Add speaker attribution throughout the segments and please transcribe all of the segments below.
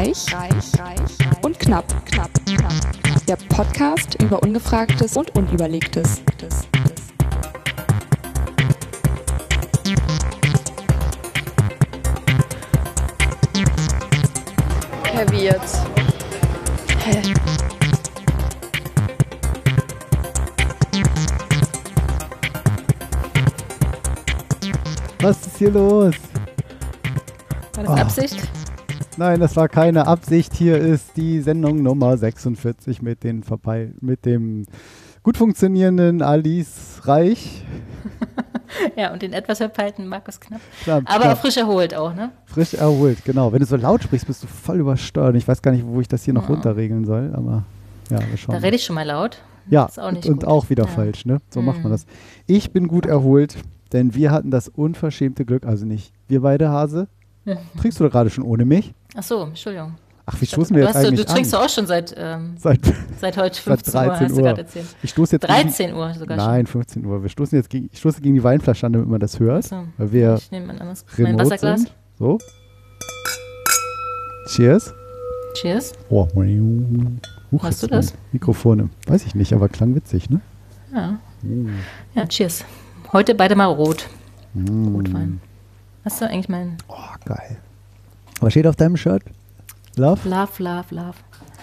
Speaker 1: Reich, reich, reich und knapp, knapp, knapp. Der Podcast über Ungefragtes und Unüberlegtes.
Speaker 2: Heavy jetzt. Hä?
Speaker 3: Was ist hier los?
Speaker 2: War das
Speaker 3: Ah.
Speaker 2: Absicht?
Speaker 3: Nein, das war keine Absicht. Hier ist die Sendung Nummer 46 mit, den Verpeil mit dem gut funktionierenden Alice Reich.
Speaker 2: Ja, und den etwas verpeilten Markus Knapp.
Speaker 3: Knapp,
Speaker 2: Aber
Speaker 3: knapp,
Speaker 2: frisch erholt auch, ne?
Speaker 3: frisch erholt, genau. Wenn du so laut sprichst, bist du voll übersteuert. Ich weiß gar nicht, wo ich das hier noch
Speaker 2: Ja.
Speaker 3: runterregeln soll, aber ja, wir schauen.
Speaker 2: Da rede ich schon mal laut.
Speaker 3: ja,
Speaker 2: ist auch nicht
Speaker 3: und
Speaker 2: gut.
Speaker 3: auch wieder
Speaker 2: Ja.
Speaker 3: falsch, ne? So macht man
Speaker 2: Mhm.
Speaker 3: das. Ich bin gut erholt, denn wir hatten das unverschämte Glück, also nicht wir beide, Hase. Trinkst du gerade schon ohne mich?
Speaker 2: Ach so, Entschuldigung.
Speaker 3: Ach, wie stoßen wir jetzt
Speaker 2: du,
Speaker 3: eigentlich
Speaker 2: du trinkst
Speaker 3: an?
Speaker 2: doch auch schon seit, ähm,
Speaker 3: Seit,
Speaker 2: seit heute
Speaker 3: Seit
Speaker 2: 15 Uhr,
Speaker 3: 13
Speaker 2: hast du
Speaker 3: Uhr.
Speaker 2: gerade erzählt.
Speaker 3: ich stoße jetzt gegen-
Speaker 2: 13 Uhr sogar
Speaker 3: Nein, 15 Uhr. Wir stoßen jetzt gegen, ich stoße gegen die Weinflasche an, damit man das hört.
Speaker 2: schon.
Speaker 3: Weil wir
Speaker 2: Ich nehme ein anderes mein Wasserglas.
Speaker 3: sind. So. Cheers.
Speaker 2: Cheers.
Speaker 3: Oh, huch,
Speaker 2: Hast du das?
Speaker 3: mein Mikrofone. Weiß ich nicht, aber klang witzig, ne?
Speaker 2: Ja.
Speaker 3: Uh.
Speaker 2: Ja, cheers. Heute beide mal rot.
Speaker 3: Mm.
Speaker 2: Rotwein. Hast du eigentlich mein
Speaker 3: Oh, geil. Was steht auf deinem Shirt? Love?
Speaker 2: Love, Love, Love?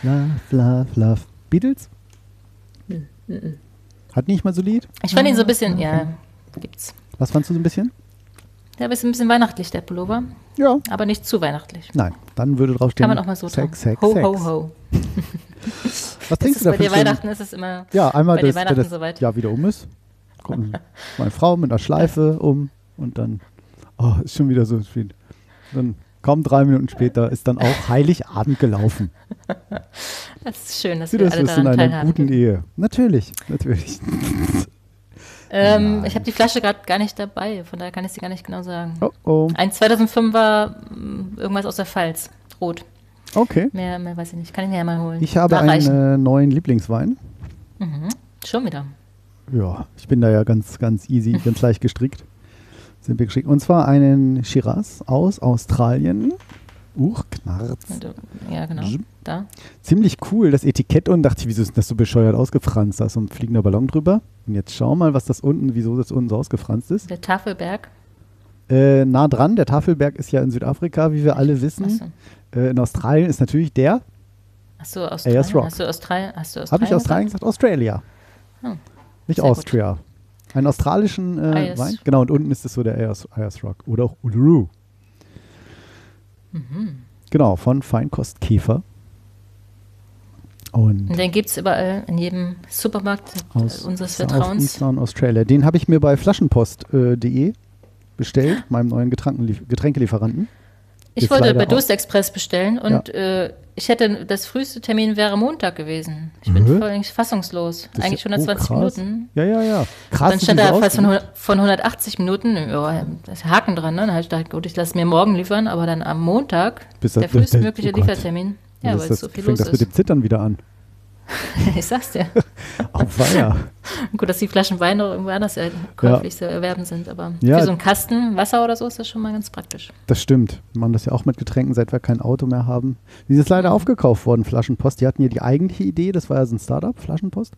Speaker 3: Love, love, love. Beatles?
Speaker 2: Hm,
Speaker 3: Hat nicht mal so Lied?
Speaker 2: Ich fand ihn so ein bisschen, ja, gibt's.
Speaker 3: Was fandst du so ein bisschen?
Speaker 2: Der ist ein bisschen weihnachtlich, der Pullover,
Speaker 3: Ja.
Speaker 2: aber nicht zu weihnachtlich.
Speaker 3: Nein, dann würde draufstehen.
Speaker 2: Kann man auch mal so
Speaker 3: Sex,
Speaker 2: tragen.
Speaker 3: Sex,
Speaker 2: ho,
Speaker 3: Sex.
Speaker 2: ho, ho.
Speaker 3: Was trinkst du da
Speaker 2: bei dir Weihnachten ist es immer.
Speaker 3: Ja, einmal,
Speaker 2: Bei
Speaker 3: das, wenn
Speaker 2: Weihnachten
Speaker 3: das
Speaker 2: soweit?
Speaker 3: Jahr wieder um ist. Kommt meine Frau mit einer Schleife um und dann, oh, ist schon wieder so viel. Dann kaum drei Minuten später ist dann auch Heiligabend gelaufen.
Speaker 2: Das ist schön, dass
Speaker 3: Wie
Speaker 2: wir
Speaker 3: das
Speaker 2: alle
Speaker 3: ist in
Speaker 2: daran
Speaker 3: einer
Speaker 2: teilhaben.
Speaker 3: guten Ehe. Natürlich, natürlich.
Speaker 2: Ähm, ich habe die Flasche gerade gar nicht dabei, von daher kann ich sie gar nicht genau sagen.
Speaker 3: Oh, oh.
Speaker 2: Ein 2005er mm, irgendwas aus der Pfalz, rot.
Speaker 3: Okay.
Speaker 2: Mehr, mehr weiß ich nicht. Kann ich mir ja mal holen.
Speaker 3: Ich habe
Speaker 2: Nachreichen.
Speaker 3: einen äh, neuen Lieblingswein.
Speaker 2: Mhm. Schon wieder.
Speaker 3: Ja, ich bin da ja ganz, ganz easy, ganz leicht gestrickt. Sind wir geschickt. Und zwar einen Shiraz aus Australien. Uch, knarz.
Speaker 2: Und, Ja, genau.
Speaker 3: Zsch.
Speaker 2: Da.
Speaker 3: Ziemlich cool, das Etikett unten. Dachte ich, wieso ist das so bescheuert ausgefranst? Da ist so ein fliegender Ballon drüber. Und jetzt schau mal, was das unten, wieso das unten so ausgefranst ist.
Speaker 2: Der Tafelberg.
Speaker 3: Äh, nah dran, der Tafelberg ist ja in Südafrika, wie wir alle wissen.
Speaker 2: Achso.
Speaker 3: Äh, in Australien ist natürlich der.
Speaker 2: Achso, Australien.
Speaker 3: Ayers Rock.
Speaker 2: Hast du Australien? Hast du
Speaker 3: Habe
Speaker 2: Australien
Speaker 3: ich Australien gesagt? Australia.
Speaker 2: Oh,
Speaker 3: Nicht
Speaker 2: sehr gut.
Speaker 3: Einen australischen äh. Wein. Genau, und unten ist es so der Ayers, Rock. Oder auch Uluru.
Speaker 2: Mhm.
Speaker 3: Genau, von Feinkost Käfer. Und
Speaker 2: Und den gibt es überall in jedem Supermarkt
Speaker 3: aus,
Speaker 2: unseres
Speaker 3: aus
Speaker 2: Vertrauens.
Speaker 3: Eastern Australia. Den habe ich mir bei flaschenpost.de bestellt, meinem neuen Getränkelieferanten.
Speaker 2: Ich wollte bei. Durst Express bestellen und äh, ich hätte, das früheste Termin wäre Montag gewesen. Ich bin
Speaker 3: Hä?
Speaker 2: völlig fassungslos.
Speaker 3: Das ist
Speaker 2: Eigentlich
Speaker 3: ja-
Speaker 2: 120
Speaker 3: oh.
Speaker 2: Minuten.
Speaker 3: Ja, ja, ja. Krass,
Speaker 2: Dann stand da fast von,
Speaker 3: aussehen.
Speaker 2: 100 von 180 Minuten, ja, da ist Haken dran, ne? Dann habe ich gedacht, gut, ich lasse mir morgen liefern, aber dann am Montag,
Speaker 3: Bis
Speaker 2: der
Speaker 3: das-
Speaker 2: frühestmögliche
Speaker 3: oh.
Speaker 2: Liefertermin. Ja,
Speaker 3: Das
Speaker 2: weil
Speaker 3: ist
Speaker 2: es
Speaker 3: das,
Speaker 2: so viel
Speaker 3: fängt
Speaker 2: los
Speaker 3: das mit dem
Speaker 2: ist.
Speaker 3: Zittern wieder an.
Speaker 2: ich sag's dir.
Speaker 3: Auf Weiher.
Speaker 2: Gut, dass die Flaschen Wein noch irgendwo anders käuflich zu erwerben sind, aber
Speaker 3: Ja.
Speaker 2: für so einen Kasten Wasser oder so ist das schon mal ganz praktisch.
Speaker 3: Das stimmt. Wir machen das ja auch mit Getränken, seit wir kein Auto mehr haben. Die ist leider aufgekauft worden, Flaschenpost. Die hatten ja die eigentliche Idee, das war ja so ein Startup, Flaschenpost.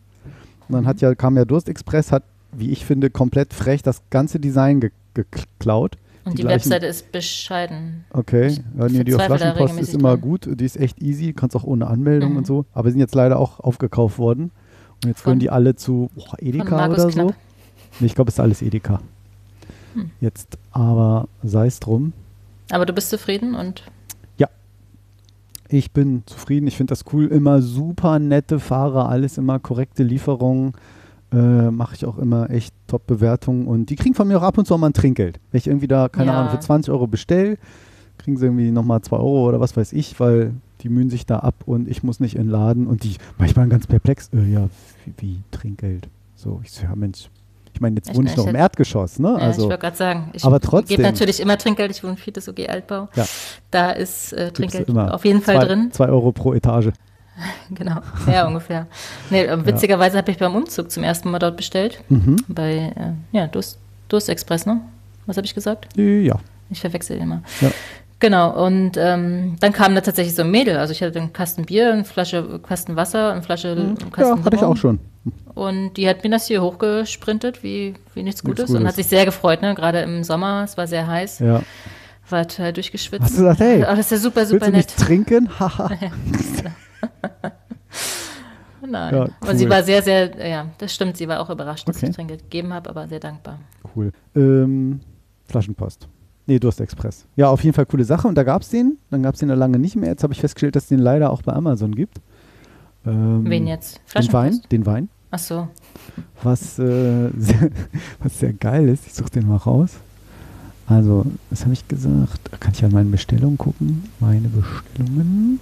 Speaker 3: Und dann hat ja, kam ja Durstexpress, hat, wie ich finde, komplett frech das ganze Design ge geklaut.
Speaker 2: Und die,
Speaker 3: gleichen-
Speaker 2: Webseite ist bescheiden.
Speaker 3: Okay,
Speaker 2: Ich
Speaker 3: ja, nee, die Flaschenpost ist immer
Speaker 2: dran.
Speaker 3: gut. Die ist echt easy, kannst auch ohne Anmeldung
Speaker 2: Mhm.
Speaker 3: und so. Aber sind jetzt leider auch aufgekauft worden. Und jetzt
Speaker 2: Von-
Speaker 3: gehören die alle zu boah, Edeka oder so.
Speaker 2: Knapp.
Speaker 3: Nee, ich glaube, es ist alles Edeka.
Speaker 2: Hm.
Speaker 3: Jetzt aber sei es drum.
Speaker 2: Aber du bist zufrieden und
Speaker 3: Ich bin zufrieden, ich finde das cool. Immer super nette Fahrer, alles immer korrekte Lieferungen. Äh, Mache ich auch immer echt Top-Bewertungen. Und die kriegen von mir auch ab und zu auch mal ein Trinkgeld. Wenn ich irgendwie da, keine
Speaker 2: Ja.
Speaker 3: Ahnung, für 20 Euro bestelle, kriegen sie irgendwie nochmal 2 Euro oder was weiß ich, weil die mühen sich da ab und ich muss nicht in den Laden. Und die manchmal ganz perplex, äh, ja, wie, wie Trinkgeld? So, ich so, ja Mensch. Ich meine, jetzt
Speaker 2: Ich-
Speaker 3: wohne ich
Speaker 2: ich
Speaker 3: noch im
Speaker 2: hätte-
Speaker 3: Erdgeschoss, ne?
Speaker 2: ja, ich
Speaker 3: Also,
Speaker 2: wollte gerade sagen, ich
Speaker 3: aber trotzdem.
Speaker 2: gebe natürlich immer Trinkgeld, ich wohne viertes OG Altbau.
Speaker 3: Ja.
Speaker 2: Da ist äh, Trinkgeld auf jeden Fall
Speaker 3: zwei,
Speaker 2: drin.
Speaker 3: 2 Euro pro Etage.
Speaker 2: Genau, ja, ungefähr. Nee, äh, witzigerweise habe ich beim Umzug zum ersten Mal dort bestellt.
Speaker 3: Mhm.
Speaker 2: Bei, äh, ja, Durst, Durst Express, ne? Was habe ich gesagt?
Speaker 3: Ja.
Speaker 2: Ich verwechsel immer.
Speaker 3: Ja.
Speaker 2: Genau, und ähm, dann kam da tatsächlich so ein Mädel. Also ich hatte einen Kasten Bier, eine Flasche, Kasten Wasser, eine Flasche, einen Kasten
Speaker 3: Ja, hatte ich
Speaker 2: Rum.
Speaker 3: auch schon.
Speaker 2: Und die hat mir das hier hochgesprintet, wie, wie nichts Gutes.
Speaker 3: Gutes.
Speaker 2: Und hat sich sehr gefreut, ne? Gerade im Sommer, es war sehr heiß,
Speaker 3: Ja.
Speaker 2: war total durchgeschwitzt.
Speaker 3: Hast du gesagt, hey,
Speaker 2: Oh, das ist ja super,
Speaker 3: Willst
Speaker 2: super
Speaker 3: du
Speaker 2: nett.
Speaker 3: nicht trinken? Haha.
Speaker 2: Nein.
Speaker 3: Ja,
Speaker 2: Und
Speaker 3: cool.
Speaker 2: sie war sehr, sehr, ja, das stimmt, sie war auch überrascht, dass
Speaker 3: Okay.
Speaker 2: ich Trinke gegeben habe, aber sehr dankbar.
Speaker 3: Cool. Ähm, Flaschenpost. Nee, Durstexpress. Ja, auf jeden Fall coole Sache. Und da gab es den. Dann gab es den ja lange nicht mehr. Jetzt habe ich festgestellt, dass es den leider auch bei Amazon gibt. Ähm,
Speaker 2: Wen jetzt?
Speaker 3: Den Wein. Den Wein.
Speaker 2: Ach so.
Speaker 3: Was, äh, sehr, was sehr geil ist. Ich suche den mal raus. Also, was habe ich gesagt? Kann ich an meine Bestellungen gucken. Meine Bestellungen.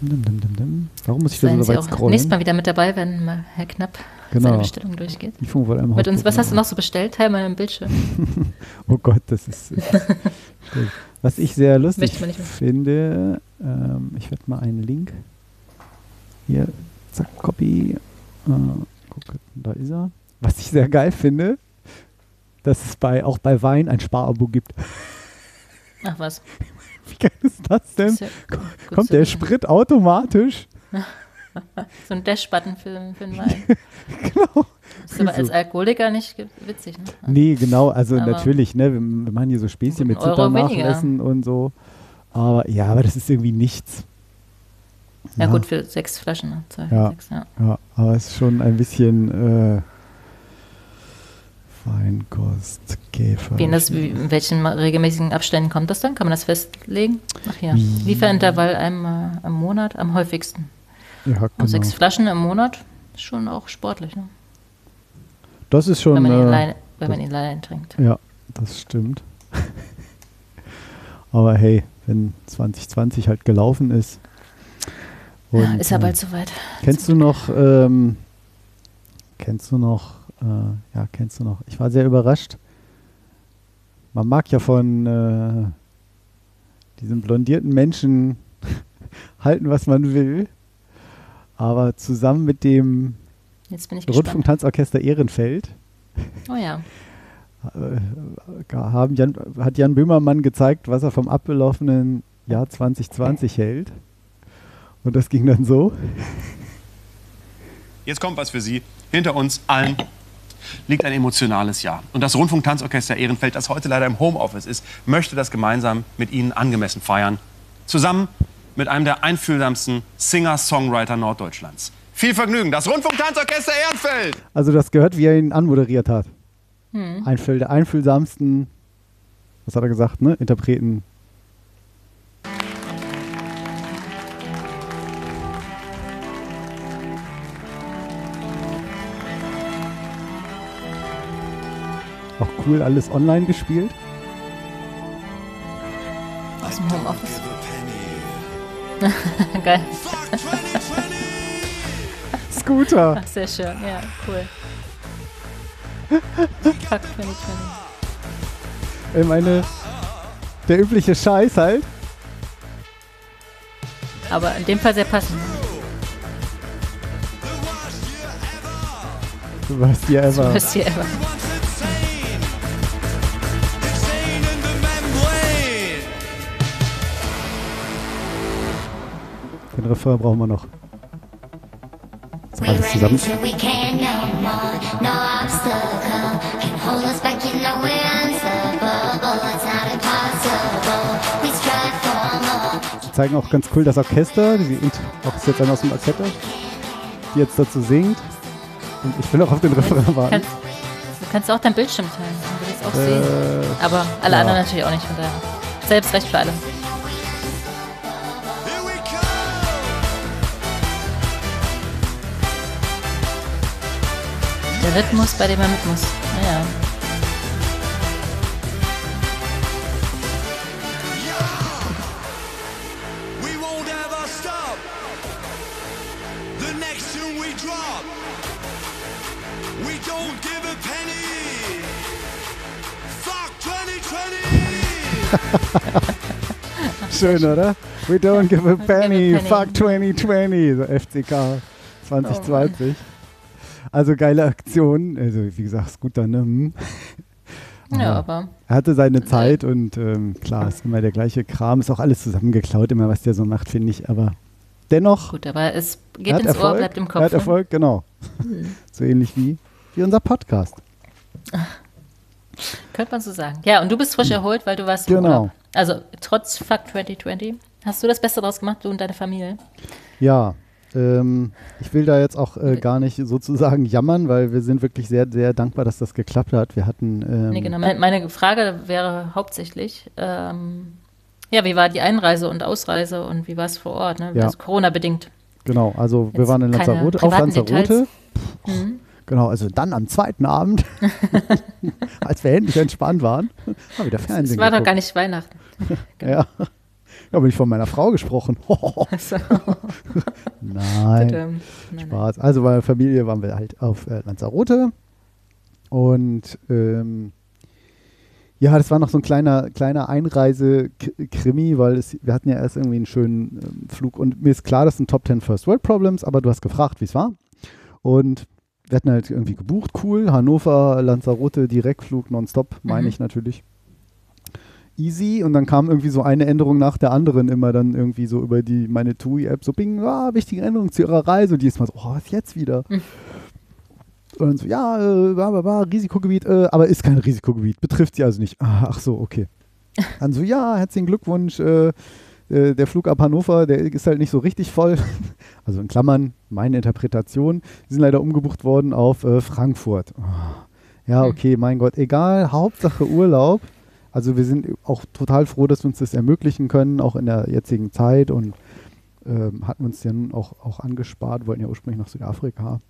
Speaker 3: Dum, dum, dum. Warum muss ich da
Speaker 2: Seien
Speaker 3: so
Speaker 2: Sie
Speaker 3: weit
Speaker 2: auch
Speaker 3: scrollen?
Speaker 2: nächstes Mal wieder mit dabei, wenn mal Herr Knapp seine
Speaker 3: Genau.
Speaker 2: Bestellung durchgeht.
Speaker 3: Lieferung wurde einmal
Speaker 2: Mit uns, was hast du noch so bestellt? Teil mal im Bildschirm.
Speaker 3: Oh Gott, das ist. Was ich sehr lustig finde, ähm, ich werde mal einen Link hier, zack, Copy. Äh, gucke, da ist er. Was ich sehr geil finde, dass es bei, auch bei Wein ein Sparabo gibt.
Speaker 2: Ach was.
Speaker 3: Wie geil ist das denn?
Speaker 2: Ist ja gut
Speaker 3: Kommt der. Sprit automatisch?
Speaker 2: So ein Dash-Button für, für den Wein.
Speaker 3: genau.
Speaker 2: Ist aber als Alkoholiker nicht witzig, ne?
Speaker 3: Nee, genau, also
Speaker 2: Aber-
Speaker 3: natürlich, ne, wir, wir machen hier so Späßchen mit
Speaker 2: weniger.
Speaker 3: nachmessen und so. Aber ja, aber das ist irgendwie nichts.
Speaker 2: Ja, gut, für sechs Flaschen. Ne? Zwei,
Speaker 3: Ja.
Speaker 2: Sechs, ja.
Speaker 3: Ja, aber es ist schon ein bisschen äh, Feinkost, Käfer.
Speaker 2: Wie in, das, in welchen regelmäßigen Abständen kommt das dann? Kann man das festlegen? Ach ja.
Speaker 3: Wie?
Speaker 2: Lieferintervall einmal am Monat am häufigsten.
Speaker 3: ja, genau.
Speaker 2: Und sechs Flaschen im Monat ist schon auch sportlich, ne?
Speaker 3: Das ist schon.
Speaker 2: wenn man ihn
Speaker 3: äh,
Speaker 2: wenn man ihn alleine trinkt.
Speaker 3: ja, das stimmt. aber hey, wenn 2020 halt gelaufen ist.
Speaker 2: Ja,
Speaker 3: und,
Speaker 2: ist ja
Speaker 3: äh,
Speaker 2: bald soweit.
Speaker 3: Kennst du noch, ähm, kennst du noch, äh, ja, kennst du noch, ich war sehr überrascht. Man mag ja von äh, diesem blondierten Menschen halten, was man will, aber zusammen mit dem
Speaker 2: Jetzt bin ich gespannt.
Speaker 3: Rundfunktanzorchester Ehrenfeld
Speaker 2: Oh ja.
Speaker 3: äh, haben Jan, hat Jan Böhmermann gezeigt, was er vom abgelaufenen Jahr 2020 hält. Und das ging dann so.
Speaker 4: Jetzt kommt was für Sie. Hinter uns allen liegt ein emotionales Jahr. Und das Rundfunktanzorchester Ehrenfeld, das heute leider im Homeoffice ist, möchte das gemeinsam mit Ihnen angemessen feiern. Zusammen mit einem der einfühlsamsten Singer-Songwriter Norddeutschlands. Viel Vergnügen, das Rundfunktanzorchester Ehrenfeld!
Speaker 3: Also das gehört, wie er ihn anmoderiert hat. Einfühl, der einfühlsamsten, was hat er gesagt, ne? Interpreten. Cool, alles online gespielt.
Speaker 2: Aus dem Homeoffice. Geil.
Speaker 3: Scooter.
Speaker 2: Ach, sehr schön. Ja, cool. Fuck 2020.
Speaker 3: Ich meine, der übliche Scheiß halt.
Speaker 2: Aber in dem Fall sehr passend.
Speaker 3: Was hier ever.
Speaker 2: Best hier ever.
Speaker 5: Not impossible. We strive for more.
Speaker 3: Sie zeigen auch ganz cool das Orchester. Die, auch ist jetzt einer aus dem Orchester, die jetzt dazu singt. Und ich will auch auf den Refrain warten.
Speaker 2: Kannst, du kannst auch dein Bildschirm teilen, dann will ich es auch
Speaker 3: Äh,
Speaker 2: sehen. Aber alle
Speaker 3: ja.
Speaker 2: anderen natürlich auch nicht. Von daher. Selbstrecht für alle. Der Rhythmus, bei dem er mit muss. Naja.
Speaker 6: We won't ever stop. The next tune we drop, we don't give a penny. Fuck 2020.
Speaker 3: Schön, oder? We don't give a penny, fuck 2020. So FCK 2020. also geile Aktion. Also wie gesagt, Scooter, ne? Hm.
Speaker 2: Ja, aber
Speaker 3: Er hatte seine Zeit und ähm, klar, ist immer der gleiche Kram, ist auch alles zusammengeklaut, immer was der so macht, finde ich, aber dennoch,
Speaker 2: gut, aber es
Speaker 3: er
Speaker 2: geht ins
Speaker 3: Erfolg,
Speaker 2: Ohr, bleibt im
Speaker 3: er
Speaker 2: Kopf.
Speaker 3: hat
Speaker 2: ne?
Speaker 3: Erfolg, genau. So ähnlich wie, wie unser Podcast.
Speaker 2: Könnte man so sagen. Ja, und du bist frisch erholt, weil du warst
Speaker 3: Hm. Genau.
Speaker 2: Urlaub. Also trotz Fuck 2020. Hast du das Beste draus gemacht, du und deine Familie?
Speaker 3: Ja, ähm, ich will da jetzt auch äh, gar nicht sozusagen jammern, weil wir sind wirklich sehr, sehr dankbar, dass das geklappt hat. Wir hatten, ähm,
Speaker 2: Nee, genau. Meine, meine Frage wäre hauptsächlich, ähm, ja, wie war die Einreise und Ausreise und wie war es vor Ort? Ne?
Speaker 3: Ja.
Speaker 2: Also Corona-bedingt.
Speaker 3: genau, also wir
Speaker 2: Jetzt
Speaker 3: waren in Lanzarote, auf Lanzarote.
Speaker 2: Details. Mhm.
Speaker 3: Genau, also dann am zweiten Abend, als wir endlich entspannt waren, haben wir wieder
Speaker 2: Es
Speaker 3: Fernsehen
Speaker 2: war doch
Speaker 3: geguckt.
Speaker 2: gar nicht Weihnachten.
Speaker 3: Ja. Ich habe nicht von meiner Frau gesprochen.
Speaker 2: Also.
Speaker 3: Nein,
Speaker 2: nein.
Speaker 3: Spaß. Also bei der Familie waren wir halt auf äh, Lanzarote und ähm, ja, das war noch so ein kleiner, kleiner Einreise-Krimi, weil es, wir hatten ja erst irgendwie einen schönen ähm, Flug und mir ist klar, das sind Top 10 First World Problems, aber du hast gefragt, wie es war und wir hatten halt irgendwie gebucht, cool, Hannover, Lanzarote, Direktflug, nonstop, meine
Speaker 2: Mhm.
Speaker 3: ich natürlich. Easy und dann kam irgendwie so eine Änderung nach der anderen immer dann irgendwie so über die meine TUI-App so bing, ah, wichtige Änderung zu ihrer Reise und die ist mal so, oh, was jetzt wieder?
Speaker 2: Mhm.
Speaker 3: Und dann so, ja, äh, bla, bla, bla, Risikogebiet, äh, aber ist kein Risikogebiet, betrifft sie also nicht. Ah, ach so, okay. Dann so, ja, herzlichen Glückwunsch, äh, äh, der Flug ab Hannover, der ist halt nicht so richtig voll. Also in Klammern, meine Interpretation. Die sind leider umgebucht worden auf äh, Frankfurt. Oh. Ja,
Speaker 2: Hm.
Speaker 3: okay, mein Gott, egal, Hauptsache Urlaub. Also wir sind auch total froh, dass wir uns das ermöglichen können, auch in der jetzigen Zeit und ähm, hatten uns ja nun auch, auch angespart, wollten ja ursprünglich nach Südafrika.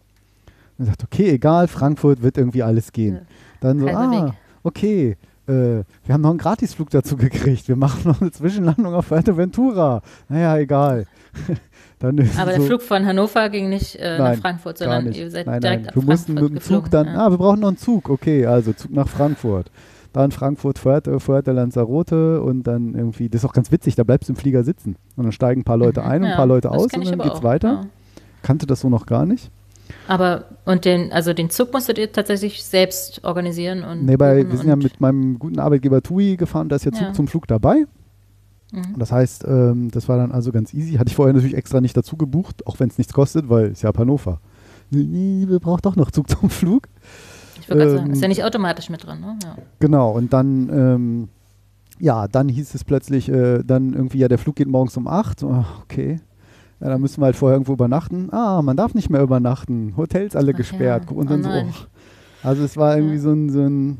Speaker 3: Und sagt, okay, egal, Frankfurt wird irgendwie alles gehen.
Speaker 2: Ja.
Speaker 3: Dann so,
Speaker 2: Keiner
Speaker 3: ah,
Speaker 2: Weg.
Speaker 3: okay, äh, wir haben noch einen Gratisflug dazu gekriegt. Wir machen noch eine Zwischenlandung auf Fuerteventura. Naja, egal. Dann ist
Speaker 2: Aber
Speaker 3: so,
Speaker 2: der Flug von Hannover ging nicht äh, nach
Speaker 3: Nein,
Speaker 2: Frankfurt,
Speaker 3: gar
Speaker 2: sondern ihr seid
Speaker 3: nein,
Speaker 2: direkt
Speaker 3: nein.
Speaker 2: ab
Speaker 3: Wir mussten
Speaker 2: Frankfurt
Speaker 3: mit dem Zug dann,
Speaker 2: ja.
Speaker 3: ah, wir brauchen noch einen Zug. Okay, also Zug nach Frankfurt. Dann Frankfurt, Fuerte, Fuerte, Lanzarote und dann irgendwie, das ist auch ganz witzig, da bleibst du im Flieger sitzen. Und dann steigen ein paar Leute ein und ein.
Speaker 2: Ja,
Speaker 3: paar Leute aus und dann geht's
Speaker 2: auch,
Speaker 3: weiter.
Speaker 2: ja.
Speaker 3: Kannte das so noch gar nicht.
Speaker 2: Aber, und den, also den Zug musstet ihr tatsächlich selbst organisieren und.
Speaker 3: Nee, bei, wir sind ja mit meinem guten Arbeitgeber TUI gefahren, da ist ja Zug
Speaker 2: Ja.
Speaker 3: zum Flug dabei.
Speaker 2: Mhm.
Speaker 3: Das heißt, ähm, das war dann also ganz easy. Hatte ich vorher natürlich extra nicht dazu gebucht, auch wenn es nichts kostet, weil es ja Hannover. Nee, wir brauchen doch noch Zug zum Flug.
Speaker 2: Ich gerade
Speaker 3: ähm,
Speaker 2: sagen, ist ja nicht automatisch mit drin, ne? Ja.
Speaker 3: Genau, und dann, ähm, ja, dann hieß es plötzlich, äh, dann irgendwie, ja, der Flug geht morgens um 8. Oh, okay. Ja, dann müssen wir halt vorher irgendwo übernachten. Ah, man darf nicht mehr übernachten. Hotels alle
Speaker 2: Ach
Speaker 3: gesperrt.
Speaker 2: ja.
Speaker 3: Und dann
Speaker 2: Oh
Speaker 3: so, oh. Also es war irgendwie
Speaker 2: Ja.
Speaker 3: so ein, so ein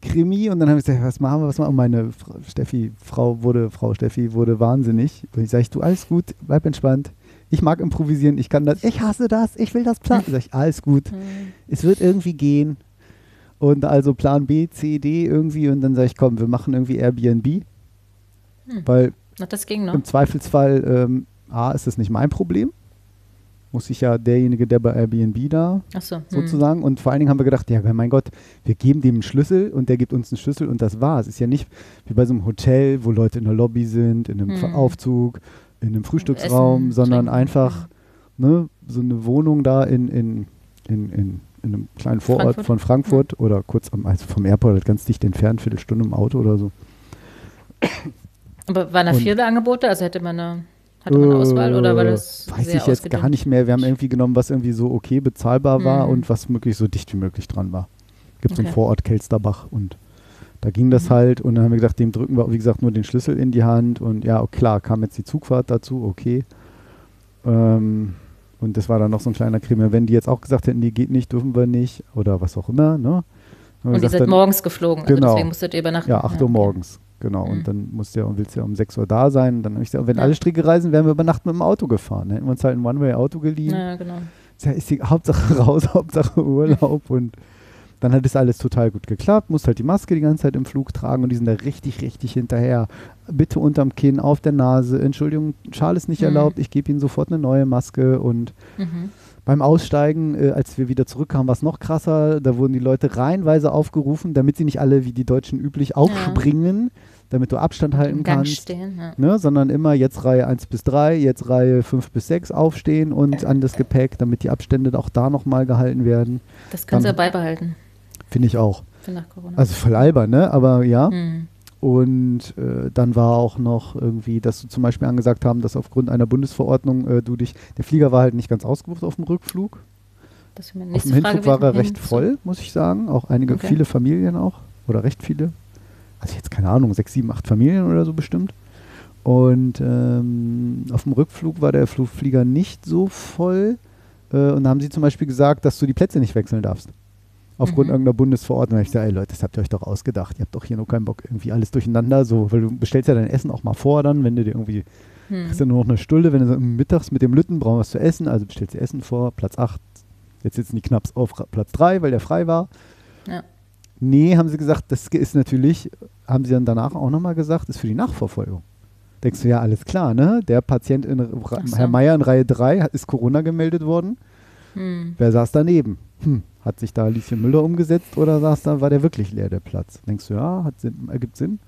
Speaker 3: Krimi und dann habe ich gesagt, was machen wir, was machen wir? Und meine Frau, Steffi, Frau wurde, Frau Steffi wurde wahnsinnig. Und ich sage, du, alles gut, bleib entspannt. Ich mag improvisieren, ich kann das, ich hasse das, ich will das planen. Sag ich, alles gut,
Speaker 2: Hm.
Speaker 3: es wird irgendwie gehen. Und also Plan B, C, D irgendwie und dann sage ich, komm, wir machen irgendwie Airbnb.
Speaker 2: Hm.
Speaker 3: Weil
Speaker 2: Na, das ging noch.
Speaker 3: im Zweifelsfall, ähm, A, ist das nicht mein Problem. Muss ich ja derjenige, der bei Airbnb da
Speaker 2: Achso. Hm.
Speaker 3: sozusagen. Und vor allen Dingen haben wir gedacht, ja, mein Gott, wir geben dem einen Schlüssel und der gibt uns einen Schlüssel und das war's. Ist ja nicht wie bei so einem Hotel, wo Leute in der Lobby sind, in einem
Speaker 2: Hm.
Speaker 3: Aufzug, in einem Frühstücksraum,
Speaker 2: Essen,
Speaker 3: sondern
Speaker 2: trinken.
Speaker 3: einfach ne, so eine Wohnung da in, in, in, in, in einem kleinen Vorort
Speaker 2: Frankfurt?
Speaker 3: von Frankfurt oder kurz am, also vom Airport halt ganz dicht entfernt, Viertelstunde im Auto oder so.
Speaker 2: Aber waren da
Speaker 3: Und-
Speaker 2: viele Angebote? Also hätte man eine, hatte man eine Auswahl oder war das
Speaker 3: Äh, Weiß ich jetzt gar nicht mehr. Wir haben irgendwie genommen, was irgendwie so okay bezahlbar war
Speaker 2: Mhm.
Speaker 3: und was möglichst so dicht wie möglich dran war. Gibt einen
Speaker 2: Okay.
Speaker 3: Vorort Kelsterbach und da ging das
Speaker 2: Mhm.
Speaker 3: halt und dann haben wir gedacht, dem drücken wir, wie gesagt, nur den Schlüssel in die Hand und ja, klar, kam jetzt die Zugfahrt dazu, okay. Ähm, und das war dann noch so ein kleiner Krimi. Wenn die jetzt auch gesagt hätten, die geht nicht, dürfen wir nicht oder was auch immer, ne?
Speaker 2: Und ihr
Speaker 3: gesagt,
Speaker 2: seid
Speaker 3: dann-
Speaker 2: morgens geflogen, also
Speaker 3: Genau.
Speaker 2: deswegen musstet ihr übernachten.
Speaker 3: ja, 8 Uhr morgens. Genau,
Speaker 2: Mhm.
Speaker 3: und dann musst du ja, und willst ja um 6 Uhr da sein. Dann habe ich gesagt, wenn
Speaker 2: Ja.
Speaker 3: alle Stricke reisen, wären wir über Nacht mit dem Auto gefahren. Dann hätten wir uns halt ein One-Way-Auto geliehen.
Speaker 2: Ja, genau.
Speaker 3: Ja ist die Hauptsache raus, Hauptsache Urlaub und dann hat es alles total gut geklappt, musst halt die Maske die ganze Zeit im Flug tragen und die sind da richtig, richtig hinterher. Bitte unterm Kinn, auf der Nase, Entschuldigung, Schal ist nicht
Speaker 2: Mhm.
Speaker 3: erlaubt, ich gebe Ihnen sofort eine neue Maske und
Speaker 2: Mhm.
Speaker 3: beim Aussteigen, äh, als wir wieder zurückkamen, war es noch krasser, da wurden die Leute reihenweise aufgerufen, damit sie nicht alle wie die Deutschen üblich aufspringen, damit du Abstand halten kannst.
Speaker 2: stehen, ja.
Speaker 3: Ne, sondern immer jetzt Reihe 1 bis 3, jetzt Reihe 5 bis 6 aufstehen und an das Gepäck, damit die Abstände auch da nochmal gehalten werden.
Speaker 2: Das können sie ja
Speaker 3: Dann-
Speaker 2: beibehalten.
Speaker 3: Finde ich auch.
Speaker 2: Für nach Corona.
Speaker 3: Also voll albern, ne? Aber ja.
Speaker 2: Hm.
Speaker 3: Und äh, dann war auch noch irgendwie, dass du zum Beispiel angesagt haben, dass aufgrund einer Bundesverordnung äh, du dich, der Flieger war halt nicht ganz ausgebucht auf dem Rückflug.
Speaker 2: Das
Speaker 3: Auf dem. Hinflug war er recht
Speaker 2: Hm, so.
Speaker 3: voll, muss ich sagen. Auch einige,
Speaker 2: Okay.
Speaker 3: viele Familien auch. Oder recht viele. Also jetzt keine Ahnung, sechs, sieben, acht Familien oder so bestimmt. Und ähm, auf dem Rückflug war der Flugflieger nicht so voll. Äh, und da haben sie zum Beispiel gesagt, dass du die Plätze nicht wechseln darfst. Aufgrund
Speaker 2: Mhm.
Speaker 3: irgendeiner Bundesverordnung. Ich gesagt, ey Leute, das habt ihr euch doch ausgedacht. Ihr habt doch hier nur keinen Bock, irgendwie alles durcheinander. So, weil du bestellst ja dein Essen auch mal vor dann, wenn du dir irgendwie
Speaker 2: Hm.
Speaker 3: Hast ja nur noch eine Stunde, wenn du so mittags mit dem Lütten brauchen was zu essen, also bestellst du Essen vor, Platz 8. Jetzt sitzen die Knapps auf Platz 3, weil der frei war.
Speaker 2: Ja.
Speaker 3: Nee, haben sie gesagt, das ist natürlich, haben sie dann danach auch nochmal gesagt, ist für die Nachverfolgung. Denkst du, ja, alles klar, ne? Der Patient in Ra-
Speaker 2: so.
Speaker 3: Herr Meier in Reihe 3 hat, ist Corona gemeldet worden.
Speaker 2: Hm.
Speaker 3: Wer saß daneben? Hm, hat sich da Lieschen Müller umgesetzt oder saß da, war der wirklich leer, der Platz? Denkst du, ja, hat Sinn, ergibt Sinn.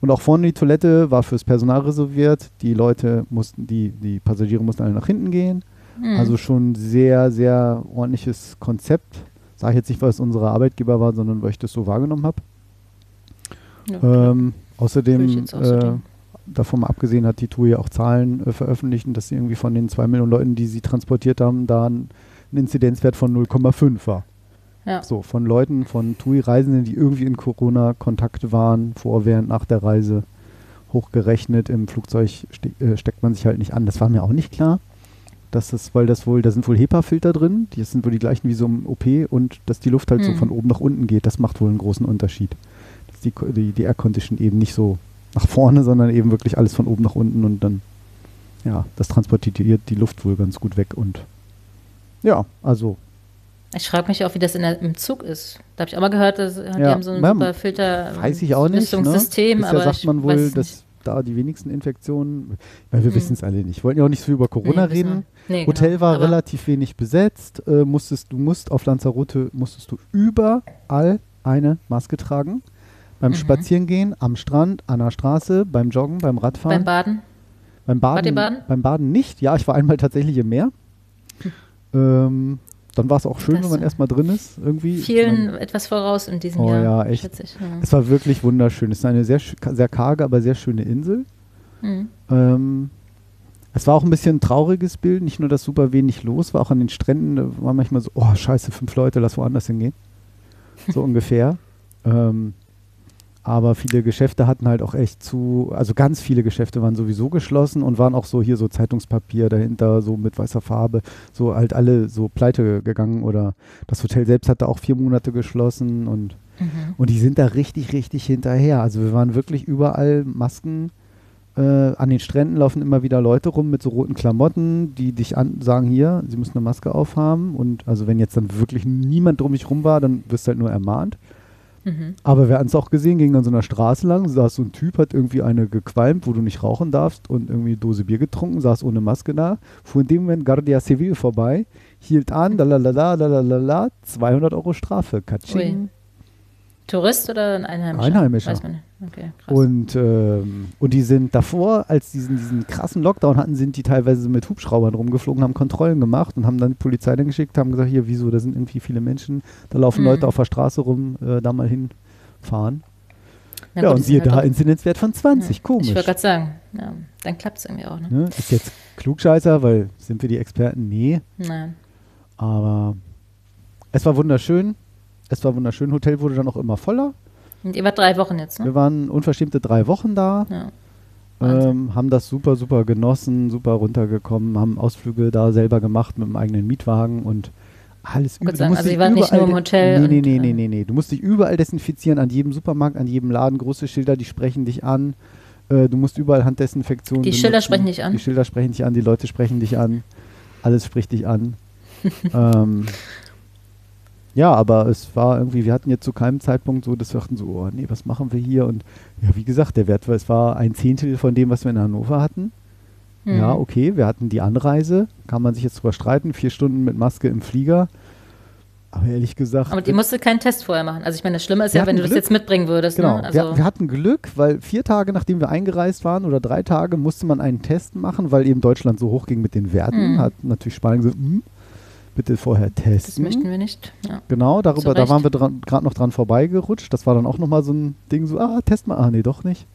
Speaker 3: Und auch vorne die Toilette war fürs Personal reserviert. Die Leute mussten, die, die Passagiere mussten alle nach hinten gehen.
Speaker 2: Hm.
Speaker 3: Also schon sehr, sehr ordentliches Konzept. Sage ich jetzt nicht, weil es unsere Arbeitgeber war, sondern weil ich das so wahrgenommen habe.
Speaker 2: Ja.
Speaker 3: Ähm, außerdem,
Speaker 2: auch so
Speaker 3: äh, davon mal abgesehen, hat die TUI auch Zahlen äh, veröffentlicht, dass sie irgendwie von den zwei Millionen Leuten, die sie transportiert haben, da ein, ein Inzidenzwert von 0,5 war.
Speaker 2: ja.
Speaker 3: So, von Leuten, von TUI-Reisenden, die irgendwie in Corona-Kontakt waren, vor, während, nach der Reise, hochgerechnet. Im Flugzeug ste äh, steckt man sich halt nicht an. Das war mir auch nicht klar. Dass das, weil das wohl, da sind wohl HEPA-Filter drin, die sind wohl die gleichen wie so im OP und dass die Luft halt so
Speaker 2: Hm.
Speaker 3: von oben nach unten geht, das macht wohl einen großen Unterschied. Dass die, die, die Air Condition eben nicht so nach vorne, sondern eben wirklich alles von oben nach unten und dann, ja, das transportiert die Luft wohl ganz gut weg und ja, also
Speaker 2: Ich frage mich auch, wie das in der, im Zug ist. Da habe ich auch mal gehört, dass die
Speaker 3: Ja,
Speaker 2: haben so ein
Speaker 3: ja,
Speaker 2: super Filter
Speaker 3: Weiß ich auch nicht. Ne?
Speaker 2: Lüftungssystem,
Speaker 3: Bisher
Speaker 2: aber
Speaker 3: sagt
Speaker 2: ich
Speaker 3: man wohl, dass da die wenigsten Infektionen, weil wir
Speaker 2: Hm.
Speaker 3: wissen es alle nicht. Wollten ja auch nicht so viel über Corona
Speaker 2: Nee,
Speaker 3: reden.
Speaker 2: wir. Nee,
Speaker 3: Hotel
Speaker 2: genau.
Speaker 3: war
Speaker 2: Aber-
Speaker 3: relativ wenig besetzt. Äh, musstest, du musst auf Lanzarote musstest du überall eine Maske tragen. Beim
Speaker 2: Mhm.
Speaker 3: Spazierengehen, am Strand, an der Straße, beim Joggen, beim Radfahren.
Speaker 2: Beim Baden?
Speaker 3: Beim Baden,
Speaker 2: baden?
Speaker 3: Beim Baden nicht. Ja, ich war einmal tatsächlich im Meer. Ähm, dann war es auch schön,
Speaker 2: Das
Speaker 3: wenn man erstmal drin ist. Irgendwie.
Speaker 2: Vielen
Speaker 3: Man-
Speaker 2: etwas voraus in diesem
Speaker 3: Oh
Speaker 2: Jahr.
Speaker 3: ja, echt.
Speaker 2: ich. Ja.
Speaker 3: Es war wirklich wunderschön. Es ist eine sehr, sehr karge, aber sehr schöne Insel.
Speaker 2: Mhm.
Speaker 3: Ähm, es war auch ein bisschen ein trauriges Bild, nicht nur, dass super wenig los war, auch an den Stränden da war manchmal so, oh scheiße, fünf Leute, lass woanders hingehen. So ungefähr. Ähm, aber viele Geschäfte hatten halt auch echt zu, also ganz viele Geschäfte waren sowieso geschlossen und waren auch so hier so Zeitungspapier dahinter, so mit weißer Farbe, so halt alle so pleite gegangen oder das Hotel selbst hatte auch vier Monate geschlossen und
Speaker 2: Mhm.
Speaker 3: und die sind da richtig, richtig hinterher. Also wir waren wirklich überall Masken. Äh, an den Stränden laufen immer wieder Leute rum mit so roten Klamotten, die dich an sagen, hier, sie müssen eine Maske aufhaben. Und also wenn jetzt dann wirklich niemand drum mich rum war, dann wirst du halt nur ermahnt.
Speaker 2: Mhm.
Speaker 3: Aber wir hatten es auch gesehen, ging an so einer Straße lang, saß so ein Typ, hat irgendwie eine gequalmt, wo du nicht rauchen darfst und irgendwie eine Dose Bier getrunken, saß ohne Maske da, fuhr in dem Moment Guardia Civil vorbei, hielt an, lalalala, lalalala, 200 Euro Strafe, katsching.
Speaker 2: Tourist oder ein Einheimischer?
Speaker 3: Einheimischer.
Speaker 2: Weiß man nicht. Okay, krass.
Speaker 3: Und, ähm, und die sind davor, als diesen, diesen krassen Lockdown hatten, sind die teilweise mit Hubschraubern rumgeflogen, haben Kontrollen gemacht und haben dann die Polizei dann geschickt, haben gesagt, hier, wieso, da sind irgendwie viele Menschen, da laufen
Speaker 2: Mhm.
Speaker 3: Leute auf der Straße rum, äh, da mal hinfahren.
Speaker 2: Na
Speaker 3: ja,
Speaker 2: gut,
Speaker 3: und siehe da,
Speaker 2: halt auch-
Speaker 3: Inzidenzwert von 20,
Speaker 2: Ja.
Speaker 3: komisch.
Speaker 2: Ich wollte gerade sagen, ja, dann klappt es irgendwie auch. Ne?
Speaker 3: Ne? Ist jetzt Klugscheißer, weil sind wir die Experten? Nee,
Speaker 2: Nein.
Speaker 3: aber es war wunderschön. Es war wunderschön. Hotel wurde dann auch immer voller.
Speaker 2: Und ihr wart drei Wochen jetzt, ne?
Speaker 3: Wir waren unverschämte drei Wochen da.
Speaker 2: Ja.
Speaker 3: Ähm, haben das super, super genossen, super runtergekommen, haben Ausflüge da selber gemacht mit dem eigenen Mietwagen und alles du
Speaker 2: sagen, also ihr wart nicht nur im Hotel
Speaker 3: Nee, nee, nee, nee,
Speaker 2: äh,
Speaker 3: nee, nee. Du musst dich überall desinfizieren, an jedem Supermarkt, an jedem Laden, große Schilder, die sprechen dich an. Äh, du musst überall Handdesinfektion
Speaker 2: Die Schilder sprechen dich an?
Speaker 3: Die Schilder sprechen dich an, die Leute sprechen dich an. Alles spricht dich an. ähm, ja, aber es war irgendwie, wir hatten jetzt zu keinem Zeitpunkt so, dass wir dachten so, oh nee, was machen wir hier? Und ja, wie gesagt, der Wert war, es war ein Zehntel von dem, was wir in Hannover hatten.
Speaker 2: Mhm.
Speaker 3: Ja, okay, wir hatten die Anreise, kann man sich jetzt drüber streiten, vier Stunden mit Maske im Flieger. Aber ehrlich gesagt.
Speaker 2: Aber ihr musstet keinen Test vorher machen. Also ich meine, das Schlimme ist ja, wenn du das
Speaker 3: Glück.
Speaker 2: jetzt mitbringen würdest.
Speaker 3: Genau,
Speaker 2: Ne? Also,
Speaker 3: wir, wir hatten Glück, weil vier Tage nachdem wir eingereist waren oder drei Tage musste man einen Test machen, weil eben Deutschland so hoch ging mit den Werten.
Speaker 2: Mhm.
Speaker 3: Hat natürlich Spanien gesagt, hm, bitte vorher
Speaker 2: Das
Speaker 3: testen.
Speaker 2: möchten wir nicht. Ja.
Speaker 3: Genau, darüber, da waren wir gerade noch dran vorbeigerutscht. Das war dann auch nochmal so ein Ding, so, ah, test mal. Ah, nee, doch nicht.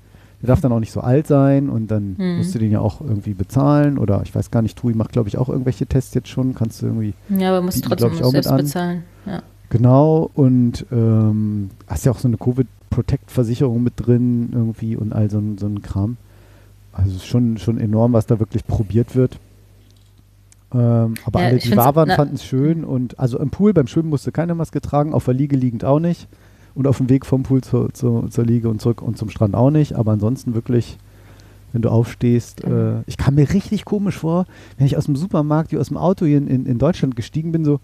Speaker 3: Der darf dann auch nicht so alt sein und dann
Speaker 2: Mhm.
Speaker 3: musst du den ja auch irgendwie bezahlen. Oder ich weiß gar nicht, Tui macht, glaube ich, auch irgendwelche Tests jetzt schon. Kannst du irgendwie.
Speaker 2: ja, aber musst
Speaker 3: Bieten,
Speaker 2: trotzdem
Speaker 3: ich, auch
Speaker 2: selbst bezahlen. Ja.
Speaker 3: Genau, und ähm, hast ja auch so eine Covid-Protect-Versicherung mit drin irgendwie und all so ein, so ein Kram. Also es ist schon, schon enorm, was da wirklich probiert wird. Ähm, aber
Speaker 2: Ja,
Speaker 3: alle, die da waren, fanden es schön. Und also im Pool beim Schwimmen musste keine Maske tragen, auf der Liege liegend auch nicht. Und auf dem Weg vom Pool zur, zur, zur Liege und zurück und zum Strand auch nicht. Aber ansonsten wirklich, wenn du aufstehst, äh, ich kam mir richtig komisch vor, wenn ich aus dem Supermarkt, wie aus dem Auto hier in, in, in Deutschland gestiegen bin, so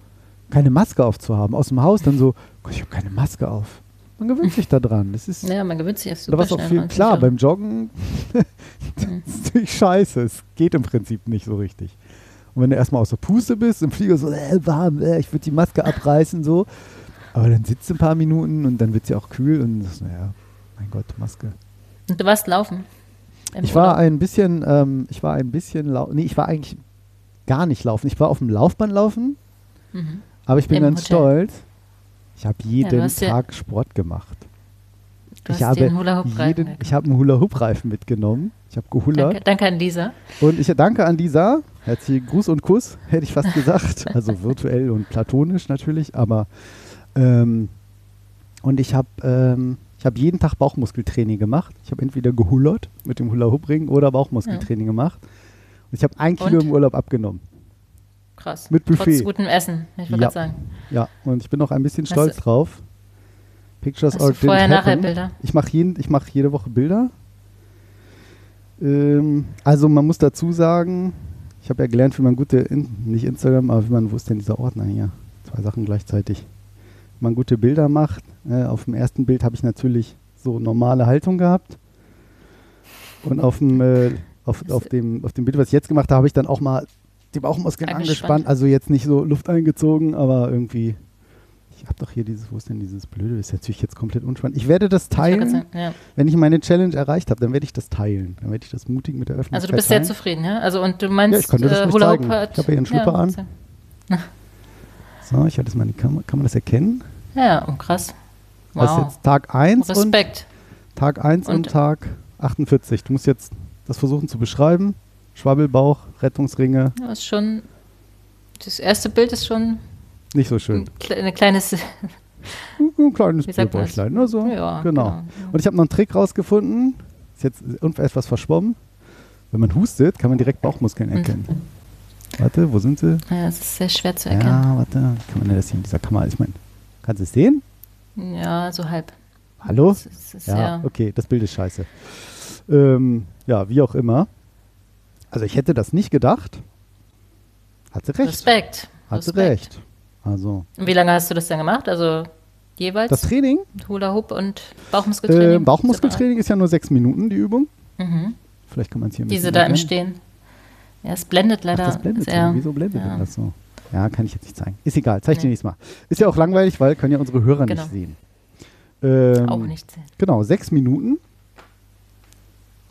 Speaker 3: keine Maske aufzuhaben. Aus dem Haus dann so, Gott, ich habe keine Maske auf. Man gewöhnt sich da dran. Das ist,
Speaker 2: ja, man gewöhnt sich super
Speaker 3: was auch viel,
Speaker 2: dran,
Speaker 3: klar, beim Joggen, das ist natürlich scheiße. Es geht im Prinzip nicht so richtig. Und wenn du erstmal aus der Puste bist, im Flieger so, äh, warm, äh, ich würde die Maske abreißen, so. Aber dann sitzt du ein paar Minuten und dann wird sie auch kühl und das, naja, mein Gott, Maske.
Speaker 2: Und du warst laufen.
Speaker 3: Ich war ein bisschen, ähm, ich war ein bisschen, lau nee, ich war eigentlich gar nicht laufen. Ich war auf dem Laufband laufen,
Speaker 2: Mhm.
Speaker 3: aber ich bin
Speaker 2: Im
Speaker 3: ganz
Speaker 2: Hotel.
Speaker 3: stolz. Ich habe jeden
Speaker 2: ja-
Speaker 3: Tag Sport gemacht. Ich habe jeden, ich habe einen Hula-Hoop-Reifen mitgenommen. Ich habe gehullert.
Speaker 2: Danke, danke an Lisa.
Speaker 3: Und ich danke an Lisa. Herzlichen Gruß und Kuss, hätte ich fast gesagt. Also virtuell und platonisch natürlich, aber ähm, und ich habe ähm, ich habe jeden Tag Bauchmuskeltraining gemacht. Ich habe entweder gehullert mit dem Hula-Hoop-Ring oder Bauchmuskeltraining gemacht. Und ich habe ein Kilo
Speaker 2: Und?
Speaker 3: im Urlaub abgenommen.
Speaker 2: Krass.
Speaker 3: Mit Buffet.
Speaker 2: Trotz gutem Essen, ich wollte
Speaker 3: Ja.
Speaker 2: gerade sagen.
Speaker 3: Ja, und ich bin auch ein bisschen
Speaker 2: Hast
Speaker 3: stolz
Speaker 2: du-
Speaker 3: drauf. Pictures
Speaker 2: Hast du
Speaker 3: are didn't
Speaker 2: vorher, nachher. Bilder?
Speaker 3: Ich mache mach jede Woche Bilder. Ähm, also man muss dazu sagen, ich habe ja gelernt, wie man gute, in, nicht Instagram, aber wie man, wo ist denn dieser Ordner hier? Zwei Sachen gleichzeitig. Wie man gute Bilder macht. Äh, auf dem ersten Bild habe ich natürlich so normale Haltung gehabt. Und auf dem, äh, auf, auf, dem, auf dem Bild, was ich jetzt gemacht habe, habe ich dann auch mal die Bauchmuskeln
Speaker 2: Angespannt.
Speaker 3: angespannt. Also jetzt nicht so Luft eingezogen, aber irgendwie. Ich habe doch hier dieses, wo ist denn dieses Blöde? Das ist natürlich jetzt komplett unspannend. Ich werde das teilen.
Speaker 2: sagen, ja.
Speaker 3: Wenn ich meine Challenge erreicht habe, dann werde ich das teilen. Dann werde ich das mutig mit der Öffentlichkeit
Speaker 2: Also du bist sehr
Speaker 3: teilen.
Speaker 2: zufrieden, ja? Also und du meinst,
Speaker 3: Ja, ich könnte das
Speaker 2: äh, Hula
Speaker 3: zeigen.
Speaker 2: hat-
Speaker 3: Ich habe hier einen Schlüpper an.
Speaker 2: so-
Speaker 3: ich hatte das mal in die Kamera. Kann man das erkennen?
Speaker 2: Ja, oh, krass.
Speaker 3: Das ist
Speaker 2: Wow.
Speaker 3: jetzt Tag 1 und
Speaker 2: Respekt.
Speaker 3: Tag 1 und,
Speaker 2: Und-
Speaker 3: Tag 48. Du musst jetzt das versuchen zu beschreiben. Schwabbelbauch, Rettungsringe,
Speaker 2: Ja, ist schon. Das erste Bild ist schon
Speaker 3: nicht so schön.
Speaker 2: ein, kle- eine kleines.
Speaker 3: Ein kleines
Speaker 2: das?
Speaker 3: Bildbäuchlein, nur so.
Speaker 2: Ja,
Speaker 3: genau.
Speaker 2: genau.
Speaker 3: Und ich habe noch einen Trick rausgefunden. Ist jetzt etwas verschwommen. Wenn man hustet, kann man direkt Bauchmuskeln erkennen. Warte, wo sind sie?
Speaker 2: Ja, es ist sehr schwer zu erkennen.
Speaker 3: Ja, warte. Kann man das hier in dieser Kamera? Ich meine, kannst du es sehen?
Speaker 2: Ja, so halb.
Speaker 3: Hallo?
Speaker 2: Es ist, es ist
Speaker 3: Ja,
Speaker 2: sehr.
Speaker 3: okay, das Bild ist scheiße. Ähm, ja, wie auch immer. Also ich hätte das nicht gedacht. Hat sie recht.
Speaker 2: Respekt.
Speaker 3: Hat sie
Speaker 2: Respekt.
Speaker 3: recht. Also
Speaker 2: Und wie lange hast du das denn gemacht? Also jeweils
Speaker 3: das Training,
Speaker 2: Hula Hoop und Bauchmuskeltraining?
Speaker 3: äh, Bauchmuskeltraining ist ja nur sechs Minuten, die Übung.
Speaker 2: Mhm.
Speaker 3: Vielleicht kann man es hier ein
Speaker 2: Diese da im. Stehen. Ja, es blendet
Speaker 3: Ach,
Speaker 2: leider.
Speaker 3: das blendet
Speaker 2: sehr.
Speaker 3: so. Wieso blendet
Speaker 2: ja.
Speaker 3: denn das so? Ja, kann ich jetzt nicht zeigen. Ist egal, zeig ich dir
Speaker 2: Nee.
Speaker 3: nächstes Mal. Ist ja auch langweilig, weil können ja unsere Hörer
Speaker 2: Genau.
Speaker 3: nicht sehen. Ähm,
Speaker 2: Auch nicht sehen.
Speaker 3: Genau, sechs Minuten.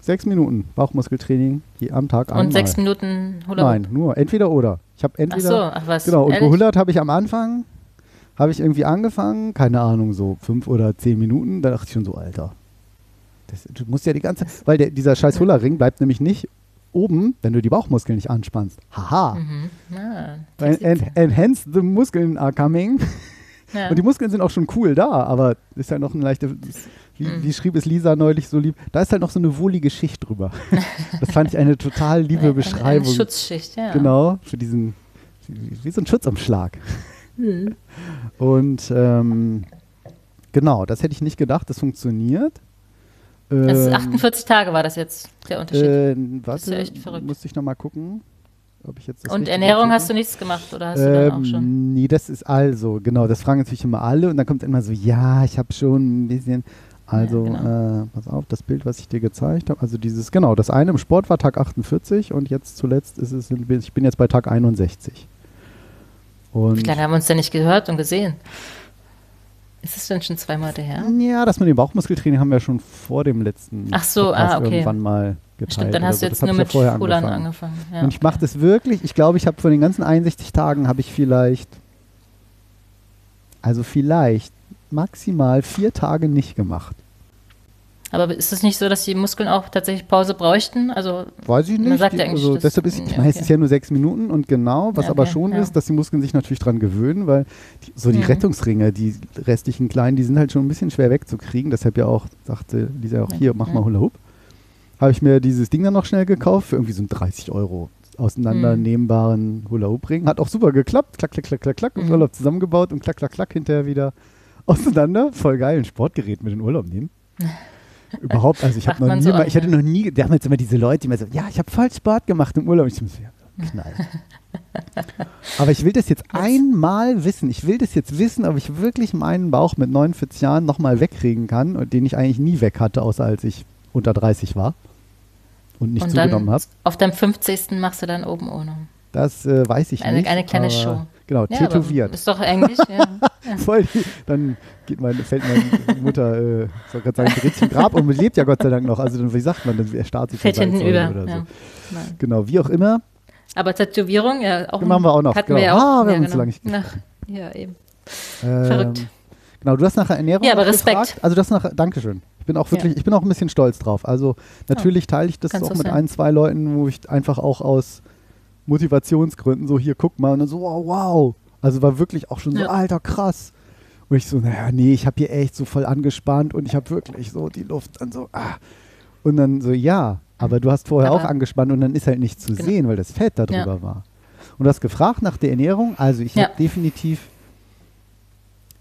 Speaker 3: Sechs Minuten Bauchmuskeltraining je, am Tag einmal.
Speaker 2: Und sechs Minuten Hula Hoop.
Speaker 3: Nein, nur entweder oder. Ich habe
Speaker 2: Ach
Speaker 3: entweder
Speaker 2: so, ach was.
Speaker 3: genau und
Speaker 2: ehrlich?
Speaker 3: gehullert habe ich am Anfang, habe ich irgendwie angefangen, keine Ahnung, so fünf oder zehn Minuten. Da dachte ich schon so, Alter, das, du musst ja die ganze, weil der, dieser scheiß Hullerring bleibt nämlich nicht oben, wenn du die Bauchmuskeln nicht anspannst. Haha.
Speaker 2: Mhm. Ah,
Speaker 3: En, en, enhance the Muskeln are coming.
Speaker 2: ja.
Speaker 3: Und die Muskeln sind auch schon cool da, aber ist ja noch eine leichte, wie,
Speaker 2: Mhm.
Speaker 3: wie schrieb es Lisa neulich so lieb, da ist halt noch so eine wohlige Schicht drüber. das fand ich eine total liebe
Speaker 2: Eine-
Speaker 3: Beschreibung.
Speaker 2: Eine Schutzschicht, ja.
Speaker 3: Genau, für diesen, wie, so ein Schutzumschlag.
Speaker 2: Mhm.
Speaker 3: Und ähm, genau, das hätte ich nicht gedacht, das funktioniert.
Speaker 2: Das ist
Speaker 3: Ähm,
Speaker 2: 48 Tage war das jetzt, der Unterschied.
Speaker 3: äh,
Speaker 2: ist
Speaker 3: warte,
Speaker 2: ja echt verrückt.
Speaker 3: musste ich nochmal gucken, ob ich jetzt das
Speaker 2: Und Ernährung hast du nichts gemacht oder hast du dann auch schon?
Speaker 3: ähm, Nee, das ist also, genau, das fragen natürlich immer alle und dann kommt immer so, ja, ich habe schon ein bisschen. Also,
Speaker 2: Ja,
Speaker 3: äh, pass auf, das Bild, was ich dir gezeigt habe, also dieses, genau, das eine im Sport war Tag 48 und jetzt zuletzt ist es, ich bin jetzt bei Tag 61. Und
Speaker 2: Wie lange haben wir uns denn nicht gehört und gesehen? Ist es denn schon zwei Monate her?
Speaker 3: ja, das mit dem Bauchmuskeltraining haben wir schon vor dem letzten
Speaker 2: Ach so,
Speaker 3: Podcast
Speaker 2: ah, okay.
Speaker 3: irgendwann mal geteilt.
Speaker 2: Stimmt, dann hast
Speaker 3: so.
Speaker 2: du
Speaker 3: Das
Speaker 2: jetzt
Speaker 3: hab
Speaker 2: nur
Speaker 3: ja
Speaker 2: mit Fulan
Speaker 3: angefangen.
Speaker 2: angefangen. Ja.
Speaker 3: Und ich mache das wirklich, ich glaube, ich habe von den ganzen 61 Tagen habe ich vielleicht, also vielleicht maximal vier Tage nicht gemacht.
Speaker 2: Aber ist es nicht so, dass die Muskeln auch tatsächlich Pause bräuchten? Also
Speaker 3: Weiß ich nicht.
Speaker 2: Man sagt
Speaker 3: Die-
Speaker 2: ja
Speaker 3: also, deshalb ist, ich
Speaker 2: ja,
Speaker 3: es
Speaker 2: okay.
Speaker 3: ist ja nur sechs Minuten und genau, was
Speaker 2: Ja,
Speaker 3: aber
Speaker 2: okay,
Speaker 3: schon
Speaker 2: ja.
Speaker 3: ist, dass die Muskeln sich natürlich dran gewöhnen, weil die, so die
Speaker 2: Mhm.
Speaker 3: Rettungsringe, die restlichen kleinen, die sind halt schon ein bisschen schwer wegzukriegen. Deshalb ja auch, sagte Lisa auch hier, mach mal
Speaker 2: Mhm.
Speaker 3: Hula Hoop. Habe ich mir dieses Ding dann noch schnell gekauft für irgendwie so ein 30 Euro auseinandernehmbaren Hula Hoop Ring. Hat auch super geklappt. Klack, klack, klack, klack, klack.
Speaker 2: Mhm.
Speaker 3: Urlaub zusammengebaut und klack, klack, klack hinterher wieder auseinander. Voll geil, ein Sportgerät mit in den Urlaub nehmen. Überhaupt, also ich habe noch nie,
Speaker 2: so
Speaker 3: mal, ich hatte
Speaker 2: ja.
Speaker 3: noch nie, da haben jetzt immer diese Leute, die mir so, ja, ich habe voll Sport gemacht im Urlaub. Ich so, ja, knall. aber ich will das jetzt einmal wissen. Ich will das jetzt wissen, ob ich wirklich meinen Bauch mit 49 Jahren nochmal wegkriegen kann und den ich eigentlich nie weg hatte, außer als ich unter 30 war und nicht
Speaker 2: und
Speaker 3: zugenommen habe.
Speaker 2: auf deinem 50. machst du dann oben ohne.
Speaker 3: Das äh, weiß ich
Speaker 2: Eine-
Speaker 3: nicht.
Speaker 2: eine kleine Show.
Speaker 3: Genau,
Speaker 2: Ja,
Speaker 3: tätowiert.
Speaker 2: Ist doch eigentlich, ja.
Speaker 3: Voll, dann geht meine, fällt meine Mutter, äh, soll gerade sagen, dreht sich im Grab und lebt ja Gott sei Dank noch. Also dann, wie sagt man, dann erstarrt sie
Speaker 2: Fällt hinten über.
Speaker 3: oder
Speaker 2: Ja.
Speaker 3: so. Genau, wie auch immer.
Speaker 2: Aber Tätowierung, ja, auch.
Speaker 3: Die machen wir auch noch,
Speaker 2: Hatten
Speaker 3: genau.
Speaker 2: wir ja auch.
Speaker 3: Ah, wir haben uns
Speaker 2: genau.
Speaker 3: lange nicht
Speaker 2: Nach, ja, eben.
Speaker 3: Ähm,
Speaker 2: Verrückt.
Speaker 3: Genau, du hast nach Ernährung
Speaker 2: Ja, aber Respekt.
Speaker 3: gefragt. Also das nach, Dankeschön. Ich bin auch wirklich, ich bin auch ein bisschen stolz drauf. Also natürlich teile ich das
Speaker 2: Kannst
Speaker 3: auch mit ein, zwei Leuten, wo ich einfach auch aus Motivationsgründen so hier guck mal und dann so wow, wow. Also war wirklich auch schon so
Speaker 2: Ja.
Speaker 3: alter krass. Und ich so, naja, nee, ich habe hier echt so voll angespannt und ich habe wirklich so die Luft dann so ah. und dann so ja, aber du hast vorher
Speaker 2: Aber-
Speaker 3: auch angespannt und dann ist halt nichts zu
Speaker 2: Genau.
Speaker 3: sehen, weil das Fett da
Speaker 2: Ja.
Speaker 3: drüber war. Und du hast gefragt nach der Ernährung. Also ich
Speaker 2: Ja.
Speaker 3: habe definitiv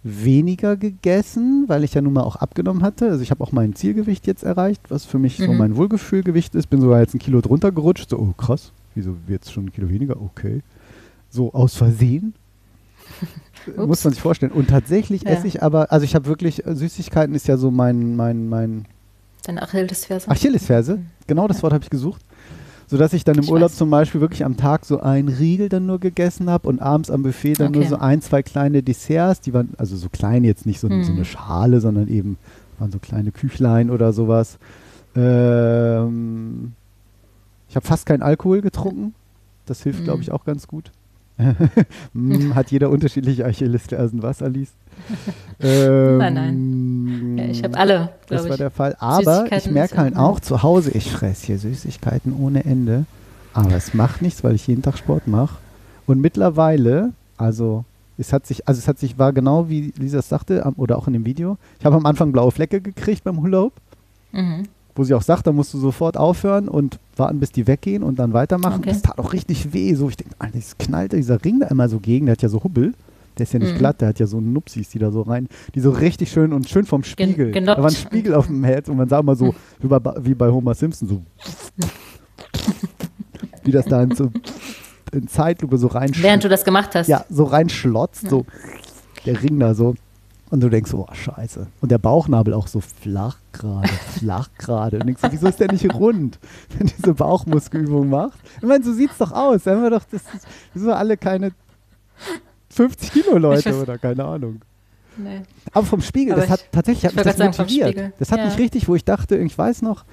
Speaker 3: weniger gegessen, weil ich ja nun mal auch abgenommen hatte. Also ich habe auch mein Zielgewicht jetzt erreicht, was für mich so
Speaker 2: Mhm.
Speaker 3: mein Wohlgefühlgewicht ist. Bin sogar jetzt ein Kilo drunter gerutscht. So, oh krass, wieso jetzt schon ein Kilo weniger? Okay. So aus Versehen. Äh, Muss man sich vorstellen. Und tatsächlich
Speaker 2: Ja.
Speaker 3: esse ich aber, also ich habe wirklich, äh, Süßigkeiten ist ja so mein, mein, mein
Speaker 2: Deine Achillesferse.
Speaker 3: Achillesferse, genau das Wort habe ich gesucht. Sodass ich dann im
Speaker 2: Ich
Speaker 3: Urlaub
Speaker 2: weiß.
Speaker 3: zum Beispiel wirklich am Tag so einen Riegel dann nur gegessen habe und abends am Buffet dann nur
Speaker 2: Okay.
Speaker 3: so ein, zwei kleine Desserts, die waren also so klein jetzt nicht so, so
Speaker 2: Mhm.
Speaker 3: eine Schale, sondern eben waren so kleine Küchlein oder sowas. Ähm, ich habe fast keinen Alkohol getrunken. Das hilft, glaube
Speaker 2: Mhm.
Speaker 3: ich, auch ganz gut. Hm, Hat jeder unterschiedliche Achillesfersen, was, Alice? ähm,
Speaker 2: Nein, nein. Ja, ich habe alle,
Speaker 3: das war
Speaker 2: ich.
Speaker 3: der Fall. Aber ich merke halt auch zu Hause, ich fresse hier Süßigkeiten ohne Ende. Aber es macht nichts, weil ich jeden Tag Sport mache. Und mittlerweile, also es hat sich, also es hat sich, war genau wie Lisa es sagte, am, oder auch in dem Video. Ich habe am Anfang blaue Flecke gekriegt beim Hula Hoop,
Speaker 2: Mhm.
Speaker 3: Wo sie auch sagt, da musst du sofort aufhören und warten, bis die weggehen und dann weitermachen.
Speaker 2: Okay.
Speaker 3: Das tat auch richtig weh. So, ich denke, Alter, das knallt dieser Ring da immer so gegen, der hat ja so Hubbel. Der ist ja nicht
Speaker 2: Mhm.
Speaker 3: glatt, der hat ja so Nupsis, die da so rein, die so richtig schön und schön vom Spiegel.
Speaker 2: genoppt.
Speaker 3: da war ein Spiegel auf dem Herz und man sah immer so, wie bei, wie bei Homer Simpson, so wie das da in, so, in Zeitlupe so rein
Speaker 2: Während du das gemacht hast.
Speaker 3: ja, so reinschlotzt, so der Ring da so. Und du denkst oh scheiße. Und der Bauchnabel auch so flach gerade, flach gerade. Und denkst so, wieso ist der nicht rund, wenn diese Bauchmuskelübung macht? Ich meine, so sieht's doch aus. Da haben wir doch, das ist, wir sind doch alle keine 50 Kilo Leute oder keine Ahnung.
Speaker 2: Nee.
Speaker 3: Aber vom Spiegel,
Speaker 2: Aber
Speaker 3: das hat
Speaker 2: ich-
Speaker 3: tatsächlich hat
Speaker 2: ich
Speaker 3: mich das motiviert. Das hat
Speaker 2: Ja.
Speaker 3: mich richtig, wo ich dachte, ich weiß noch,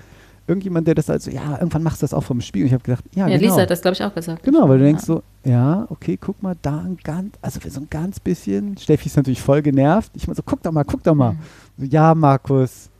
Speaker 3: irgendjemand, der das also, ja, irgendwann machst du das auch vom Spiegel. Und ich habe gedacht, ja,
Speaker 2: Ja,
Speaker 3: genau.
Speaker 2: Lisa hat das, glaube ich, auch gesagt.
Speaker 3: Genau, weil du denkst
Speaker 2: Ja.
Speaker 3: so, ja, okay, guck mal, da ein ganz, also so ein ganz bisschen. Steffi ist natürlich voll genervt. Ich mal so, guck doch mal, guck doch mal.
Speaker 2: Mhm.
Speaker 3: So, ja, Markus,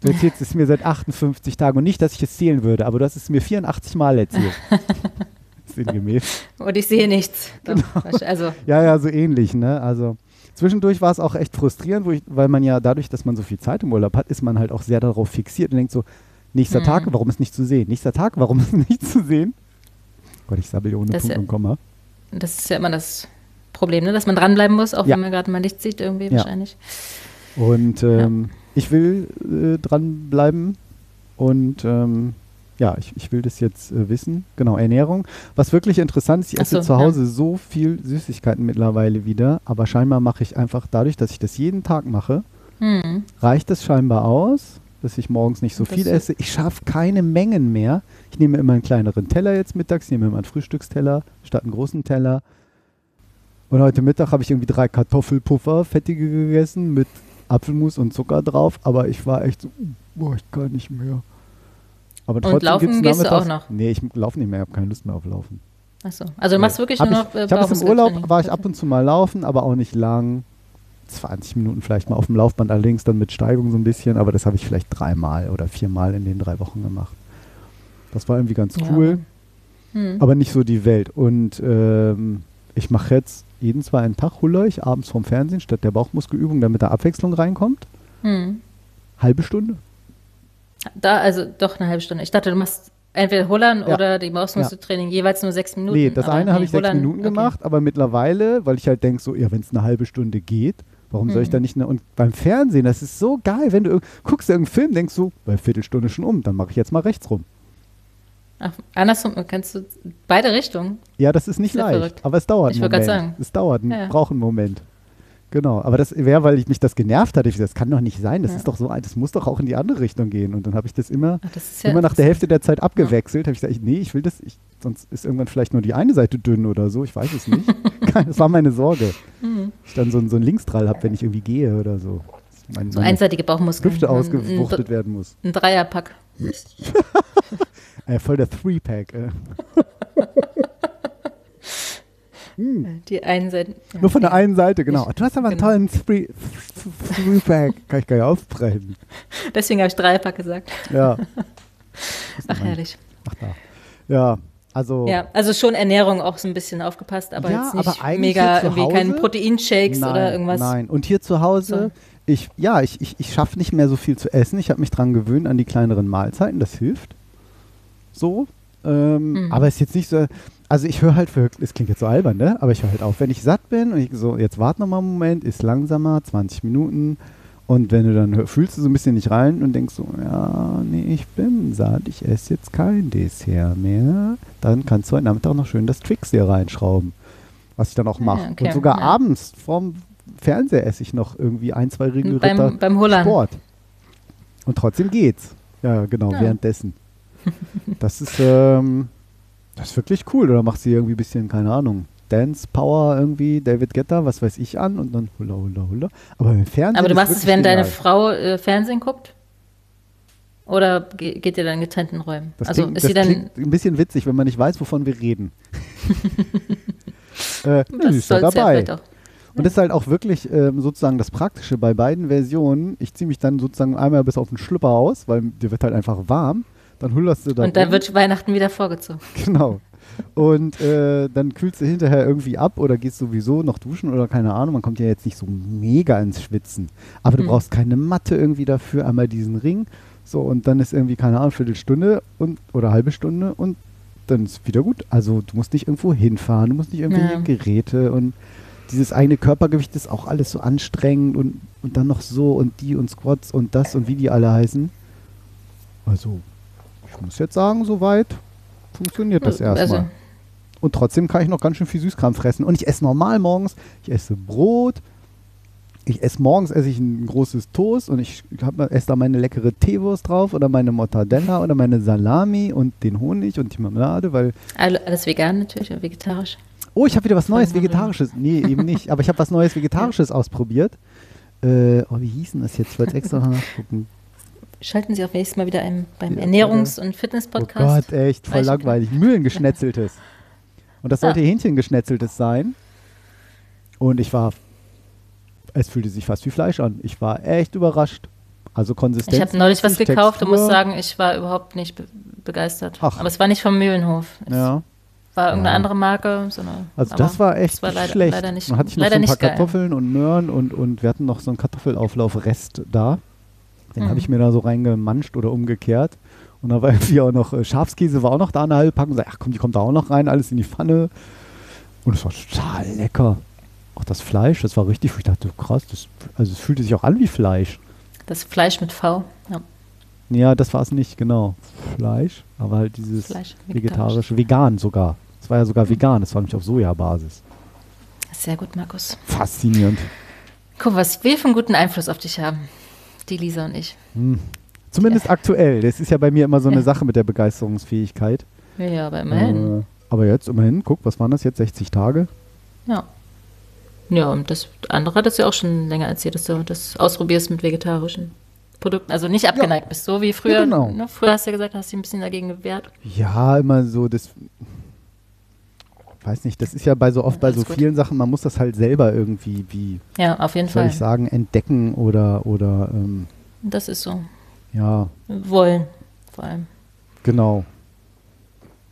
Speaker 3: du erzählst es mir seit 58 Tagen und nicht, dass ich es zählen würde, aber du hast es mir 84 Mal erzählt. Sinngemäß.
Speaker 2: Und ich sehe nichts.
Speaker 3: Genau.
Speaker 2: Also,
Speaker 3: Ja, ja, so ähnlich, ne? Also zwischendurch war es auch echt frustrierend, ich, weil man ja dadurch, dass man so viel Zeit im Urlaub hat, ist man halt auch sehr darauf fixiert und denkt so, nächster
Speaker 2: Mhm.
Speaker 3: Tag, warum ist nicht zu sehen? Nächster Tag, warum ist nicht zu sehen? Gott, ich sabbel ohne
Speaker 2: Das
Speaker 3: Punkt
Speaker 2: ja-
Speaker 3: und Komma.
Speaker 2: das ist ja immer das Problem, ne? dass man dranbleiben muss, auch
Speaker 3: Ja.
Speaker 2: wenn man gerade mal nichts sieht, irgendwie
Speaker 3: Ja.
Speaker 2: wahrscheinlich.
Speaker 3: Und ähm, ich will äh, dranbleiben und ähm, ja, ich, ich will das jetzt äh, wissen. Genau, Ernährung. Was wirklich interessant ist, ich esse
Speaker 2: so,
Speaker 3: zu
Speaker 2: ja.
Speaker 3: Hause so viel Süßigkeiten mittlerweile wieder, aber scheinbar mache ich einfach dadurch, dass ich das jeden Tag mache,
Speaker 2: Hm.
Speaker 3: reicht es scheinbar aus, dass ich morgens nicht so viel esse. Ich schaffe keine Mengen mehr. Ich nehme immer einen kleineren Teller jetzt mittags, nehme immer einen Frühstücksteller statt einen großen Teller. Und heute Mittag habe ich irgendwie drei Kartoffelpuffer, fettige gegessen mit Apfelmus und Zucker drauf, aber ich war echt so, boah, ich kann nicht mehr. Aber
Speaker 2: Und
Speaker 3: trotzdem
Speaker 2: laufen
Speaker 3: gibt's
Speaker 2: gehst du auch noch?
Speaker 3: Nee, ich laufe nicht mehr, ich habe keine Lust mehr auf Laufen.
Speaker 2: Achso. Also du machst wirklich
Speaker 3: Hab
Speaker 2: nur
Speaker 3: ich
Speaker 2: noch äh,
Speaker 3: ich habe es im Urlaub, war ich ab und zu mal laufen, aber auch nicht lang. 20 Minuten vielleicht mal auf dem Laufband, allerdings dann mit Steigung so ein bisschen, aber das habe ich vielleicht dreimal oder viermal in den drei Wochen gemacht. Das war irgendwie ganz
Speaker 2: Ja.
Speaker 3: cool,
Speaker 2: Hm.
Speaker 3: aber nicht so die Welt. Und ähm, ich mache jetzt jeden zweiten Tag hulle ich abends vorm Fernsehen statt der Bauchmuskelübung, damit da Abwechslung reinkommt.
Speaker 2: Hm.
Speaker 3: Halbe Stunde.
Speaker 2: Da, also doch eine halbe Stunde. Ich dachte, du machst entweder Hullern
Speaker 3: Ja.
Speaker 2: oder die Bauchmuskeltraining jeweils nur sechs Minuten.
Speaker 3: Nee, das eine habe ich sechs Minuten
Speaker 2: okay.
Speaker 3: gemacht, aber mittlerweile, weil ich halt denke, so, ja, wenn es eine halbe Stunde geht, warum soll ich
Speaker 2: Mhm.
Speaker 3: da nicht eine. Und beim Fernsehen, das ist so geil, wenn du irg- guckst irgendeinen Film, denkst du, bei Viertelstunde schon um, dann mache ich jetzt mal rechts rum.
Speaker 2: Ach, andersrum, kannst du beide Richtungen.
Speaker 3: Ja, das ist nicht
Speaker 2: Ist ja
Speaker 3: leicht,
Speaker 2: verrückt.
Speaker 3: aber es dauert
Speaker 2: Ich wollte
Speaker 3: Moment.
Speaker 2: sagen.
Speaker 3: Es dauert,
Speaker 2: Ja,
Speaker 3: braucht einen Moment. Genau, aber das wäre, weil ich mich das genervt hatte. Ich das kann doch nicht sein. Das
Speaker 2: Ja.
Speaker 3: ist doch so, das muss doch auch in die andere Richtung gehen. Und dann habe ich das immer,
Speaker 2: Ach, das ist ja
Speaker 3: immer nach der. Hälfte der Zeit abgewechselt. Habe ich gesagt, ich, nee, ich will das, ich, sonst ist irgendwann vielleicht nur die eine Seite dünn oder so. Ich weiß es nicht. das war meine Sorge.
Speaker 2: Mhm.
Speaker 3: Ich dann so, so einen Linksdrall habe, wenn ich irgendwie gehe oder so. Dass Mein,
Speaker 2: So
Speaker 3: meine
Speaker 2: einseitige Bauchmuskeln.
Speaker 3: Hüfte
Speaker 2: Ein-
Speaker 3: ausgewuchtet werden muss.
Speaker 2: Ein, Dreierpack.
Speaker 3: Äh, voll der Three-Pack. Äh.
Speaker 2: Die einen Seiten. ja.
Speaker 3: Nur von der einen Seite, genau. Du hast aber einen
Speaker 2: Genau.
Speaker 3: tollen Three- Three-Pack. Kann ich gar nicht aufbrechen.
Speaker 2: Deswegen habe ich Dreierpack gesagt.
Speaker 3: Ja.
Speaker 2: Ach, herrlich.
Speaker 3: Ach da. Ja, also.
Speaker 2: Ja, also schon Ernährung auch so ein bisschen aufgepasst, aber
Speaker 3: Ja,
Speaker 2: jetzt nicht
Speaker 3: aber eigentlich
Speaker 2: mega irgendwie keinen Proteinshakes
Speaker 3: nein,
Speaker 2: oder irgendwas.
Speaker 3: Nein, und hier zu Hause, ich, ja, ich, ich, ich schaffe nicht mehr so viel zu essen. Ich habe mich dran gewöhnt an die kleineren Mahlzeiten, das hilft. So. Ähm,
Speaker 2: Mhm.
Speaker 3: Aber es ist jetzt nicht so. Also ich höre halt wirklich, es klingt jetzt so albern, ne? Aber ich höre halt auf, wenn ich satt bin und ich so, jetzt warte noch mal einen Moment, ist langsamer, 20 Minuten. Und wenn du dann fühlst du so ein bisschen nicht rein und denkst so, ja, nee, ich bin satt, ich esse jetzt kein Dessert mehr, dann kannst du heute Nachmittag noch schön das Twix hier reinschrauben. Was ich dann auch
Speaker 2: Ja,
Speaker 3: mache.
Speaker 2: okay,
Speaker 3: und sogar
Speaker 2: ja.
Speaker 3: abends vorm Fernseher esse ich noch irgendwie ein, zwei Riegel
Speaker 2: Beim-
Speaker 3: Ritter
Speaker 2: beim Hullern.
Speaker 3: Sport. Und trotzdem geht's. Ja, genau,
Speaker 2: Ja.
Speaker 3: währenddessen. Das ist, ähm, das ist wirklich cool. Oder machst du irgendwie ein bisschen, keine Ahnung, Dance Power irgendwie, David Guetta, was weiß ich an und dann hula hula hula. Aber im Fernsehen.
Speaker 2: Aber du machst es, wenn deine
Speaker 3: genial.
Speaker 2: Frau äh, Fernsehen guckt? Oder ge geht ihr dann in getrennten Räumen?
Speaker 3: Das,
Speaker 2: also
Speaker 3: klingt,
Speaker 2: ist sie dann.
Speaker 3: ein bisschen witzig, wenn man nicht weiß, wovon wir reden. äh,
Speaker 2: Das
Speaker 3: ist ja
Speaker 2: ja
Speaker 3: dabei.
Speaker 2: auch.
Speaker 3: Und das ist halt auch wirklich ähm, sozusagen das Praktische bei beiden Versionen. Ich ziehe mich dann sozusagen einmal bis auf den Schlüpper aus, weil dir wird halt einfach warm. Dann hullerst du da
Speaker 2: Und dann
Speaker 3: rum.
Speaker 2: wird Weihnachten wieder vorgezogen.
Speaker 3: Genau. Und äh, dann kühlst du hinterher irgendwie ab oder gehst sowieso noch duschen oder keine Ahnung. Man kommt ja jetzt nicht so mega ins Schwitzen. Aber du
Speaker 2: Mhm.
Speaker 3: brauchst keine Matte irgendwie dafür, einmal diesen Ring. So, und dann ist irgendwie, keine Ahnung, Viertelstunde und, oder halbe Stunde und dann ist wieder gut. Also du musst nicht irgendwo hinfahren, du musst nicht irgendwelche
Speaker 2: Ja.
Speaker 3: Geräte und dieses eigene Körpergewicht ist auch alles so anstrengend und, und dann noch so und die und Squats und das und wie die alle heißen. Also, ich muss jetzt sagen, soweit funktioniert das erstmal.
Speaker 2: Also,
Speaker 3: Und trotzdem kann ich noch ganz schön viel Süßkram fressen. Und ich esse normal morgens. Ich esse Brot. Ich esse morgens esse ich ein großes Toast und ich hab, esse da meine leckere Teewurst drauf oder meine Mortadella oder meine Salami und den Honig und die Marmelade, weil
Speaker 2: alle- alles vegan natürlich, oder vegetarisch.
Speaker 3: oh, ich habe wieder was Neues. Vegetarisches. Nee, eben nicht. Aber ich habe was Neues Vegetarisches ausprobiert. Äh, oh, wie hieß denn das jetzt? Ich wollte extra noch nachgucken.
Speaker 2: Schalten Sie auch nächstes Mal wieder ein, beim
Speaker 3: Ja,
Speaker 2: Ernährungs- und
Speaker 3: Oh
Speaker 2: Fitness-Podcast.
Speaker 3: Gott, echt, voll langweilig. Mühlengeschnetzeltes. Und das sollte
Speaker 2: Ah.
Speaker 3: Hähnchengeschnetzeltes sein. Und ich war, es fühlte sich fast wie Fleisch an. Ich war echt überrascht. Also Konsistenz.
Speaker 2: ich habe neulich was
Speaker 3: Textur.
Speaker 2: gekauft und muss sagen, ich war überhaupt nicht be begeistert.
Speaker 3: Ach.
Speaker 2: Aber es war nicht vom Mühlenhof. Es
Speaker 3: Ja,
Speaker 2: war irgendeine
Speaker 3: Ja.
Speaker 2: andere Marke. Sondern,
Speaker 3: also das war echt
Speaker 2: es war leider,
Speaker 3: schlecht.
Speaker 2: leider nicht,
Speaker 3: Dann hatte ich noch so ein paar. Kartoffeln und Möhren und, und wir hatten noch so einen Kartoffelauflauf-Rest da. Den
Speaker 2: Mhm.
Speaker 3: habe ich mir da so reingemanscht oder umgekehrt. Und da war irgendwie auch noch äh, Schafskäse, war auch noch da eine halbe Packung. Sag, ach komm, die kommt da auch noch rein, alles in die Pfanne. Und es war total lecker. Auch das Fleisch, das war richtig, ich dachte, krass, das, also es fühlte sich auch an wie Fleisch.
Speaker 2: Das Fleisch mit V. Ja,
Speaker 3: Ja, das war es nicht, genau. Fleisch, aber halt dieses
Speaker 2: Fleisch,
Speaker 3: vegetarische, vegan sogar. Es war ja sogar vegan, es war nämlich auf Sojabasis.
Speaker 2: Sehr gut, Markus.
Speaker 3: Faszinierend.
Speaker 2: Guck, was wir für einen guten Einfluss auf dich haben. Die Lisa und ich.
Speaker 3: Zumindest aktuell. Das ist ja bei mir immer so eine
Speaker 2: Ja.
Speaker 3: Sache mit der Begeisterungsfähigkeit.
Speaker 2: Ja, Ja, aber immerhin.
Speaker 3: Äh, aber jetzt immerhin, guck, was waren das jetzt? 60 Tage?
Speaker 2: Ja. Ja, und das andere hat es ja auch schon länger erzählt, dass du das ausprobierst mit vegetarischen Produkten, also nicht abgeneigt bist, so wie früher.
Speaker 3: Ja, genau.
Speaker 2: ne? Früher hast du ja gesagt, hast du dich ein bisschen dagegen gewehrt.
Speaker 3: Ja, immer so, das. Weiß nicht, das ist ja bei so oft bei
Speaker 2: Alles
Speaker 3: so
Speaker 2: gut.
Speaker 3: vielen Sachen, man muss das halt selber irgendwie, wie
Speaker 2: Ja, auf jeden
Speaker 3: soll
Speaker 2: Fall.
Speaker 3: ich sagen, entdecken oder, oder, ähm,
Speaker 2: Das ist so.
Speaker 3: ja,
Speaker 2: Wollen, vor allem.
Speaker 3: genau.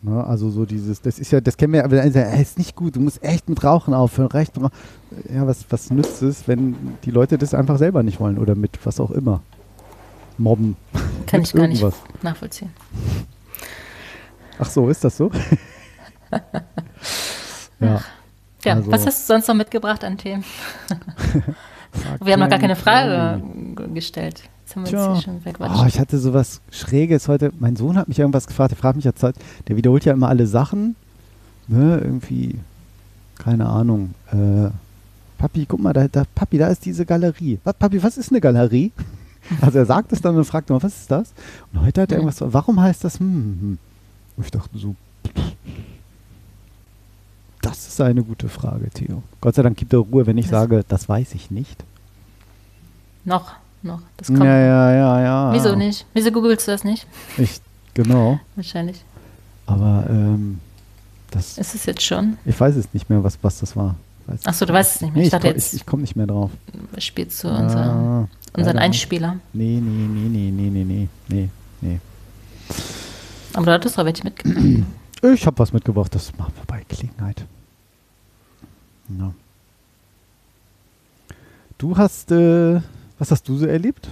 Speaker 3: Ne, also so dieses, das ist ja, das kennen wir, aber sagt, ey, ist nicht gut, du musst echt mit Rauchen aufhören, recht. Ja, was, was nützt es, wenn die Leute das einfach selber nicht wollen oder mit was auch immer. Mobben.
Speaker 2: Kann ich gar nicht
Speaker 3: irgendwas.
Speaker 2: nachvollziehen.
Speaker 3: Ach so, ist das so? ja.
Speaker 2: Ja,
Speaker 3: Also-
Speaker 2: was hast du sonst noch mitgebracht an Themen? Wir haben noch gar keine Frage gestellt. Jetzt haben wir uns
Speaker 3: Tja.
Speaker 2: hier schon verquatscht.
Speaker 3: Oh, ich hatte sowas Schräges heute. Mein Sohn hat mich irgendwas gefragt. Der fragt mich jetzt, der wiederholt ja immer alle Sachen. Ne, irgendwie, keine Ahnung. Äh, Papi, guck mal, da, da, Papi, da ist diese Galerie. Was, Papi, was ist eine Galerie? Also er sagt es dann und fragt immer, was ist das? Und heute hat er
Speaker 2: Hm.
Speaker 3: irgendwas, warum heißt das? Hm, hm, hm. Und ich dachte so, das ist eine gute Frage, Theo. Gott sei Dank gibt er Ruhe, wenn ich
Speaker 2: das
Speaker 3: sage, das weiß ich nicht.
Speaker 2: Noch, noch. Das kommt.
Speaker 3: Ja, ja, ja, ja.
Speaker 2: Wieso nicht? Wieso googelst du das nicht?
Speaker 3: Ich, genau.
Speaker 2: Wahrscheinlich.
Speaker 3: Aber ähm, das.
Speaker 2: Ist es jetzt schon?
Speaker 3: Ich weiß es nicht mehr, was, was das war.
Speaker 2: Achso, du weißt es nicht mehr.
Speaker 3: Nee,
Speaker 2: ich, dachte
Speaker 3: ich,
Speaker 2: jetzt.
Speaker 3: Ich, ich komme nicht mehr drauf.
Speaker 2: Spielst du
Speaker 3: ah,
Speaker 2: unseren,
Speaker 3: unseren ja,
Speaker 2: Einspieler?
Speaker 3: Nee, nee, nee, nee, nee, nee, nee, nee.
Speaker 2: Aber du hattest doch welche mitgenommen.
Speaker 3: Ich habe was mitgebracht, das machen wir bei Gelegenheit. Ja. Du hast, äh, was hast du so erlebt?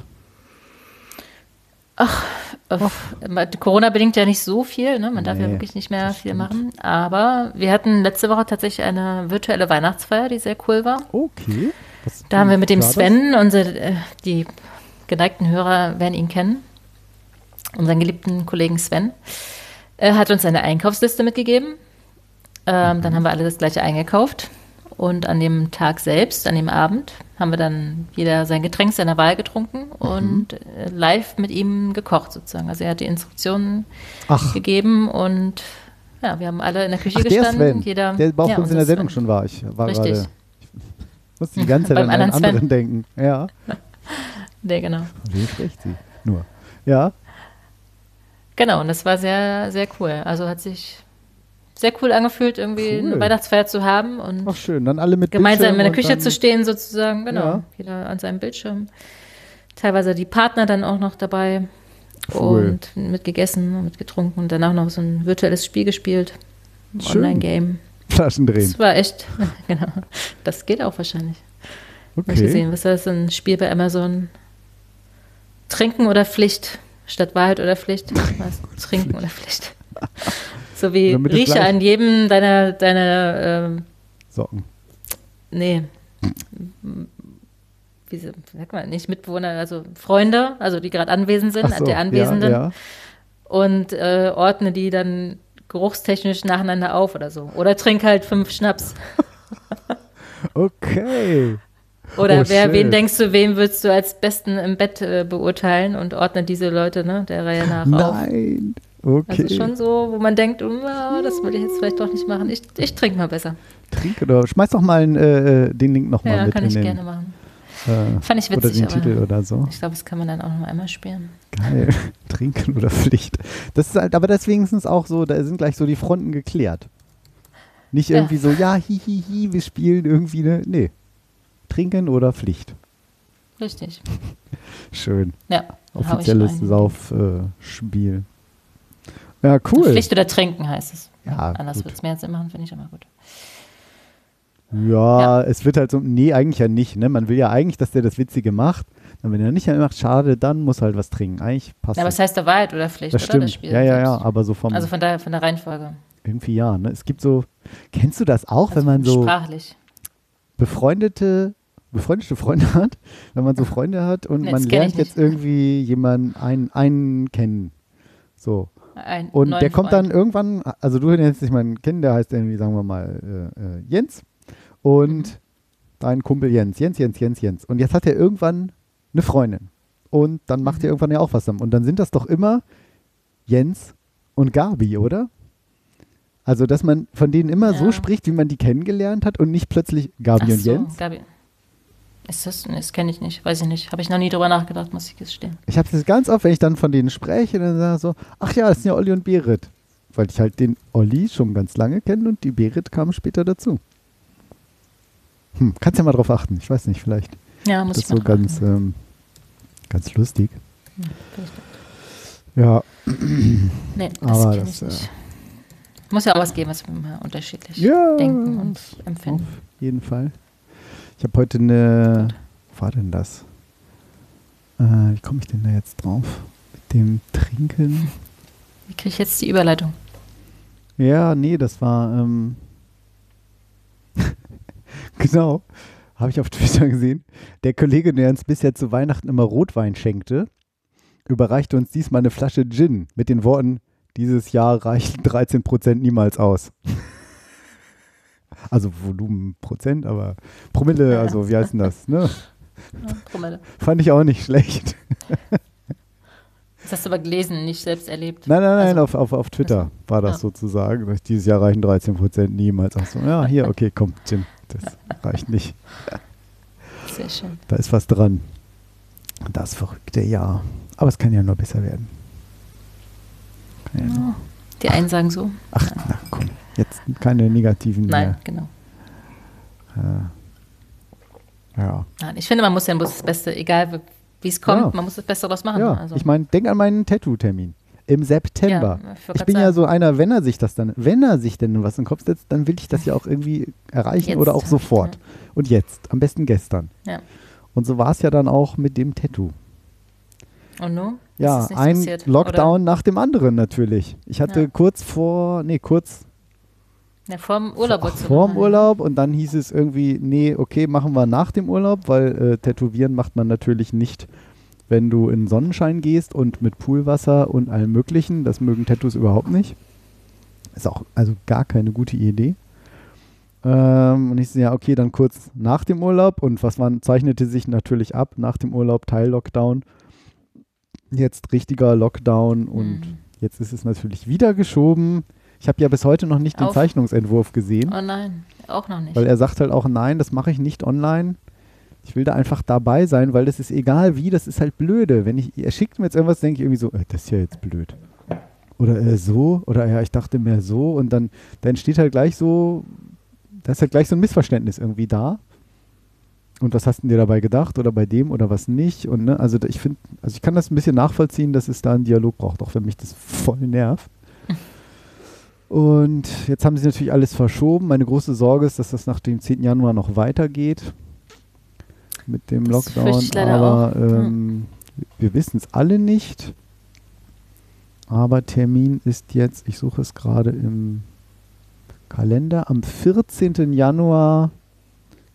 Speaker 2: Uff, Corona bedingt ja nicht so viel, ne? man darf ja
Speaker 3: Nee,
Speaker 2: wirklich nicht mehr viel machen. Aber wir hatten letzte Woche tatsächlich eine virtuelle Weihnachtsfeier, die sehr cool war.
Speaker 3: Okay. Was,
Speaker 2: Da haben wir mit dem
Speaker 3: war das?
Speaker 2: Sven, unser, äh, die geneigten Hörer werden ihn kennen, unseren geliebten Kollegen Sven, äh, hat uns eine Einkaufsliste mitgegeben. Ähm, Dann haben wir alle das gleiche eingekauft. Und an dem Tag selbst, an dem Abend, haben wir dann jeder sein Getränk seiner Wahl getrunken und äh, live mit ihm gekocht sozusagen. Also er hat die Instruktionen
Speaker 3: Ach,
Speaker 2: gegeben und ja, wir haben alle in der Küche
Speaker 3: ach der
Speaker 2: gestanden.
Speaker 3: Sven,
Speaker 2: Jeder,
Speaker 3: der bei
Speaker 2: ja,
Speaker 3: uns in der Sendung
Speaker 2: Sven.
Speaker 3: schon war. Ich war
Speaker 2: Richtig.
Speaker 3: gerade, ich musste die ganze Zeit an einen
Speaker 2: anderen Sven.
Speaker 3: denken. Ja,
Speaker 2: Der, genau.
Speaker 3: wie spricht sie? Nur. Ja,
Speaker 2: Genau, und das war sehr, sehr cool. Also hat sich sehr cool angefühlt, irgendwie
Speaker 3: Cool.
Speaker 2: eine Weihnachtsfeier zu haben und
Speaker 3: ach schön. Dann alle mit
Speaker 2: gemeinsam in der Küche zu stehen, sozusagen. Genau.
Speaker 3: Ja.
Speaker 2: Jeder an seinem Bildschirm. Teilweise die Partner dann auch noch dabei
Speaker 3: Cool.
Speaker 2: und mit gegessen und mit getrunken und danach noch so ein virtuelles Spiel gespielt. Online-Game.
Speaker 3: Flaschen drehen.
Speaker 2: Das war echt, genau. Das geht auch wahrscheinlich. Hab ich
Speaker 3: Okay.
Speaker 2: gesehen. Was ist das? Ein Spiel bei Amazon? Trinken oder Pflicht? Statt Wahrheit oder Pflicht? Was? Trinken oder Pflicht? So wie
Speaker 3: Damit
Speaker 2: rieche an jedem deiner, deiner ähm,
Speaker 3: Socken.
Speaker 2: nee. Wie so- sagt man, nicht Mitbewohner, also Freunde, also die gerade anwesend sind,
Speaker 3: so,
Speaker 2: der Anwesenden
Speaker 3: Ja, ja.
Speaker 2: und äh, ordne die dann geruchstechnisch nacheinander auf oder so. Oder trink halt fünf Schnaps.
Speaker 3: Okay.
Speaker 2: Oder
Speaker 3: Oh,
Speaker 2: wer,
Speaker 3: shit.
Speaker 2: wen denkst du, wen würdest du als Besten im Bett äh, beurteilen und ordne diese Leute ne, der Reihe nach auf?
Speaker 3: Nein. Okay.
Speaker 2: Also schon so, wo man denkt, oh, das würde ich jetzt vielleicht doch nicht machen. Ich, ich trinke mal besser.
Speaker 3: Trink oder schmeiß doch mal äh, äh, den Link nochmal
Speaker 2: Ja,
Speaker 3: mit
Speaker 2: kann
Speaker 3: in
Speaker 2: ich
Speaker 3: den,
Speaker 2: gerne machen.
Speaker 3: Äh,
Speaker 2: Fand ich
Speaker 3: oder
Speaker 2: witzig,
Speaker 3: den
Speaker 2: aber
Speaker 3: Titel oder so.
Speaker 2: ich glaube, das kann man dann auch noch einmal spielen.
Speaker 3: Geil. Trinken oder Pflicht. Das ist halt, aber das ist wenigstens auch so, da sind gleich so die Fronten geklärt. Nicht
Speaker 2: Ja.
Speaker 3: irgendwie so, ja, hi, hi, hi, wir spielen irgendwie eine. Nee. Trinken oder Pflicht.
Speaker 2: Richtig.
Speaker 3: Schön.
Speaker 2: Ja.
Speaker 3: Offizielles. Saufspiel. Äh, ja, cool.
Speaker 2: Pflicht oder Trinken heißt es.
Speaker 3: Ja,
Speaker 2: Anders würde es mehr Sinn machen, finde ich aber gut.
Speaker 3: Ja, es wird halt so, nee, eigentlich ja nicht. Ne? Man will ja eigentlich, dass der das Witzige macht. Und wenn er nicht macht, schade, dann muss halt was trinken. Eigentlich passt
Speaker 2: Ja, aber
Speaker 3: das.
Speaker 2: es heißt der Wahrheit oder Pflicht,
Speaker 3: das
Speaker 2: oder?
Speaker 3: stimmt.
Speaker 2: Das Spiel
Speaker 3: ja, ja, ja, aber so vom,
Speaker 2: Also von der, von der Reihenfolge.
Speaker 3: irgendwie ja. Ne? Es gibt so, kennst du das auch, wenn man so
Speaker 2: Sprachlich.
Speaker 3: befreundete, befreundete Freunde hat? Wenn man so Freunde hat und
Speaker 2: Nee,
Speaker 3: man lernt jetzt irgendwie jemanden, einen, einen kennen. So.
Speaker 2: Ein
Speaker 3: Und der kommt
Speaker 2: Freund.
Speaker 3: dann irgendwann, also du nennst dich mal kennen, der heißt irgendwie, sagen wir mal, äh, äh, Jens. Und
Speaker 2: Mhm.
Speaker 3: dein Kumpel Jens, Jens, Jens, Jens, Jens. Und jetzt hat er irgendwann eine Freundin. Und dann macht
Speaker 2: Mhm.
Speaker 3: er irgendwann ja auch was zusammen. Und dann sind das doch immer Jens und Gabi, oder? Also, dass man von denen immer so
Speaker 2: Ja.
Speaker 3: spricht, wie man die kennengelernt hat und nicht plötzlich Gabi
Speaker 2: Ach
Speaker 3: und
Speaker 2: so,
Speaker 3: Jens.
Speaker 2: Gabi. Ist das? Nee, das kenne ich nicht. Weiß ich nicht. Habe ich noch nie drüber nachgedacht, muss ich gestehen.
Speaker 3: Ich habe das ganz oft, wenn ich dann von denen spreche, dann sage ich so, ach ja, das sind ja Olli und Berit. Weil ich halt den Olli schon ganz lange kenne und die Berit kam später dazu. Hm, kannst ja mal drauf achten. Ich weiß nicht, vielleicht
Speaker 2: Ja, muss
Speaker 3: das
Speaker 2: ich
Speaker 3: so
Speaker 2: mal drauf
Speaker 3: ganz, ähm, ganz lustig.
Speaker 2: vielleicht.
Speaker 3: Ja,
Speaker 2: Nee, das
Speaker 3: Aber das,
Speaker 2: ich nicht. Muss ja auch was geben, was wir mal unterschiedlich
Speaker 3: Ja,
Speaker 2: denken und
Speaker 3: auf
Speaker 2: empfinden.
Speaker 3: jeden Fall. Ich habe heute eine, wo war denn das? Äh, wie komme ich denn da jetzt drauf? Mit dem Trinken?
Speaker 2: Wie kriege ich jetzt die Überleitung?
Speaker 3: Ja, nee, das war, ähm, genau, habe ich auf Twitter gesehen. Der Kollege, der uns bisher zu Weihnachten immer Rotwein schenkte, überreichte uns diesmal eine Flasche Gin mit den Worten, dieses Jahr reichen 13% niemals aus. Also Volumenprozent, aber Promille,
Speaker 2: Ja.
Speaker 3: also wie heißt denn das? Ne?
Speaker 2: Ja, Promille.
Speaker 3: Fand ich auch nicht schlecht.
Speaker 2: Das hast du aber gelesen, nicht selbst erlebt.
Speaker 3: Nein, nein, nein,
Speaker 2: Also-
Speaker 3: auf, auf, auf Twitter
Speaker 2: Also,
Speaker 3: war das
Speaker 2: ja.
Speaker 3: sozusagen. Dieses Jahr reichen 13% niemals aus. So, ja, hier, okay, komm, Jim, das reicht nicht.
Speaker 2: Sehr schön.
Speaker 3: Da ist was dran. Das verrückte Jahr. Aber es kann ja nur besser werden. Kann ja nur.
Speaker 2: Die einen sagen so.
Speaker 3: Ach, na komm. Jetzt keine negativen
Speaker 2: Nein, genau.
Speaker 3: mehr. Ja. Ja.
Speaker 2: Nein, ich finde, man muss ja bloß das Beste, egal wie- es kommt,
Speaker 3: Ja.
Speaker 2: man muss das Beste daraus machen.
Speaker 3: ja.
Speaker 2: also.
Speaker 3: Ich meine, denk an meinen Tattoo-Termin. Im September.
Speaker 2: Ja, ich
Speaker 3: bin ja
Speaker 2: sagen.
Speaker 3: so einer, wenn er sich das dann, wenn er sich denn was in den Kopf setzt, dann will ich das ja auch irgendwie erreichen
Speaker 2: Jetzt.
Speaker 3: oder auch sofort. Und jetzt, am besten gestern.
Speaker 2: Ja.
Speaker 3: Und so war es ja dann auch mit dem Tattoo.
Speaker 2: Und nun?
Speaker 3: Ja, ein
Speaker 2: passiert,
Speaker 3: Lockdown nach dem anderen natürlich. Ich hatte
Speaker 2: Ja.
Speaker 3: kurz vor, nee, kurz
Speaker 2: Oder? Ja, vor dem Urlaub.
Speaker 3: Ach,
Speaker 2: wolltest du
Speaker 3: vor dem. Urlaub und dann hieß es irgendwie, nee, okay, machen wir nach dem Urlaub, weil äh, Tätowieren macht man natürlich nicht, wenn du in Sonnenschein gehst und mit Poolwasser und allem möglichen. Das mögen Tattoos überhaupt nicht. Ist auch also gar keine gute Idee. Ähm, und ich so, ja, okay, dann kurz nach dem Urlaub und was man zeichnete sich natürlich ab nach dem Urlaub, Teil-Lockdown. Jetzt richtiger Lockdown und
Speaker 2: Mhm.
Speaker 3: jetzt ist es natürlich wieder geschoben. Ich habe ja bis heute noch nicht den
Speaker 2: Auf-
Speaker 3: Zeichnungsentwurf gesehen.
Speaker 2: Oh nein, auch noch nicht.
Speaker 3: Weil er sagt halt auch, nein, das mache ich nicht online. Ich will da einfach dabei sein, weil das ist egal wie, das ist halt blöde. Wenn ich, er schickt mir jetzt irgendwas, denke ich irgendwie so, äh, das ist ja jetzt blöd. Oder äh, so, oder ja, ich dachte mehr so und dann, dann entsteht halt gleich so, da ist halt gleich so ein Missverständnis irgendwie da. Und was hast du dir dabei gedacht oder bei dem oder was nicht? Und ne, also ich finde, also ich kann das ein bisschen nachvollziehen, dass es da einen Dialog braucht, auch wenn mich das voll nervt. Und jetzt haben sie natürlich alles verschoben. Meine große Sorge ist, dass das nach dem 10. Januar noch weitergeht mit dem
Speaker 2: Das
Speaker 3: Lockdown. Aber
Speaker 2: auch. Hm.
Speaker 3: ähm, wir wissen es alle nicht. Aber Termin ist jetzt, ich suche es gerade im Kalender, am 14. Januar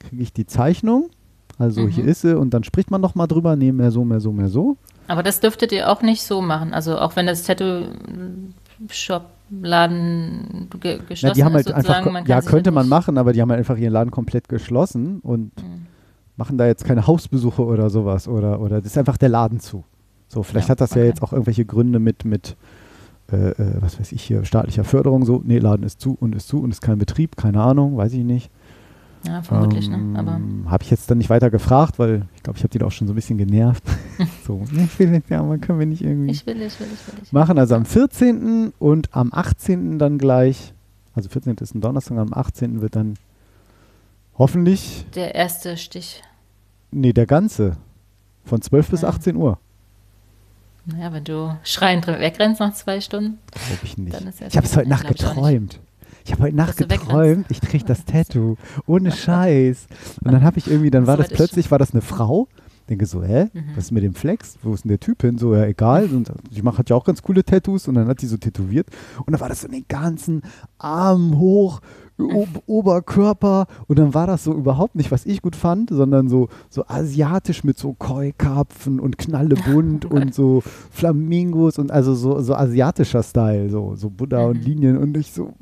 Speaker 3: kriege ich die Zeichnung. Also
Speaker 2: Mhm.
Speaker 3: hier ist sie und dann spricht man noch mal drüber, nee, mehr so, mehr so, mehr so.
Speaker 2: Aber das dürftet ihr auch nicht so machen. Also auch wenn das Tattoo-Shop-Laden ge geschlossen
Speaker 3: Na, die haben
Speaker 2: ist,
Speaker 3: halt einfach,
Speaker 2: man
Speaker 3: ja, könnte man machen, aber die haben halt einfach ihren Laden komplett geschlossen und
Speaker 2: Mhm.
Speaker 3: machen da jetzt keine Hausbesuche oder sowas oder, oder das ist einfach der Laden zu. So, vielleicht
Speaker 2: Ja,
Speaker 3: hat das ja
Speaker 2: okay.
Speaker 3: jetzt auch irgendwelche Gründe mit, mit äh, äh, was weiß ich hier, staatlicher Förderung, so, nee, Laden ist zu und ist zu und ist kein Betrieb, keine Ahnung, weiß ich nicht.
Speaker 2: Ja, vermutlich, ne? Aber
Speaker 3: Habe ich jetzt dann nicht weiter gefragt, weil ich glaube, ich habe die da auch schon so ein bisschen genervt. so, ich will nicht, ja, man können wir nicht irgendwie
Speaker 2: ich will, ich will, ich will. Ich
Speaker 3: machen. Also am 14. und am 18. dann gleich, also 14. ist ein Donnerstag, am 18. wird dann hoffentlich,
Speaker 2: Der erste Stich.
Speaker 3: nee, der ganze, von 12 bis
Speaker 2: Ja.
Speaker 3: 18 Uhr.
Speaker 2: Naja, wenn du schreiend drin wegrennst nach zwei Stunden.
Speaker 3: Glaube ich nicht.
Speaker 2: Dann ist ja
Speaker 3: Ich habe es heute Nacht geträumt. Ich habe heute Nacht geträumt, ich kriege das Tattoo. Ohne Scheiß. Und dann habe ich irgendwie, dann war das plötzlich, war das eine Frau. Denke so, hä?
Speaker 2: Mhm.
Speaker 3: Was ist mit dem Flex? Wo ist denn der Typ hin? So, ja, egal. Und die macht hat ja auch ganz coole Tattoos und dann hat die so tätowiert. Und dann war das so den ganzen Arm hoch, o Oberkörper. Und dann war das so überhaupt nicht, was ich gut fand, sondern so, so asiatisch mit so Koi-Karpfen und knallebunt und so Flamingos und also so, so asiatischer Style, so, so Buddha und
Speaker 2: Mhm.
Speaker 3: Linien. Und ich so,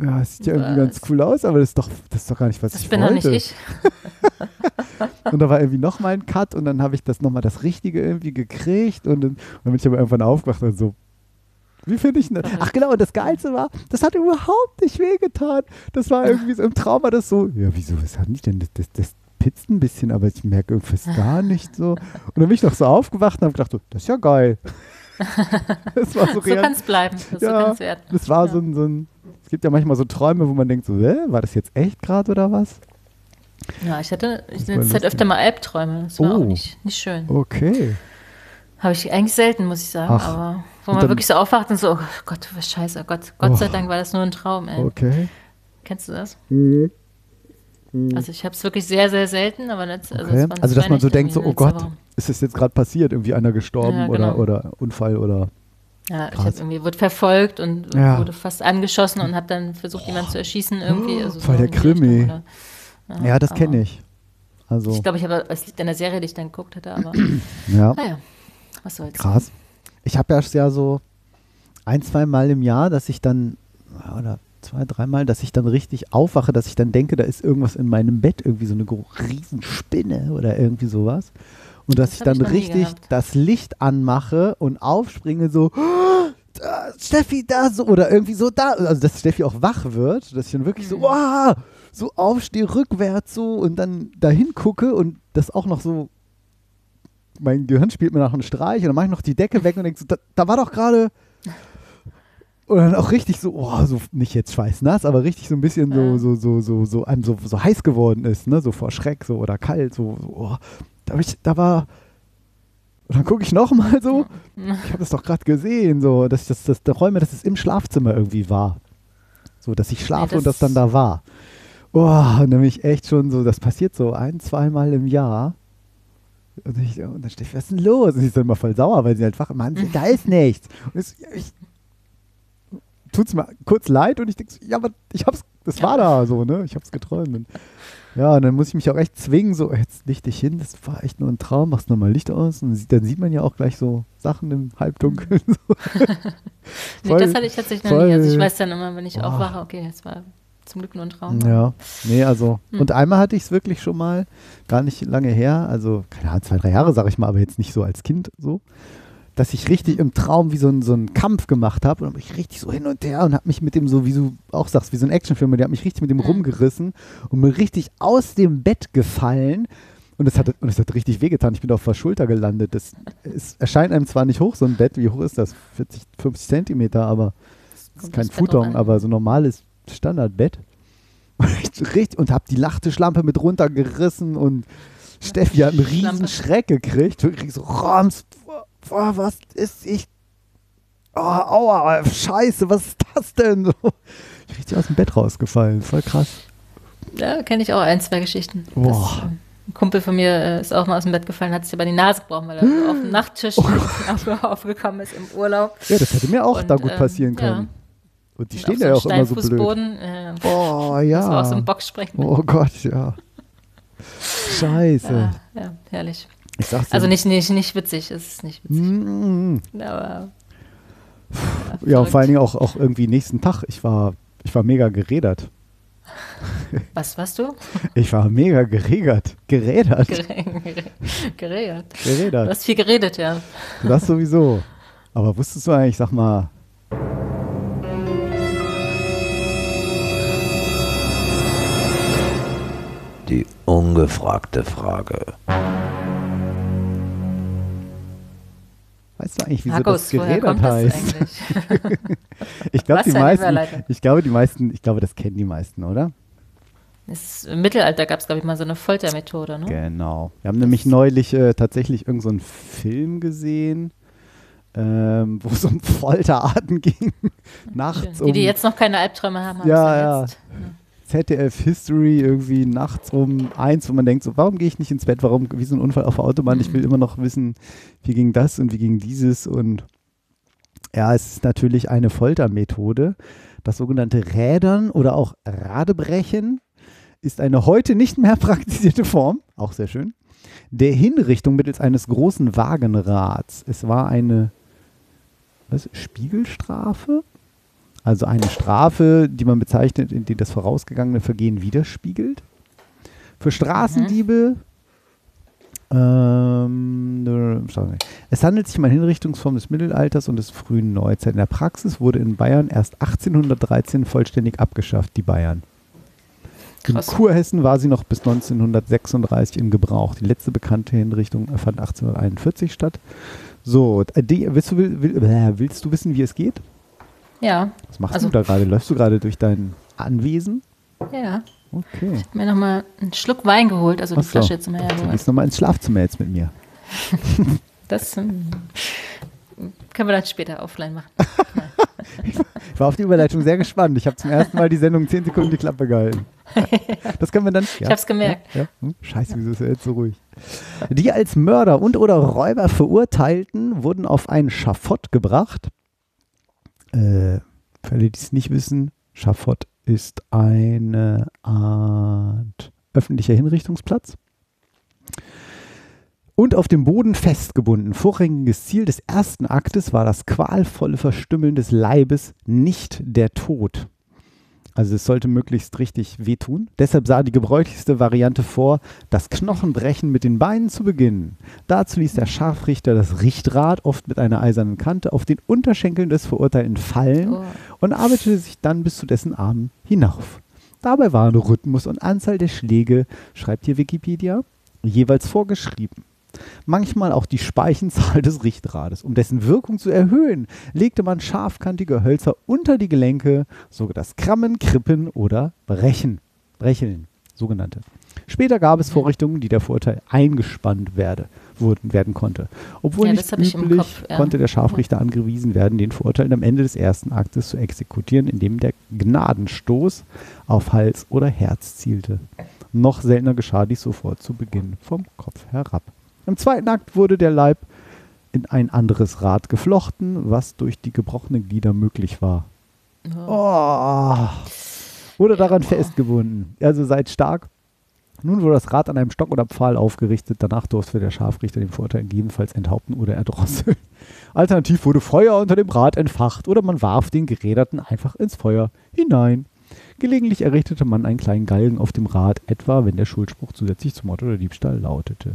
Speaker 3: ja, es sieht ja irgendwie ganz
Speaker 2: Was?
Speaker 3: cool aus, aber das ist doch, das ist doch gar nicht, was
Speaker 2: Das
Speaker 3: ich
Speaker 2: bin
Speaker 3: wollte.
Speaker 2: doch nicht ich.
Speaker 3: Und da war irgendwie nochmal ein Cut und dann habe ich das nochmal das Richtige irgendwie gekriegt und dann, und dann bin ich aber irgendwann aufgewacht und so, wie finde ich denn das? Ach genau, und das Geilste war, das hat überhaupt nicht wehgetan. Das war irgendwie so im Traum war das so, ja wieso, was hat nicht denn, das, das, das spitzt ein bisschen, aber ich merke irgendwas gar nicht so. Und dann bin ich noch so aufgewacht und habe gedacht, so, das ist ja geil. das war so,
Speaker 2: So kann es bleiben. So
Speaker 3: ja,
Speaker 2: kann's werden.
Speaker 3: das war
Speaker 2: ja.
Speaker 3: so ein, so ein, es gibt ja manchmal so Träume, wo man denkt so, hä, war das jetzt echt gerade oder was?
Speaker 2: Ja, ich hatte hatte halt
Speaker 3: lustig.
Speaker 2: öfter mal Albträume. Das war
Speaker 3: Oh.
Speaker 2: auch nicht, nicht schön.
Speaker 3: Okay.
Speaker 2: Habe ich eigentlich selten, muss ich sagen.
Speaker 3: Ach.
Speaker 2: Aber wo
Speaker 3: Und
Speaker 2: man wirklich so aufwacht und so, oh Gott, was scheiße, oh Gott, Gott sei
Speaker 3: Oh.
Speaker 2: Dank war das nur ein Traum, ey.
Speaker 3: Okay.
Speaker 2: Kennst du das? Also ich habe es wirklich sehr, sehr selten, aber jetzt, also,
Speaker 3: okay. Also,
Speaker 2: zwei
Speaker 3: dass man so denkt, so, oh Gott,
Speaker 2: Woche.
Speaker 3: ist es jetzt gerade passiert? Irgendwie einer gestorben
Speaker 2: Ja,
Speaker 3: oder,
Speaker 2: genau.
Speaker 3: oder Unfall oder.
Speaker 2: Ja, ich
Speaker 3: Krass.
Speaker 2: habe irgendwie wurde verfolgt und
Speaker 3: Ja.
Speaker 2: wurde fast angeschossen und habe dann versucht, jemanden zu erschießen irgendwie. Also
Speaker 3: Voll
Speaker 2: so
Speaker 3: der Krimi.
Speaker 2: oder-
Speaker 3: Ja, das kenne ich. Also,
Speaker 2: Ich glaube, ich habe es liegt an der Serie, die ich dann geguckt hatte, aber
Speaker 3: ja.
Speaker 2: naja, was soll's.
Speaker 3: Krass. Ich habe ja ja so ein, zwei Mal im Jahr, dass ich dann, oder zwei, dreimal, dass ich dann richtig aufwache, dass ich dann denke, da ist irgendwas in meinem Bett, irgendwie so eine Riesenspinne oder irgendwie sowas. Und dass
Speaker 2: Das
Speaker 3: ich dann
Speaker 2: ich
Speaker 3: richtig das Licht anmache und aufspringe, so, "Oh, da, Steffi, da, so, oder irgendwie so da. Also, dass Steffi auch wach wird, dass ich dann wirklich so,
Speaker 2: Mhm.
Speaker 3: wow, so aufstehe, rückwärts so und dann dahin gucke und das auch noch so mein Gehirn spielt mir noch einen Streich und dann mache ich noch die Decke weg und denke so, da, da war doch gerade. Und dann auch richtig so, oh, so nicht jetzt schweißnass, aber richtig so ein bisschen so, so, so, so, so, einem so, so heiß geworden ist, ne? So vor Schreck so oder kalt, so, so oh, da, ich, da war. Und dann gucke ich nochmal so, ich habe das doch gerade gesehen, so, dass ich das, das, das räume, dass es im Schlafzimmer irgendwie war. So, dass ich schlafe
Speaker 2: das-
Speaker 3: und das dann da war. Oh, nämlich echt schon so, das passiert so ein, zweimal im Jahr. Und, ich, und dann steht, was ist denn los? Und sie ist dann immer voll sauer, weil sie halt wach Mann, da ist nichts. Und es, ja, ich, tut's mir kurz leid und ich denke, so, ja, aber ich hab's, das war da so, ne? Ich hab's geträumt. Und, ja, und dann muss ich mich auch echt zwingen, so, jetzt leg dich hin, das war echt nur ein Traum, machst nochmal Licht aus. Und dann sieht man ja auch gleich so Sachen im Halbdunkeln. So.
Speaker 2: Nee,
Speaker 3: Voll-
Speaker 2: das hatte ich tatsächlich noch nie. Also ich
Speaker 3: voll-
Speaker 2: weiß dann immer, wenn ich
Speaker 3: Boah.
Speaker 2: aufwache, okay, es war zum Glück nur ein Traum.
Speaker 3: Ja, nee, also.
Speaker 2: Hm.
Speaker 3: Und einmal hatte ich es wirklich schon mal, gar nicht lange her, also, keine Ahnung, zwei, drei Jahre, sag ich mal, aber jetzt nicht so als Kind so, dass ich richtig im Traum wie so, ein, so einen Kampf gemacht habe und hab mich richtig so hin und her und habe mich mit dem so, wie du auch sagst, wie so ein Actionfilm, der hat mich richtig mit dem rumgerissen und mir richtig aus dem Bett gefallen. Und es hat, und es hat richtig wehgetan. Ich bin auf der Schulter gelandet. Das, es erscheint einem zwar nicht hoch, so ein Bett. Wie hoch ist das? 40, 50 Zentimeter, aber es ist kein Futon, aber so normales Standardbett. Richtig, und habe die Lachttischlampe mit runtergerissen und Steffi hat einen riesen. Schreck gekriegt. Wirklich so, Roms, boah, was ist ich? Oh, aua, scheiße, was ist das denn? So, richtig aus dem Bett rausgefallen, voll krass.
Speaker 2: Ja, kenne ich auch ein, zwei Geschichten.
Speaker 3: Boah.
Speaker 2: Das, äh, ein Kumpel von mir äh, ist auch mal aus dem Bett gefallen, hat sich aber die Nase gebrochen, weil er so auf dem Nachttisch auf, aufgekommen ist im Urlaub.
Speaker 3: Ja, das hätte mir auch
Speaker 2: Und,
Speaker 3: da gut
Speaker 2: ähm,
Speaker 3: passieren
Speaker 2: ja.
Speaker 3: können. Und die
Speaker 2: Und
Speaker 3: stehen ja
Speaker 2: so
Speaker 3: auch immer so blöd.
Speaker 2: Äh,
Speaker 3: Oh
Speaker 2: Das war aus dem
Speaker 3: ja.
Speaker 2: Bock springen.
Speaker 3: Oh Gott, ja. Scheiße.
Speaker 2: Ja, ja, herrlich.
Speaker 3: Ich sag's dir.
Speaker 2: Also nicht, nicht, nicht witzig, es ist nicht witzig.
Speaker 3: Mm,
Speaker 2: Aber
Speaker 3: Ja, und vor allen. Dingen auch, auch irgendwie nächsten Tag. Ich war, ich war mega gerädert.
Speaker 2: Was warst du?
Speaker 3: Ich war mega geregert. Gerädert.
Speaker 2: Geredet. Du
Speaker 3: Gerädert.
Speaker 2: hast viel geredet, ja.
Speaker 3: Das sowieso. Aber wusstest du eigentlich, sag mal.
Speaker 7: Die ungefragte Frage.
Speaker 3: Weißt du eigentlich, wieso
Speaker 2: Markus,
Speaker 3: das
Speaker 2: woher
Speaker 3: gerädert
Speaker 2: kommt das
Speaker 3: heißt?
Speaker 2: eigentlich?
Speaker 3: Ich glaube, die meisten, ich glaube, die meisten, ich glaube, das kennen die meisten, oder?
Speaker 2: Es, Im Mittelalter gab es, glaube ich, mal so eine Foltermethode, ne?
Speaker 3: Genau. Wir haben nämlich neulich äh, tatsächlich irgendeinen so Film gesehen, ähm, wo es um Folterarten ging. Nachts
Speaker 2: Die, die
Speaker 3: um
Speaker 2: jetzt noch keine Albträume haben, haben
Speaker 3: Ja, ja.
Speaker 2: jetzt.
Speaker 3: ZDF History irgendwie nachts um eins, wo man denkt, so, warum gehe ich nicht ins Bett? Warum, wie so ein Unfall auf der Autobahn? Ich will immer noch wissen, wie ging das und wie ging dieses und ja, es ist natürlich eine Foltermethode. Das sogenannte Rädern oder auch Radebrechen ist eine heute nicht mehr praktizierte Form, auch sehr schön, der Hinrichtung mittels eines großen Wagenrads. Es war eine was, Spiegelstrafe? Also eine Strafe, die man bezeichnet, in die das vorausgegangene Vergehen widerspiegelt. Für Straßendiebe. Ähm, es handelt sich um eine Hinrichtungsform des Mittelalters und des frühen Neuzeit. In der Praxis wurde in Bayern erst 1813 vollständig abgeschafft, die Bayern. In
Speaker 2: Krass.
Speaker 3: Kurhessen war sie noch bis 1936 in Gebrauch. Die letzte bekannte Hinrichtung fand 1841 statt. So, die, willst, du, will, will, willst du wissen, wie es geht?
Speaker 2: Ja,
Speaker 3: Was machst
Speaker 2: Also-
Speaker 3: du da gerade? Läufst du gerade durch dein Anwesen?
Speaker 2: ja.
Speaker 3: Okay.
Speaker 2: Mir nochmal einen Schluck Wein geholt, also die
Speaker 3: so.
Speaker 2: Flasche jetzt mal
Speaker 3: Du
Speaker 2: hergeholt.
Speaker 3: gehst nochmal ins Schlafzimmer jetzt mit mir.
Speaker 2: Das ähm, können wir dann später offline machen.
Speaker 3: Ich war auf die Überleitung sehr gespannt. Ich habe zum ersten Mal die Sendung 10 Sekunden die Klappe gehalten. Das können wir dann. Ja,
Speaker 2: hab's gemerkt.
Speaker 3: Ja, ja. Hm, Scheiße, wieso ist er jetzt so ruhig? Die als Mörder und oder Räuber Verurteilten wurden auf ein Schafott gebracht. Äh, für alle, die es nicht wissen, Schafott ist eine Art öffentlicher Hinrichtungsplatz. Und auf dem Boden festgebunden. Vorrangiges Ziel des ersten Aktes war das qualvolle Verstümmeln des Leibes, nicht der Tod. Also es sollte möglichst richtig wehtun. Deshalb sah die gebräuchlichste Variante vor, das Knochenbrechen mit den Beinen zu beginnen. Dazu ließ der Scharfrichter das Richtrad, oft mit einer eisernen Kante, auf den Unterschenkeln des Verurteilten fallen
Speaker 2: Oh.
Speaker 3: und arbeitete sich dann bis zu dessen Armen hinauf. Dabei waren Rhythmus und Anzahl der Schläge, schreibt hier Wikipedia, jeweils vorgeschrieben. Manchmal auch die Speichenzahl des Richtrades. Um dessen Wirkung zu erhöhen, legte man scharfkantige Hölzer unter die Gelenke, so das Krammen, Krippen oder Brechen. Brecheln, sogenannte. Später gab es Vorrichtungen, die der Vorteil eingespannt werde, wurden, werden konnte. Obwohl
Speaker 2: Ja,
Speaker 3: nicht üblich,
Speaker 2: Kopf, ja.
Speaker 3: konnte der Scharfrichter angewiesen werden, den Verurteilten am Ende des ersten Aktes zu exekutieren, indem der Gnadenstoß auf Hals oder Herz zielte. Noch seltener geschah dies sofort zu Beginn vom Kopf herab. Im zweiten Akt wurde der Leib in ein anderes Rad geflochten, was durch die gebrochenen Glieder möglich war. Oh. Wurde daran festgebunden. Also seid stark. Nun wurde das Rad an einem Stock oder Pfahl aufgerichtet. Danach durfte der Scharfrichter den Vorteil gegebenenfalls enthaupten oder erdrosseln. Alternativ wurde Feuer unter dem Rad entfacht oder man warf den Geräderten einfach ins Feuer hinein. Gelegentlich errichtete man einen kleinen Galgen auf dem Rad, etwa wenn der Schuldspruch zusätzlich zum Mord oder Diebstahl lautete.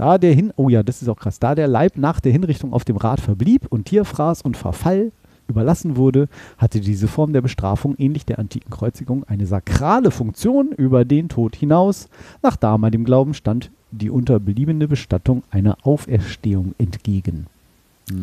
Speaker 3: Da der Hin oh ja, das ist auch krass, da der Leib nach der Hinrichtung auf dem Rad verblieb und Tierfraß und Verfall überlassen wurde, hatte diese Form der Bestrafung ähnlich der antiken Kreuzigung eine sakrale Funktion über den Tod hinaus. Nach damaligem Glauben stand die unterbliebene Bestattung einer Auferstehung entgegen.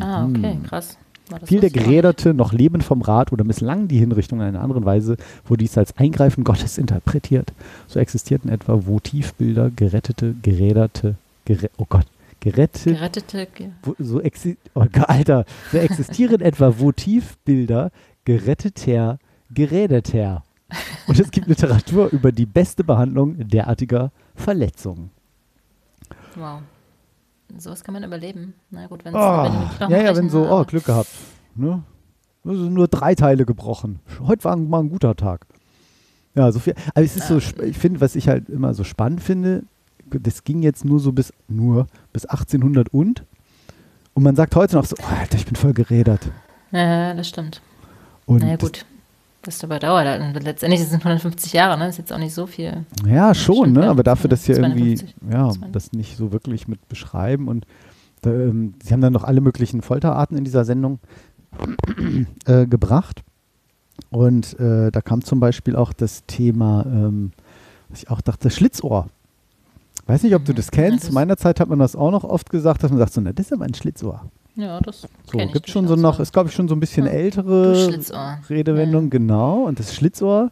Speaker 2: Ah, okay,
Speaker 3: Mhm.
Speaker 2: krass. War das
Speaker 3: Fiel der. Geräderte noch lebend vom Rad oder misslang die Hinrichtung in einer anderen Weise, wurde dies als Eingreifen Gottes interpretiert. So existierten etwa Votivbilder, gerettete, geräderte, gerä oh Gott, gerettete,
Speaker 2: Gerettete, ge
Speaker 3: so oh Alter, so existieren etwa Votivbilder geretteter, geräderter. Und es gibt Literatur über die beste Behandlung derartiger Verletzungen.
Speaker 2: wow. Sowas kann man überleben. Na gut, wenn's,
Speaker 3: Oh,
Speaker 2: wenn Knochen
Speaker 3: ja, ja, wenn so, oh, Glück gehabt. Ne? Also nur drei Teile gebrochen. Heute war mal ein guter Tag. Ja, so viel. Aber es ist so, ich finde, was ich halt immer so spannend finde, das ging jetzt nur so bis, nur bis 1800 und. Und man sagt heute noch so, oh, Alter, ich bin voll gerädert.
Speaker 2: Ja, das stimmt.
Speaker 3: Und
Speaker 2: naja,
Speaker 3: das-
Speaker 2: gut. Das dabei dauert halt. Letztendlich sind es 150 Jahre, ne? Das ist jetzt auch nicht so viel.
Speaker 3: Ja, schon, ne?
Speaker 2: ja.
Speaker 3: Aber dafür, dass hier irgendwie,
Speaker 2: 52,
Speaker 3: ja,
Speaker 2: 52.
Speaker 3: das nicht so wirklich mit beschreiben und ähm, sie haben dann noch alle möglichen Folterarten in dieser Sendung äh, gebracht. Und äh, da kam zum Beispiel auch das Thema, ähm, was ich auch dachte, Schlitzohr. Weiß nicht, ob du das kennst.
Speaker 2: das-
Speaker 3: Zu meiner Zeit hat man das auch noch oft gesagt, dass man sagt so, na, das ist aber ein Schlitzohr.
Speaker 2: Ja, das
Speaker 3: So,
Speaker 2: kenn ich
Speaker 3: gibt schon so noch,
Speaker 2: ja.
Speaker 3: ist glaube ich schon so ein bisschen
Speaker 2: Ja,
Speaker 3: ältere. Redewendung,
Speaker 2: Ja.
Speaker 3: genau. Und das Schlitzohr,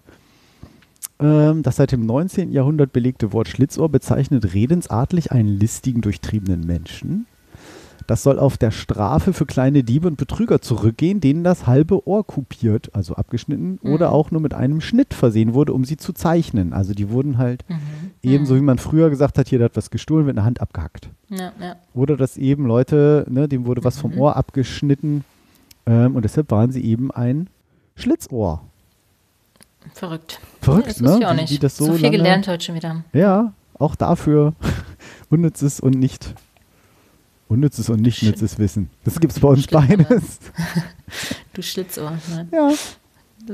Speaker 3: ähm, das seit dem 19. Jahrhundert belegte Wort Schlitzohr bezeichnet redensartlich einen listigen, durchtriebenen Menschen. Das soll auf der Strafe für kleine Diebe und Betrüger zurückgehen, denen das halbe Ohr kupiert, also abgeschnitten,
Speaker 2: Mhm.
Speaker 3: oder auch nur mit einem Schnitt versehen wurde, um sie zu zeichnen. Also die wurden halt
Speaker 2: Mhm.
Speaker 3: Ebenso, wie man früher gesagt hat, hier, hat was gestohlen, wird eine Hand abgehackt.
Speaker 2: Ja, ja.
Speaker 3: Oder dass eben Leute, ne, dem wurde was vom
Speaker 2: Mhm.
Speaker 3: Ohr abgeschnitten ähm, und deshalb waren sie eben ein Schlitzohr.
Speaker 2: Verrückt.
Speaker 3: Verrückt,
Speaker 2: das
Speaker 3: ne?
Speaker 2: ich auch
Speaker 3: Wie-
Speaker 2: nicht.
Speaker 3: wie das so
Speaker 2: viel
Speaker 3: lange-
Speaker 2: gelernt heute schon wieder.
Speaker 3: Ja, auch dafür unnützes und nicht unnützes und nicht nützes Wissen. Das gibt es bei uns beides.
Speaker 2: Du Schlitzohr. Nein.
Speaker 3: Ja.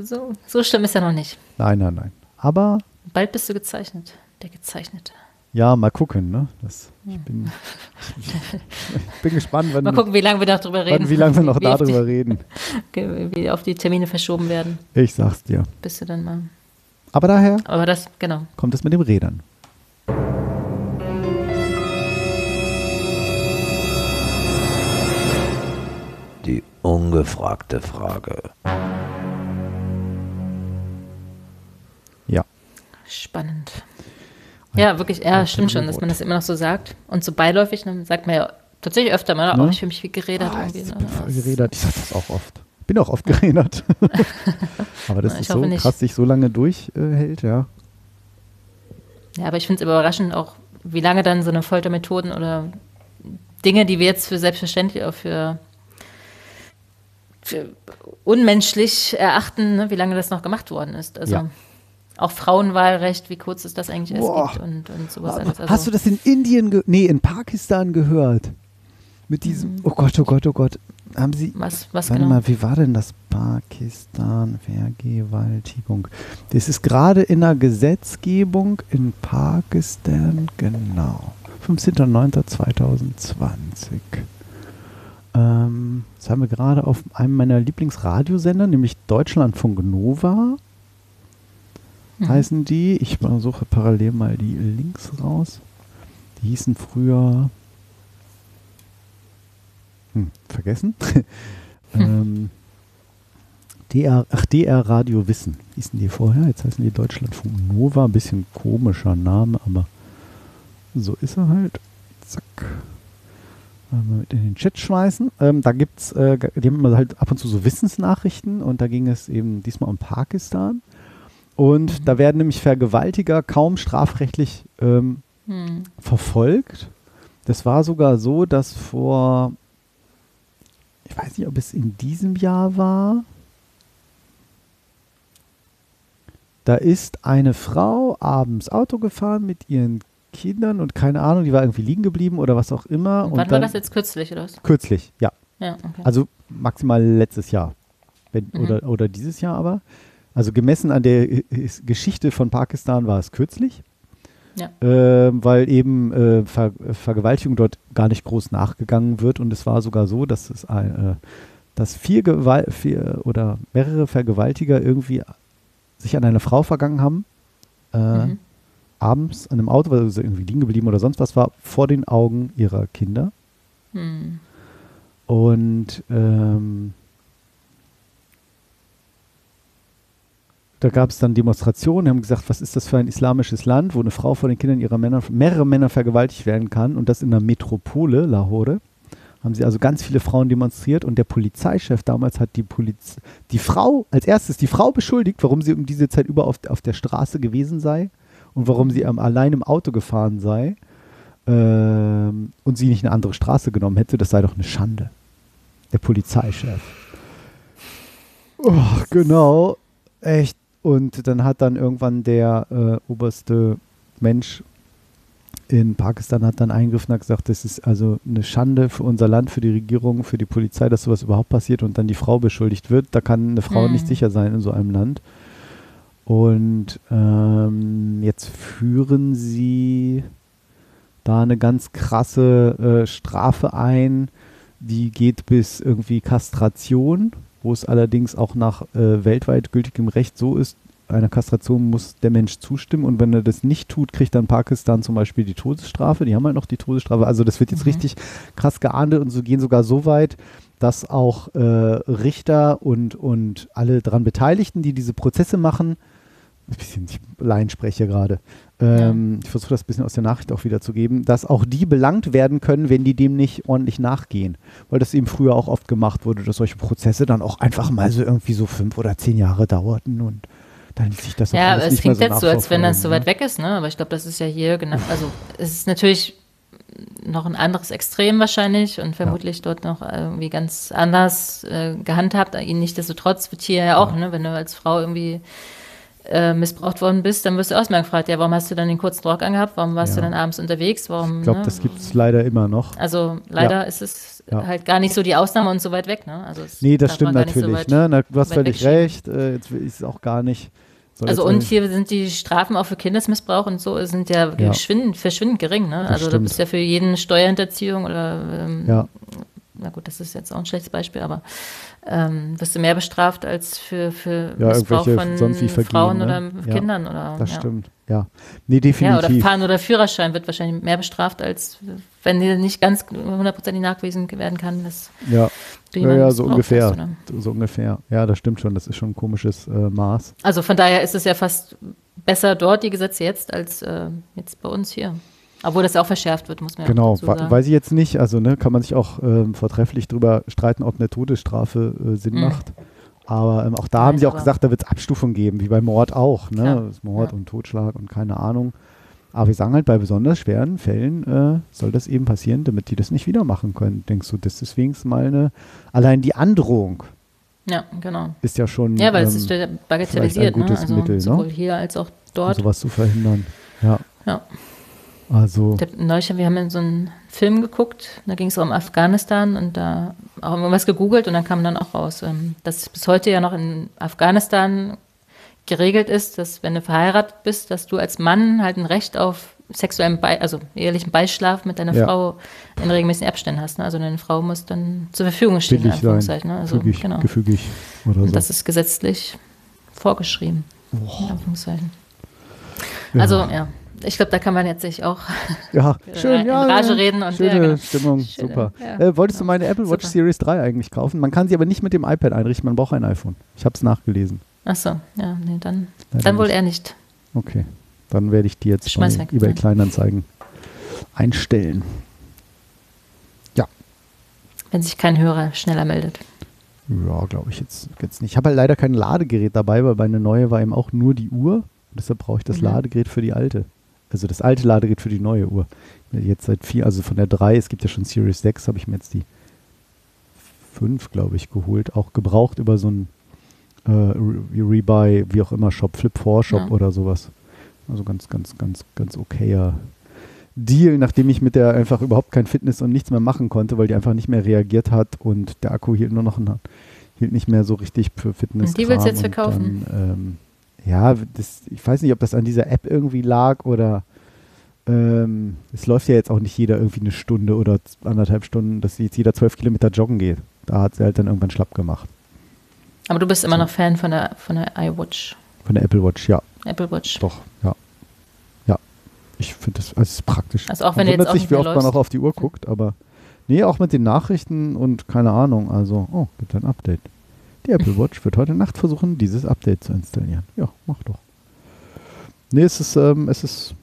Speaker 2: So, so schlimm ist er noch nicht.
Speaker 3: Nein, nein, nein. Aber
Speaker 2: Bald bist du gezeichnet. Der Gezeichnete.
Speaker 3: ja, mal gucken, ne? Das, ich, bin, ich bin gespannt, wann,
Speaker 2: Mal gucken, wie lange wir noch drüber reden.
Speaker 3: wann, wie lange wir noch darüber reden.
Speaker 2: Wie auf die Termine verschoben werden,
Speaker 3: Ich sag's dir.
Speaker 2: bis du dann mal.
Speaker 3: Aber daher
Speaker 2: Aber das, genau.
Speaker 3: kommt es mit den Rädern.
Speaker 7: Die ungefragte Frage.
Speaker 3: Ja.
Speaker 2: Spannend. Ja, wirklich, ja, stimmt schon, dass man das immer noch so sagt. Und so beiläufig, dann sagt man ja tatsächlich öfter mal, oh,
Speaker 3: Ne?
Speaker 2: ich fühle mich wie geredet.
Speaker 3: Ah,
Speaker 2: irgendwie,
Speaker 3: ich
Speaker 2: ne?
Speaker 3: bin voll geredert. Ich sag das auch oft. Bin auch oft geredert. Aber das
Speaker 2: ich
Speaker 3: ist so
Speaker 2: nicht.
Speaker 3: krass, sich so lange durchhält, ja.
Speaker 2: Ja, aber ich finde es überraschend auch, wie lange dann so eine Foltermethoden oder Dinge, die wir jetzt für selbstverständlich auch für, für unmenschlich erachten, ne, wie lange das noch gemacht worden ist. Also
Speaker 3: Ja.
Speaker 2: Auch Frauenwahlrecht, wie kurz es das eigentlich
Speaker 3: Boah.
Speaker 2: gibt und, und sowas alles. Also,
Speaker 3: Hast du das in Indien, ge nee, in Pakistan gehört? Mit diesem, oh Gott, oh Gott, oh Gott. Haben Sie,
Speaker 2: Was, was
Speaker 3: warte
Speaker 2: genau?
Speaker 3: mal, wie war denn das Pakistan Vergewaltigung? Das ist gerade in der Gesetzgebung in Pakistan, genau. 15.09.2020. Ähm, das haben wir gerade auf einem meiner Lieblingsradiosender, nämlich Deutschlandfunk Nova.
Speaker 2: Mhm.
Speaker 3: Heißen die. Ich suche parallel mal die Links raus. Die hießen früher. Hm, vergessen. ähm, DR, ach, DR Radio Wissen hießen die vorher. Jetzt heißen die Deutschlandfunk Nova. Ein bisschen komischer Name, aber so ist er halt. Zack. Mal mit in den Chat schmeißen. Ähm, da gibt's, äh, die haben halt ab und zu so Wissensnachrichten und da ging es eben diesmal um Pakistan. Und da werden nämlich Vergewaltiger kaum strafrechtlich ähm,
Speaker 2: Hm.
Speaker 3: verfolgt. Das war sogar so, dass vor, ich weiß nicht, ob es in diesem Jahr war, da ist eine Frau abends Auto gefahren mit ihren Kindern und keine Ahnung, die war irgendwie liegen geblieben oder was auch immer.
Speaker 2: Und
Speaker 3: und
Speaker 2: wann
Speaker 3: dann,
Speaker 2: war das jetzt kürzlich oder was?
Speaker 3: Kürzlich, ja.
Speaker 2: Ja, okay.
Speaker 3: Also maximal letztes Jahr. Wenn,
Speaker 2: Mhm.
Speaker 3: oder, oder dieses Jahr aber. Also gemessen an der His- Geschichte von Pakistan war es kürzlich.
Speaker 2: Ja.
Speaker 3: Ähm, weil eben äh, Ver Vergewaltigung dort gar nicht groß nachgegangen wird. Und es war sogar so, dass es ein, äh, dass vier, Gewal vier oder mehrere Vergewaltiger irgendwie sich an eine Frau vergangen haben. Äh,
Speaker 2: Mhm.
Speaker 3: Abends an einem Auto, weil sie irgendwie liegen geblieben oder sonst was war, vor den Augen ihrer Kinder.
Speaker 2: Hm.
Speaker 3: Und ähm, da gab es dann Demonstrationen, die haben gesagt, was ist das für ein islamisches Land, wo eine Frau vor den Kindern ihrer Männer, mehrere Männer vergewaltigt werden kann und das in der Metropole, Lahore. Haben sie also ganz viele Frauen demonstriert und der Polizeichef damals hat die Poliz die Frau, als erstes die Frau beschuldigt, warum sie um diese Zeit über auf, auf der Straße gewesen sei und warum sie ähm, allein im Auto gefahren sei ähm, und sie nicht eine andere Straße genommen hätte. Das sei doch eine Schande. Der Polizeichef. Oh, genau. Echt. Und dann hat dann irgendwann der äh, oberste Mensch in Pakistan hat dann eingegriffen und hat gesagt, das ist also eine Schande für unser Land, für die Regierung, für die Polizei, dass sowas überhaupt passiert und dann die Frau beschuldigt wird. Da kann eine Frau
Speaker 2: Hm.
Speaker 3: nicht sicher sein in so einem Land. Und ähm, jetzt führen sie da eine ganz krasse äh, Strafe ein, die geht bis irgendwie Kastration, wo es allerdings auch nach äh, weltweit gültigem Recht so ist, einer Kastration muss der Mensch zustimmen und wenn er das nicht tut, kriegt dann Pakistan zum Beispiel die Todesstrafe. Die haben halt noch die Todesstrafe. Also das wird jetzt
Speaker 2: Mhm.
Speaker 3: richtig krass geahndet und so gehen sogar so weit, dass auch äh, Richter und, und alle daran Beteiligten, die diese Prozesse machen, ein bisschen ich Laien spreche gerade, ähm, ich versuche das ein bisschen aus der Nachricht auch wiederzugeben, dass auch die belangt werden können, wenn die dem nicht ordentlich nachgehen. Weil das eben früher auch oft gemacht wurde, dass solche Prozesse dann auch einfach mal so irgendwie so fünf oder zehn Jahre dauerten und dann sich das auch
Speaker 2: Ja, aber es klingt jetzt so, als wenn das so weit weg ist, ne? Aber ich glaube, das ist ja hier genau. Also es ist natürlich noch ein anderes Extrem wahrscheinlich und vermutlich dort noch irgendwie ganz anders äh, gehandhabt. Ihnen nichtsdestotrotz wird hier ja auch, ne, wenn du als Frau irgendwie äh, missbraucht worden bist, dann wirst du erstmal gefragt, ja, warum hast du dann den kurzen Rock angehabt? Warum warst
Speaker 3: Ja.
Speaker 2: du dann abends unterwegs? Warum?
Speaker 3: Ich glaube,
Speaker 2: ne?
Speaker 3: das gibt es leider immer noch.
Speaker 2: Also leider
Speaker 3: Ja.
Speaker 2: ist es
Speaker 3: Ja.
Speaker 2: halt gar nicht so die Ausnahme und so weit weg, ne? Also
Speaker 3: Nee, das stimmt
Speaker 2: so
Speaker 3: natürlich.
Speaker 2: weit-
Speaker 3: ne? Na, du hast völlig recht. Äh, jetzt ich es auch gar nicht. soll
Speaker 2: Also und hier sind die Strafen auch für Kindesmissbrauch und so sind ja,
Speaker 3: Ja.
Speaker 2: Verschwindend, gering. Ne?
Speaker 3: Das
Speaker 2: also da
Speaker 3: stimmt.
Speaker 2: bist ja für jeden Steuerhinterziehung oder ähm,
Speaker 3: Ja,
Speaker 2: na gut, das ist jetzt auch ein schlechtes Beispiel, aber ähm, wirst du mehr bestraft als für, für
Speaker 3: Ja,
Speaker 2: Missbrauch von Frauen
Speaker 3: ne?
Speaker 2: oder
Speaker 3: Ja,
Speaker 2: Kindern oder
Speaker 3: Das
Speaker 2: ja.
Speaker 3: stimmt, ja. Nee,
Speaker 2: Ja, oder
Speaker 3: definitiv.
Speaker 2: Fahren oder Führerschein wird wahrscheinlich mehr bestraft, als wenn dir nicht ganz hundertprozentig nachgewiesen werden kann, dass
Speaker 3: ja.
Speaker 2: du
Speaker 3: Ja,
Speaker 2: jemanden
Speaker 3: ja, so ungefähr.
Speaker 2: hast,
Speaker 3: so, so ungefähr. Ja, das stimmt schon. Das ist schon ein komisches äh, Maß.
Speaker 2: Also von daher ist es ja fast besser dort, die Gesetze jetzt, als äh, jetzt bei uns hier. Obwohl das auch verschärft wird, muss man ja
Speaker 3: Genau,
Speaker 2: auch dazu sagen.
Speaker 3: weiß ich jetzt nicht. Also ne, kann man sich auch ähm, vortrefflich drüber streiten, ob eine Todesstrafe äh, Sinn
Speaker 2: Mhm.
Speaker 3: macht. Aber ähm, auch da
Speaker 2: Nein,
Speaker 3: haben sie auch gesagt, da wird es Abstufung geben, wie bei Mord auch. Ne?
Speaker 2: Klar,
Speaker 3: ist Mord
Speaker 2: ja.
Speaker 3: und Totschlag und keine Ahnung. Aber wir sagen halt, bei besonders schweren Fällen äh, soll das eben passieren, damit die das nicht wieder machen können. Denkst du, das ist wenigstens mal eine, allein die Androhung
Speaker 2: Ja, genau.
Speaker 3: ist ja schon,
Speaker 2: Ja, weil es
Speaker 3: ähm,
Speaker 2: ist ja bagatellisiert,
Speaker 3: gutes
Speaker 2: ne? also
Speaker 3: Mittel, ne?
Speaker 2: sowohl hier als auch
Speaker 3: um
Speaker 2: dort.
Speaker 3: sowas zu verhindern. Ja,
Speaker 2: Ja.
Speaker 3: Also,
Speaker 2: Ich hab neulich, wir haben in so einen Film geguckt, da ging es um Afghanistan und da auch irgendwas gegoogelt und dann kam dann auch raus, ähm, dass bis heute ja noch in Afghanistan geregelt ist, dass wenn du verheiratet bist, dass du als Mann halt ein Recht auf sexuellen, Be also ehelichen Beischlaf mit deiner
Speaker 3: Ja.
Speaker 2: Frau in regelmäßigen Abständen hast. Ne? Also deine Frau muss dann zur Verfügung stehen, in
Speaker 3: billig sein,
Speaker 2: Anführungszeichen. Ne? Also,
Speaker 3: fügig,
Speaker 2: genau.
Speaker 3: gefügig oder so.
Speaker 2: Und das ist gesetzlich vorgeschrieben.
Speaker 3: Ja.
Speaker 2: Also, ja. Ich glaube, da kann man jetzt sich auch
Speaker 3: Ja, schön,
Speaker 2: in
Speaker 3: ja.
Speaker 2: Rage
Speaker 3: ja.
Speaker 2: reden und-
Speaker 3: Schöne
Speaker 2: ja, genau.
Speaker 3: Stimmung,
Speaker 2: Schöne,
Speaker 3: super.
Speaker 2: ja,
Speaker 3: äh, wolltest du
Speaker 2: genau.
Speaker 3: meine Apple Watch
Speaker 2: Super.
Speaker 3: Series 3 eigentlich kaufen? Man kann sie aber nicht mit dem iPad einrichten, man braucht ein iPhone. Ich habe es nachgelesen.
Speaker 2: Ach so, ja, nee, dann,
Speaker 3: Leider
Speaker 2: dann wohl
Speaker 3: nicht.
Speaker 2: eher nicht.
Speaker 3: Okay, dann werde ich die jetzt
Speaker 2: Schmeiß
Speaker 3: bei
Speaker 2: weg,
Speaker 3: eBay
Speaker 2: ja.
Speaker 3: Kleinanzeigen einstellen.
Speaker 2: Wenn sich kein Hörer schneller meldet.
Speaker 3: Ja, glaube ich jetzt, jetzt nicht. Ich habe halt leider kein Ladegerät dabei, weil meine neue war eben auch nur die Uhr. Deshalb brauche ich das
Speaker 2: Mhm.
Speaker 3: Ladegerät für die alte. Also das alte Ladegerät für die neue Uhr. Jetzt seit vier, also von der 3, es gibt ja schon Series 6, habe ich mir jetzt die 5, glaube ich, geholt. Auch gebraucht über so einen äh, Re- Rebuy, wie auch immer, Shop, Flip4 Shop
Speaker 2: Ja.
Speaker 3: oder sowas. Also ganz, ganz, ganz, ganz okayer Deal, nachdem ich mit der einfach überhaupt kein Fitness und nichts mehr machen konnte, weil die einfach nicht mehr reagiert hat und der Akku hielt nur noch ein, hielt nicht mehr so richtig für Fitness.
Speaker 2: Und die willst du jetzt verkaufen?
Speaker 3: Dann, ähm, ja, das, ich weiß nicht, ob das an dieser App irgendwie lag oder ähm, es läuft ja jetzt auch nicht jeder irgendwie eine Stunde oder anderthalb Stunden, dass jetzt jeder zwölf Kilometer joggen geht. Da hat sie halt dann irgendwann schlapp gemacht.
Speaker 2: Aber du bist immer noch Fan von der, von der iWatch,
Speaker 3: Von der Apple Watch, ja,
Speaker 2: Apple Watch.
Speaker 3: doch, ja. Ja, ich finde das, also praktisch.
Speaker 2: Also auch
Speaker 3: Man
Speaker 2: wenn du jetzt auch
Speaker 3: sich,
Speaker 2: nicht
Speaker 3: wie oft man
Speaker 2: läufst.
Speaker 3: auch auf die Uhr guckt, aber nee, auch mit den Nachrichten und keine Ahnung, also, oh, gibt ein Update. Die Apple Watch wird heute Nacht versuchen, dieses Update zu installieren. Ja, mach doch. Nee, es ist, ähm, es ist,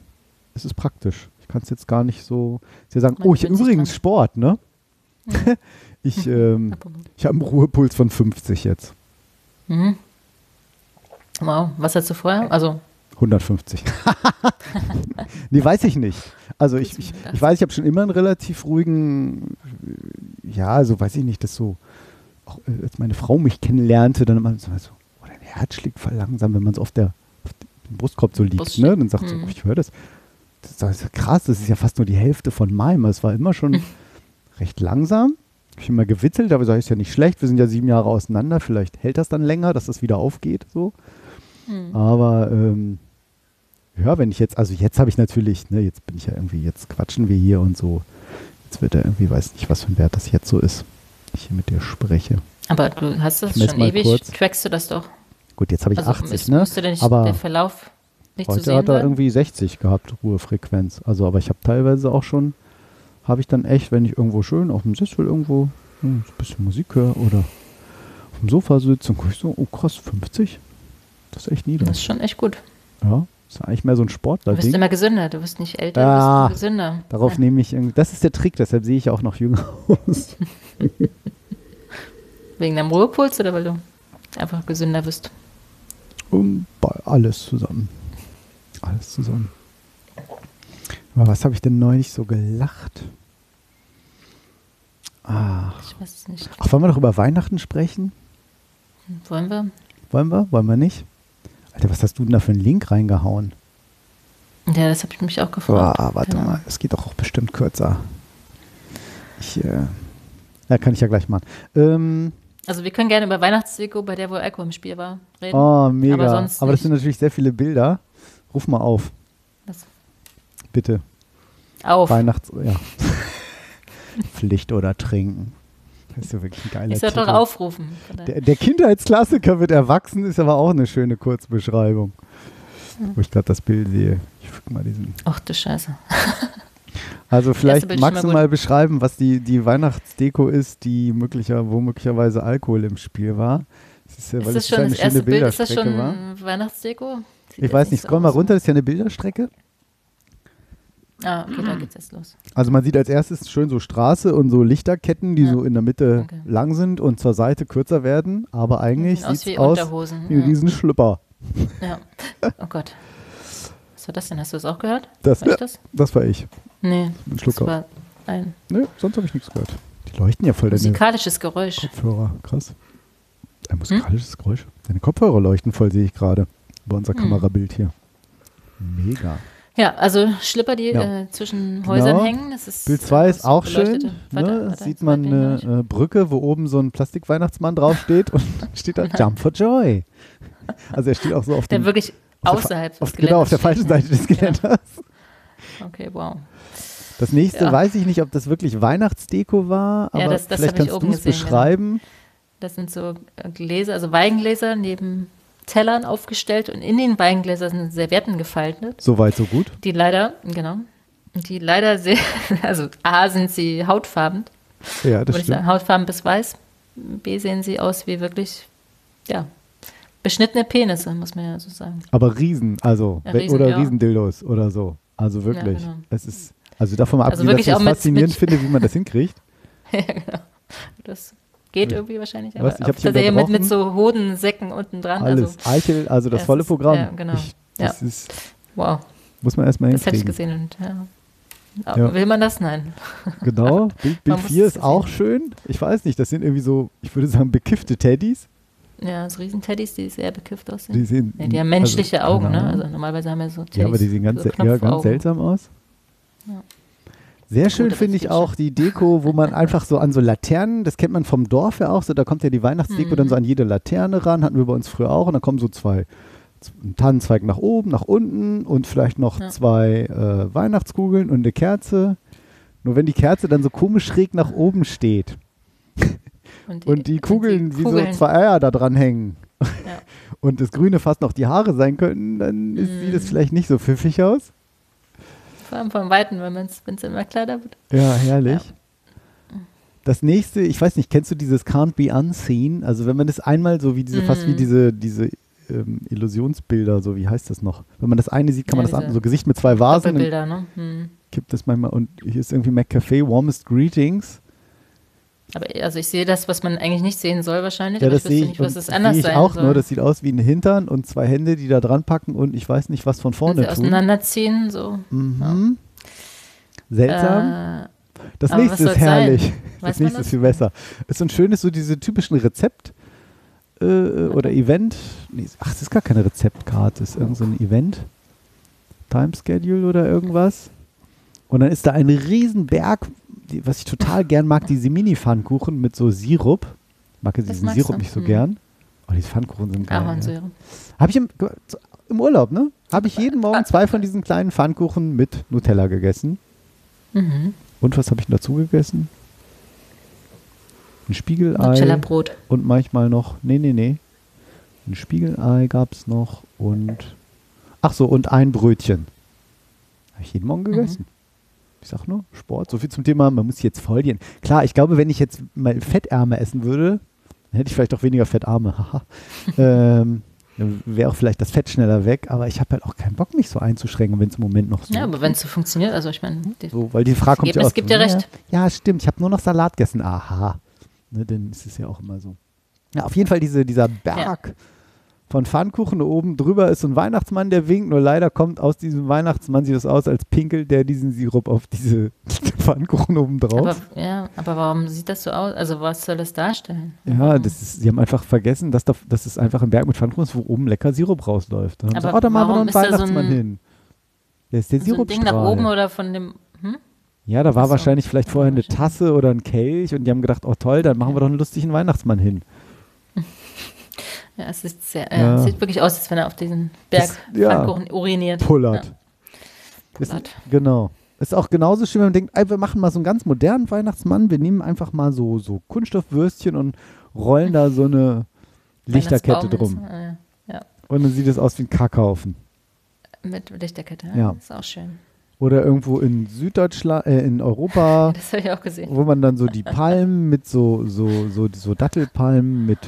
Speaker 3: es ist praktisch. Ich kann es jetzt gar nicht so sehr sagen.
Speaker 2: Man
Speaker 3: Oh, ich übrigens. Sport, ne? ich, ähm, ich habe einen Ruhepuls von 50 jetzt.
Speaker 2: Mhm. Wow, was hast du vorher? Also,
Speaker 3: 150. nee, weiß ich nicht. Also ich, ich, ich weiß, ich habe schon immer einen relativ ruhigen, ja, also weiß ich nicht, dass so, auch äh, als meine Frau mich kennenlernte, dann immer so, oh, dein Herz schlägt voll langsam, wenn man so auf der auf dem Brustkorb so liegt,
Speaker 2: Brust-
Speaker 3: ne? Dann sagt sie,
Speaker 2: Mhm.
Speaker 3: oh, ich höre das. Das ist ja krass, das ist ja fast nur die Hälfte von meinem. Es war immer schon recht langsam. Hab ich immer gewitzelt, aber sage ich, ist ja nicht schlecht. Wir sind ja sieben Jahre auseinander. Vielleicht hält das dann länger, dass das wieder aufgeht. So.
Speaker 2: hm.
Speaker 3: Aber ähm, ja, wenn ich jetzt, also jetzt habe ich natürlich, ne, jetzt bin ich ja irgendwie, jetzt quatschen wir hier und so. Jetzt wird er irgendwie, weiß nicht, was für ein Wert das jetzt so ist. Ich hier mit dir spreche.
Speaker 2: aber du hast das schon ewig,
Speaker 3: kurz.
Speaker 2: trackst du das doch.
Speaker 3: Gut, jetzt habe ich
Speaker 2: Also
Speaker 3: 80,
Speaker 2: ist,
Speaker 3: ne?
Speaker 2: müsste der, nicht,
Speaker 3: Aber
Speaker 2: der Verlauf nicht zu
Speaker 3: heute
Speaker 2: sehen
Speaker 3: hat er
Speaker 2: sein?
Speaker 3: irgendwie 60 gehabt, Ruhefrequenz. Also, aber ich habe teilweise auch schon, habe ich dann echt, wenn ich irgendwo schön auf dem Sessel irgendwo hm, ein bisschen Musik höre oder auf dem Sofa sitze und gucke ich so, oh krass, 50? Das ist echt niedrig.
Speaker 2: Das ist schon echt gut.
Speaker 3: Ja, ist eigentlich mehr so ein
Speaker 2: Du wirst
Speaker 3: Sportler-Ding.
Speaker 2: immer gesünder, du wirst nicht älter,
Speaker 3: Ah,
Speaker 2: du wirst gesünder.
Speaker 3: Darauf
Speaker 2: ja.
Speaker 3: nehme ich irgendwie, das ist der Trick, deshalb sehe ich auch noch jünger aus.
Speaker 2: Wegen deinem Ruhepuls oder weil du einfach gesünder wirst?
Speaker 3: Um, bei- alles zusammen. Alles zusammen. Aber was habe ich denn neulich so gelacht? Ah.
Speaker 2: Ich weiß es nicht.
Speaker 3: Ach, wollen wir doch über Weihnachten sprechen?
Speaker 2: Wollen wir?
Speaker 3: Wollen wir? Wollen wir nicht? Alter, was hast du denn da für einen Link reingehauen?
Speaker 2: Ja, das habe ich mich auch gefragt.
Speaker 3: warte
Speaker 2: Genau.
Speaker 3: mal, es geht doch auch bestimmt kürzer. Ich, äh, ja, kann ich ja gleich machen. Ähm,
Speaker 2: Also wir können gerne über Weihnachtsdeko, bei der wohl Alkohol im Spiel war, reden.
Speaker 3: oh, mega.
Speaker 2: Aber
Speaker 3: Aber,
Speaker 2: sonst
Speaker 3: das
Speaker 2: nicht.
Speaker 3: sind natürlich sehr viele Bilder. Ruf mal auf,
Speaker 2: Das-
Speaker 3: bitte.
Speaker 2: Auf.
Speaker 3: Weihnachts... Ja. Pflicht oder trinken. Das ist ja wirklich ein geiler
Speaker 2: Ich soll doch aufrufen.
Speaker 3: Der, der Kindheitsklassiker wird erwachsen, ist aber auch eine schöne Kurzbeschreibung. Wo ich gerade das Bild sehe. Ich füge mal diesen.
Speaker 2: Ach du Scheiße.
Speaker 3: Also vielleicht
Speaker 2: ist
Speaker 3: magst du
Speaker 2: mal
Speaker 3: mal beschreiben, was die, die Weihnachtsdeko ist, die möglicher, wo möglicherweise Alkohol im Spiel war. Das ist ja, weil
Speaker 2: Ist das schon
Speaker 3: eine
Speaker 2: das erste Bild? Ist das schon
Speaker 3: war.
Speaker 2: Weihnachtsdeko? Sieht
Speaker 3: Ich weiß nicht,
Speaker 2: so
Speaker 3: scroll mal
Speaker 2: aus.
Speaker 3: runter, das ist ja eine Bilderstrecke.
Speaker 2: Ah, okay, da geht's jetzt los.
Speaker 3: Also man sieht als erstes schön so Straße und so Lichterketten, die
Speaker 2: Ja.
Speaker 3: so in der Mitte
Speaker 2: Okay.
Speaker 3: lang sind und zur Seite kürzer werden, aber eigentlich
Speaker 2: Sieht aus
Speaker 3: sieht aus wie ein. Riesenschlüpper.
Speaker 2: Ja. Oh Gott. Was war das denn? Hast du das auch gehört?
Speaker 3: Das,
Speaker 2: War ich
Speaker 3: ja,
Speaker 2: das?
Speaker 3: das war ich.
Speaker 2: Nee.
Speaker 3: Ein Schluck
Speaker 2: Das war ein
Speaker 3: Nö, sonst habe ich nichts gehört. Die leuchten ja voll deine
Speaker 2: musikalisches Geräusch.
Speaker 3: Kopfhörer. Krass. Ein
Speaker 2: Hm?
Speaker 3: musikalisches Geräusch. Deine Kopfhörer leuchten voll, sehe ich gerade. Bei unser
Speaker 2: Hm.
Speaker 3: Kamerabild hier. Mega.
Speaker 2: Ja, also Schlipper, die
Speaker 3: Ja.
Speaker 2: äh, zwischen
Speaker 3: Genau.
Speaker 2: Häusern hängen. Das ist,
Speaker 3: Bild 2
Speaker 2: äh,
Speaker 3: ist auch schön. Ne?
Speaker 2: weiter,
Speaker 3: Sieht
Speaker 2: weiter,
Speaker 3: man eine äh, Brücke, wo oben so ein Plastikweihnachtsmann draufsteht und steht da Jump for Joy. Also er steht auch so auf
Speaker 2: Der
Speaker 3: dem
Speaker 2: wirklich außerhalb
Speaker 3: auf, Genau, auf der falschen Seite des Geländers.
Speaker 2: Ja. Okay, wow.
Speaker 3: Das nächste
Speaker 2: Ja.
Speaker 3: weiß ich nicht, ob das wirklich Weihnachtsdeko war, aber
Speaker 2: Ja, das- das
Speaker 3: vielleicht kannst du es
Speaker 2: genau.
Speaker 3: beschreiben.
Speaker 2: Das sind so äh, Gläser, also Weingläser neben Tellern aufgestellt und in den Weingläsern sind Servietten gefaltet,
Speaker 3: So weit, so gut.
Speaker 2: die leider, genau, die leider sehr, also A sind sie hautfarben,
Speaker 3: Ja, das stimmt.
Speaker 2: hautfarben bis weiß, B sehen sie aus wie wirklich, ja, beschnittene Penisse, muss man ja so sagen.
Speaker 3: Aber Riesen, also
Speaker 2: Ja, Riesen,
Speaker 3: oder
Speaker 2: ja.
Speaker 3: Riesendildos oder so. Also wirklich.
Speaker 2: genau.
Speaker 3: Es ist, also davon mal
Speaker 2: Also
Speaker 3: abgesehen, dass
Speaker 2: wirklich
Speaker 3: ich es faszinierend
Speaker 2: mit-
Speaker 3: finde, wie man das hinkriegt.
Speaker 2: ja, genau. Das geht irgendwie wahrscheinlich,
Speaker 3: Was?
Speaker 2: aber
Speaker 3: Ich hab
Speaker 2: auf
Speaker 3: dich
Speaker 2: der Serie mit, mit so Hodensäcken unten dran,
Speaker 3: Alles.
Speaker 2: also
Speaker 3: Eichel, also das volle
Speaker 2: ist-
Speaker 3: Programm.
Speaker 2: ja, genau.
Speaker 3: Ich, das
Speaker 2: Ja.
Speaker 3: ist,
Speaker 2: wow,
Speaker 3: muss man erstmal
Speaker 2: das hätte ich
Speaker 3: hinkriegen.
Speaker 2: gesehen und ja.
Speaker 3: Ja.
Speaker 2: Will man das? Nein.
Speaker 3: Genau. Bild, Bild
Speaker 2: Man muss
Speaker 3: 4
Speaker 2: es
Speaker 3: ist auch schön. Ich weiß nicht, das sind irgendwie so, ich würde sagen, bekiffte Teddys.
Speaker 2: Ja, so Riesenteddys, die sehr bekifft aussehen.
Speaker 3: Die sehen,
Speaker 2: ja, die haben menschliche
Speaker 3: also,
Speaker 2: Augen,
Speaker 3: keine
Speaker 2: ne? Also normalerweise haben wir so Teddys,
Speaker 3: Ja, aber die sehen ganz,
Speaker 2: so
Speaker 3: ja, ganz seltsam aus.
Speaker 2: Ja.
Speaker 3: Sehr schön finde ich auch die Deko, wo man einfach so an so Laternen, das kennt man vom Dorf ja auch, so da kommt ja die Weihnachtsdeko
Speaker 2: Mhm.
Speaker 3: dann so an jede Laterne ran, hatten wir bei uns früher auch und dann kommen so zwei, ein Tannenzweig nach oben, nach unten und vielleicht noch
Speaker 2: Ja.
Speaker 3: zwei äh, Weihnachtskugeln und eine Kerze. Nur wenn die Kerze dann so komisch schräg nach oben steht und die Kugeln wie so zwei Eier da dran hängen und das Grüne fast noch die Haare sein könnten, dann ist, sieht
Speaker 2: Mhm.
Speaker 3: es vielleicht nicht so pfiffig aus.
Speaker 2: Vor allem vom Weiten, wenn es immer kleiner wird.
Speaker 3: Ja, herrlich. Das nächste, ich weiß nicht, kennst du dieses Can't Be Unseen? Also wenn man das einmal so wie diese, fast wie
Speaker 2: Mhm.
Speaker 3: diese, diese ähm, Illusionsbilder, so wie heißt das noch? Wenn man das eine sieht, kann man
Speaker 2: Ja,
Speaker 3: das andere, so Gesicht mit zwei Vasen,
Speaker 2: Doppelbilder, ne? Hm.
Speaker 3: gibt es manchmal, und hier ist irgendwie McCafe, Warmest Greetings.
Speaker 2: Aber also ich sehe das, was man eigentlich nicht sehen soll wahrscheinlich,
Speaker 3: Ja,
Speaker 2: aber
Speaker 3: das sehe ich,
Speaker 2: nicht, was es
Speaker 3: das
Speaker 2: anders
Speaker 3: sehe ich
Speaker 2: sein
Speaker 3: auch
Speaker 2: soll.
Speaker 3: nur, das sieht aus wie ein Hintern und zwei Hände, die da dran packen und ich weiß nicht, was von vorne
Speaker 2: sie
Speaker 3: tun.
Speaker 2: auseinanderziehen, so.
Speaker 3: Mhm. Seltsam.
Speaker 2: Äh,
Speaker 3: Das nächste ist
Speaker 2: sein?
Speaker 3: herrlich.
Speaker 2: Weiß
Speaker 3: Das nächste
Speaker 2: das?
Speaker 3: ist viel besser. Ist so ein schönes, so diese typischen Rezept äh, oder Event. Nee, ach, das ist gar keine Rezeptkarte, das ist irgend so ein Event. Time Schedule oder irgendwas. Und dann ist da ein Riesenberg, die, was ich total gern mag, diese Mini-Pfannkuchen mit so Sirup. Ich mag ja diesen Sirup nicht so
Speaker 2: Hm.
Speaker 3: gern. Oh, diese Pfannkuchen sind geil. Ja.
Speaker 2: Ahornsäure.
Speaker 3: Habe ich im, im Urlaub, ne? Habe ich jeden Morgen zwei von diesen kleinen Pfannkuchen mit Nutella gegessen.
Speaker 2: Mhm.
Speaker 3: Und was habe ich denn dazu gegessen? Ein Spiegelei.
Speaker 2: Nutella-Brot.
Speaker 3: Und manchmal noch, nee, nee, nee. Ein Spiegelei gab es noch und, ach so, und ein Brötchen. Habe ich jeden Morgen gegessen. Ich sag nur, Sport, so viel zum Thema, man muss jetzt gehen. Klar, ich glaube, wenn ich jetzt mal Fettärme essen würde, dann hätte ich vielleicht auch weniger Fettarme. haha. ähm, dann wäre auch vielleicht das Fett schneller weg, aber ich habe halt auch keinen Bock, mich so einzuschränken, wenn es im Moment noch so
Speaker 2: Ja, aber wenn es so funktioniert, also ich meine,
Speaker 3: so, weil die Frage kommt ja
Speaker 2: Ergebnis
Speaker 3: aus.
Speaker 2: gibt ja recht.
Speaker 3: Ja, stimmt. Ich habe nur noch Salat gegessen. Aha. Ne, dann ist es ja auch immer so. Ja, auf jeden Fall diese, dieser Berg von Pfannkuchen. Oben drüber ist ein Weihnachtsmann, der winkt. Nur leider kommt aus diesem Weihnachtsmann sieht es aus, als pinkelt der diesen Sirup auf diese Pfannkuchen oben drauf.
Speaker 2: aber, ja, aber warum sieht das so aus? Also was soll das darstellen?
Speaker 3: ja, das ist, sie haben einfach vergessen, dass, da, dass es einfach ein Berg mit Pfannkuchen ist, wo oben lecker Sirup rausläuft. Da haben sie,
Speaker 2: Aber
Speaker 3: oh, da machen wir noch einen
Speaker 2: da so
Speaker 3: Weihnachtsmann
Speaker 2: ein-
Speaker 3: hin. Der ist der
Speaker 2: So
Speaker 3: Sirupstrahl.
Speaker 2: Ding nach oben oder von dem, hm?
Speaker 3: Ja, da war
Speaker 2: so.
Speaker 3: wahrscheinlich vielleicht vorher eine. Tasse oder ein Kelch und die haben gedacht, oh toll, dann machen wir doch einen lustigen Weihnachtsmann hin.
Speaker 2: Ja, es sieht sehr,
Speaker 3: ja.
Speaker 2: es sieht wirklich aus, als wenn er auf diesen Berg
Speaker 3: Das- ja.
Speaker 2: Uriniert.
Speaker 3: Pullert.
Speaker 2: Ja.
Speaker 3: Ist,
Speaker 2: Pullert.
Speaker 3: genau. Ist auch genauso schön, wenn man denkt, ey, wir machen mal so einen ganz modernen Weihnachtsmann. Wir nehmen einfach mal so, so Kunststoffwürstchen und rollen da so eine Lichterkette drum.
Speaker 2: ist, äh, Ja,
Speaker 3: Und dann sieht es aus wie ein Kackhaufen.
Speaker 2: mit Lichterkette. Ja.
Speaker 3: Ja.
Speaker 2: Ist auch schön.
Speaker 3: Oder irgendwo in Süddeutschland, äh, in Europa,
Speaker 2: Das habe ich auch gesehen.
Speaker 3: wo man dann so die Palmen mit so, so, so, so Dattelpalmen mit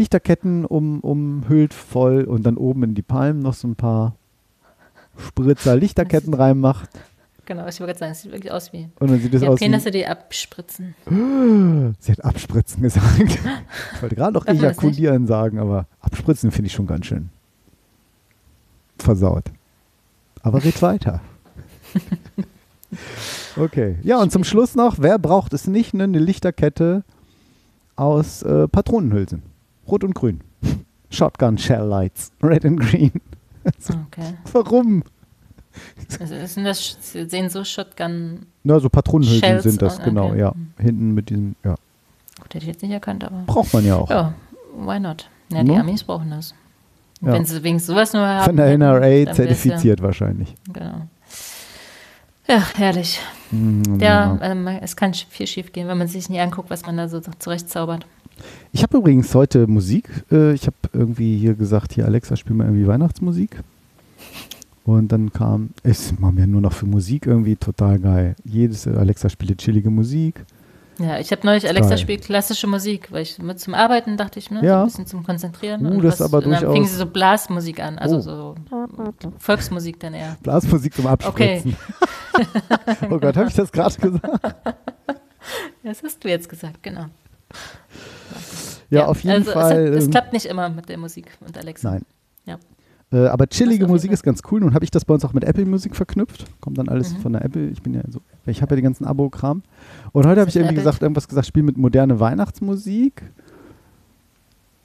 Speaker 3: Lichterketten um, umhüllt voll und dann oben in die Palmen noch so ein paar Spritzer Lichterketten reinmacht.
Speaker 2: Genau, ich wollte gerade sagen, es sieht wirklich aus wie
Speaker 3: Und dann sieht es aus wie,
Speaker 2: Penisse, die abspritzen.
Speaker 3: Sie hat abspritzen gesagt. Ich wollte gerade noch ejakulieren sagen, aber abspritzen finde ich schon ganz schön versaut. Aber red weiter. Okay. Ja, und zum Schluss noch, wer braucht es nicht? Ne? Eine Lichterkette aus äh, Patronenhülsen. Rot und grün. Shotgun Shell Lights. Red and green.
Speaker 2: Okay.
Speaker 3: Warum?
Speaker 2: Also sind das, sie sehen so Shotgun.
Speaker 3: Na, so Patronenhülsen
Speaker 2: Shells
Speaker 3: sind das,
Speaker 2: und-
Speaker 3: genau,
Speaker 2: okay.
Speaker 3: ja. Hinten mit diesem, ja.
Speaker 2: Gut, hätte ich jetzt nicht erkannt, aber.
Speaker 3: Braucht man ja auch.
Speaker 2: Ja, why not? Ja, die
Speaker 3: Ne?
Speaker 2: Amis brauchen das.
Speaker 3: Ja.
Speaker 2: Wenn sie wegen sowas nur haben.
Speaker 3: Von der NRA zertifiziert wahrscheinlich.
Speaker 2: Ja, genau. Ja, herrlich.
Speaker 3: Mm,
Speaker 2: Ja, ähm, es kann viel schief gehen, wenn man sich nie anguckt, was man da so zurechtzaubert.
Speaker 3: Ich habe übrigens heute Musik. Äh, ich habe irgendwie hier gesagt, hier Alexa, spiel mal irgendwie Weihnachtsmusik. Und dann kam, es machen wir nur noch für Musik irgendwie total geil. Jedes Alexa spielt chillige Musik.
Speaker 2: Ja, ich habe neulich Alexa
Speaker 3: Geil.
Speaker 2: spielt klassische Musik, weil ich mit zum Arbeiten dachte ich, ne, so
Speaker 3: Ja.
Speaker 2: ein bisschen zum Konzentrieren.
Speaker 3: Uh,
Speaker 2: und
Speaker 3: aber
Speaker 2: und dann fing sie so Blasmusik an, also
Speaker 3: Oh.
Speaker 2: so Volksmusik dann eher.
Speaker 3: Blasmusik zum Abspritzen. oh Gott, habe ich das gerade gesagt?
Speaker 2: Das hast du jetzt gesagt, genau.
Speaker 3: Ja, auf jeden
Speaker 2: also
Speaker 3: Fall.
Speaker 2: Es, hat, es
Speaker 3: ähm,
Speaker 2: klappt nicht immer mit der Musik und Alexa.
Speaker 3: Nein.
Speaker 2: Ja.
Speaker 3: Äh, aber chillige Musik ist ganz cool. Nun habe ich das bei uns auch mit Apple Musik verknüpft. Kommt dann alles
Speaker 2: Mhm.
Speaker 3: von der Apple. Ich bin ja so, ich habe ja den ganzen Abo-Kram. Und heute habe ich irgendwie
Speaker 2: Apple?
Speaker 3: gesagt, irgendwas gesagt, spiel mit moderne Weihnachtsmusik.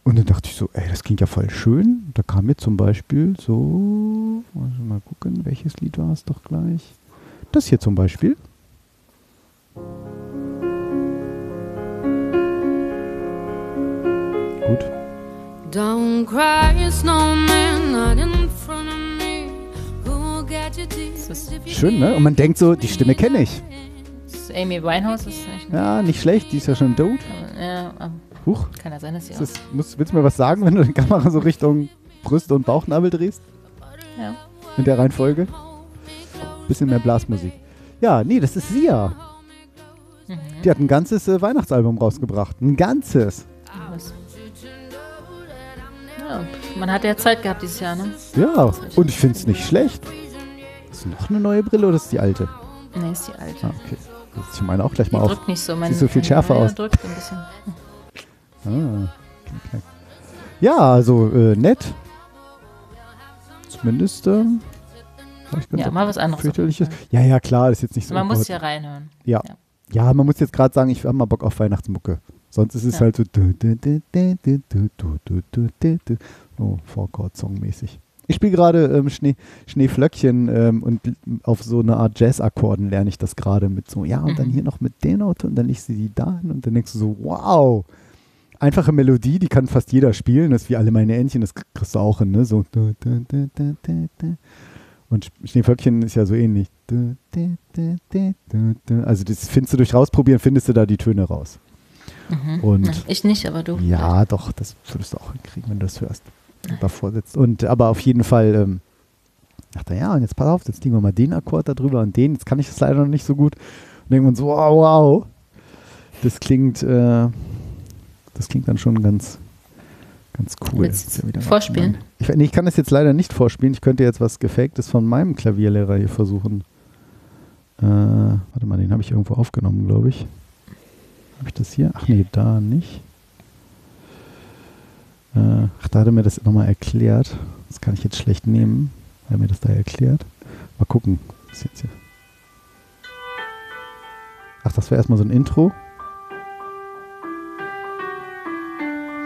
Speaker 3: Und dann dachte ich so, ey, das klingt ja voll schön. Da kam mir zum Beispiel so, also mal gucken, welches Lied war es doch gleich. Das hier zum Beispiel. Gut.
Speaker 8: Don't cry, snowman, not in front of me. Who'll get your tears
Speaker 2: Das ist
Speaker 8: if you
Speaker 3: Schön, ne? Und man denkt so, die Stimme kenne ich.
Speaker 2: Das ist Amy Winehouse ist nicht.
Speaker 3: Ja, nicht schlecht, die ist ja schon tot.
Speaker 2: Ja, aber
Speaker 3: Huch.
Speaker 2: kann ja sein, dass sie auch.
Speaker 3: das, muss, willst du mir was sagen, wenn du die Kamera so Richtung Brüste und Bauchnabel drehst?
Speaker 2: Ja.
Speaker 3: In der Reihenfolge? Bisschen mehr Blasmusik. Ja, nee, das ist Sia.
Speaker 2: Mhm.
Speaker 3: Die hat ein ganzes äh, Weihnachtsalbum rausgebracht. Ein ganzes.
Speaker 2: Was? Ja, man hat ja Zeit gehabt dieses Jahr, ne?
Speaker 3: Ja, und ich finde es nicht schlecht. Ist noch eine neue Brille oder ist die alte?
Speaker 2: Nee, ist die alte.
Speaker 3: Ah, okay. Ich meine auch gleich
Speaker 2: Die
Speaker 3: mal auf.
Speaker 2: drückt nicht so. Mein,
Speaker 3: Sieht so viel schärfer
Speaker 2: ja,
Speaker 3: aus.
Speaker 2: drückt ein bisschen.
Speaker 3: Ah, okay. Ja, also äh, nett. Zumindest. Ganz
Speaker 2: Ja, mal was anderes.
Speaker 3: Ja, ja, klar, das ist jetzt nicht so.
Speaker 2: Man muss ja reinhören.
Speaker 3: Ja.
Speaker 2: Ja.
Speaker 3: Ja, man muss jetzt gerade sagen, ich habe mal Bock auf Weihnachtsmucke. Sonst ist es
Speaker 2: ja.
Speaker 3: halt so. Oh, Vorchord-Song-mäßig. Ich spiele gerade ähm, Schnee, Schneeflöckchen ähm, und auf so eine Art Jazz-Akkorden lerne ich das gerade mit so, ja, und dann hier noch mit der Note und dann legst du die da hin und dann denkst du so, wow. Einfache Melodie, die kann fast jeder spielen, das ist wie alle meine Entchen, das kriegst du auch hin, ne? So. Und Schneeflöckchen ist ja so ähnlich. Also das findest du durch rausprobieren, findest du da die Töne raus.
Speaker 2: Mhm.
Speaker 3: Und
Speaker 2: Ja, ich nicht, aber du.
Speaker 3: ja, doch, das würdest du auch hinkriegen, wenn du das hörst. Davor sitzt. Und aber auf jeden Fall, ähm, dachte er, ja, und jetzt pass auf, jetzt legen wir mal den Akkord da drüber und den. Jetzt kann ich das leider noch nicht so gut. Und man so, wow, wow. Das klingt, äh, das klingt dann schon ganz, ganz cool. Ja
Speaker 2: vorspielen?
Speaker 3: Ich, nee, ich kann das jetzt leider nicht vorspielen. Ich könnte jetzt was Gefaktes von meinem Klavierlehrer hier versuchen. Äh, warte mal, den habe ich irgendwo aufgenommen, glaube ich. Das hier? Ach nee, da nicht. Äh, ach, da hat er mir das nochmal erklärt. Das kann ich jetzt schlecht nehmen. Er hat mir das da erklärt. Mal gucken. Was jetzt hier? Ach, das wäre erstmal so ein Intro.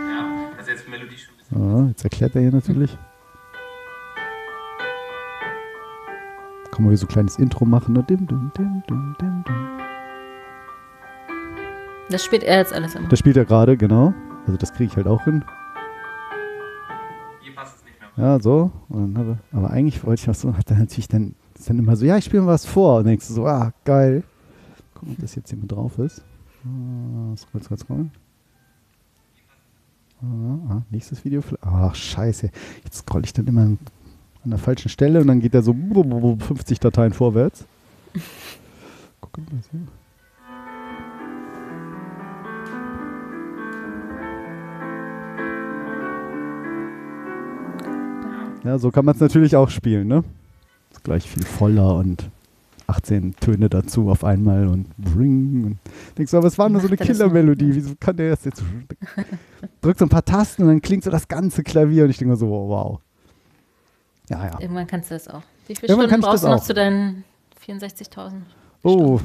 Speaker 4: Ja, also jetzt Melodie schon ein bisschen.
Speaker 3: Ja, jetzt erklärt er hier natürlich. Kann man hier so ein kleines Intro machen. Ne? Dim, dim, dim, dim, dim, dim.
Speaker 2: Das spielt er jetzt alles immer.
Speaker 3: Das spielt er gerade, genau. Also das kriege ich halt auch hin.
Speaker 4: Hier passt es nicht mehr.
Speaker 3: Ja, so. Und dann er, aber eigentlich wollte ich was so, hat er natürlich dann ist dann immer so, ja, ich spiele mal was vor. Und denkst du so, ah, geil. Gucken, ob das jetzt hier mit drauf ist. Ah, scroll, scroll, scroll. Ah, ah, nächstes Video. vielleicht- Ach, scheiße. Jetzt scroll ich dann immer an der falschen Stelle und dann geht er so 50 Dateien vorwärts. Gucken, was hier. Ja, so kann man es natürlich auch spielen, ne? Ist gleich viel voller und 18 Töne dazu auf einmal und ring. Und denkst du, aber es war nur so eine
Speaker 2: er?
Speaker 3: Killermelodie. Wieso kann der das jetzt? Drückt so ein paar Tasten und dann klingt so das ganze Klavier und ich denke mir so, wow. Ja, ja.
Speaker 2: Irgendwann kannst du das auch. Wie viele
Speaker 3: Irgendwann
Speaker 2: Stunden brauchst du noch
Speaker 3: auch.
Speaker 2: zu deinen 64.000?
Speaker 3: Oh,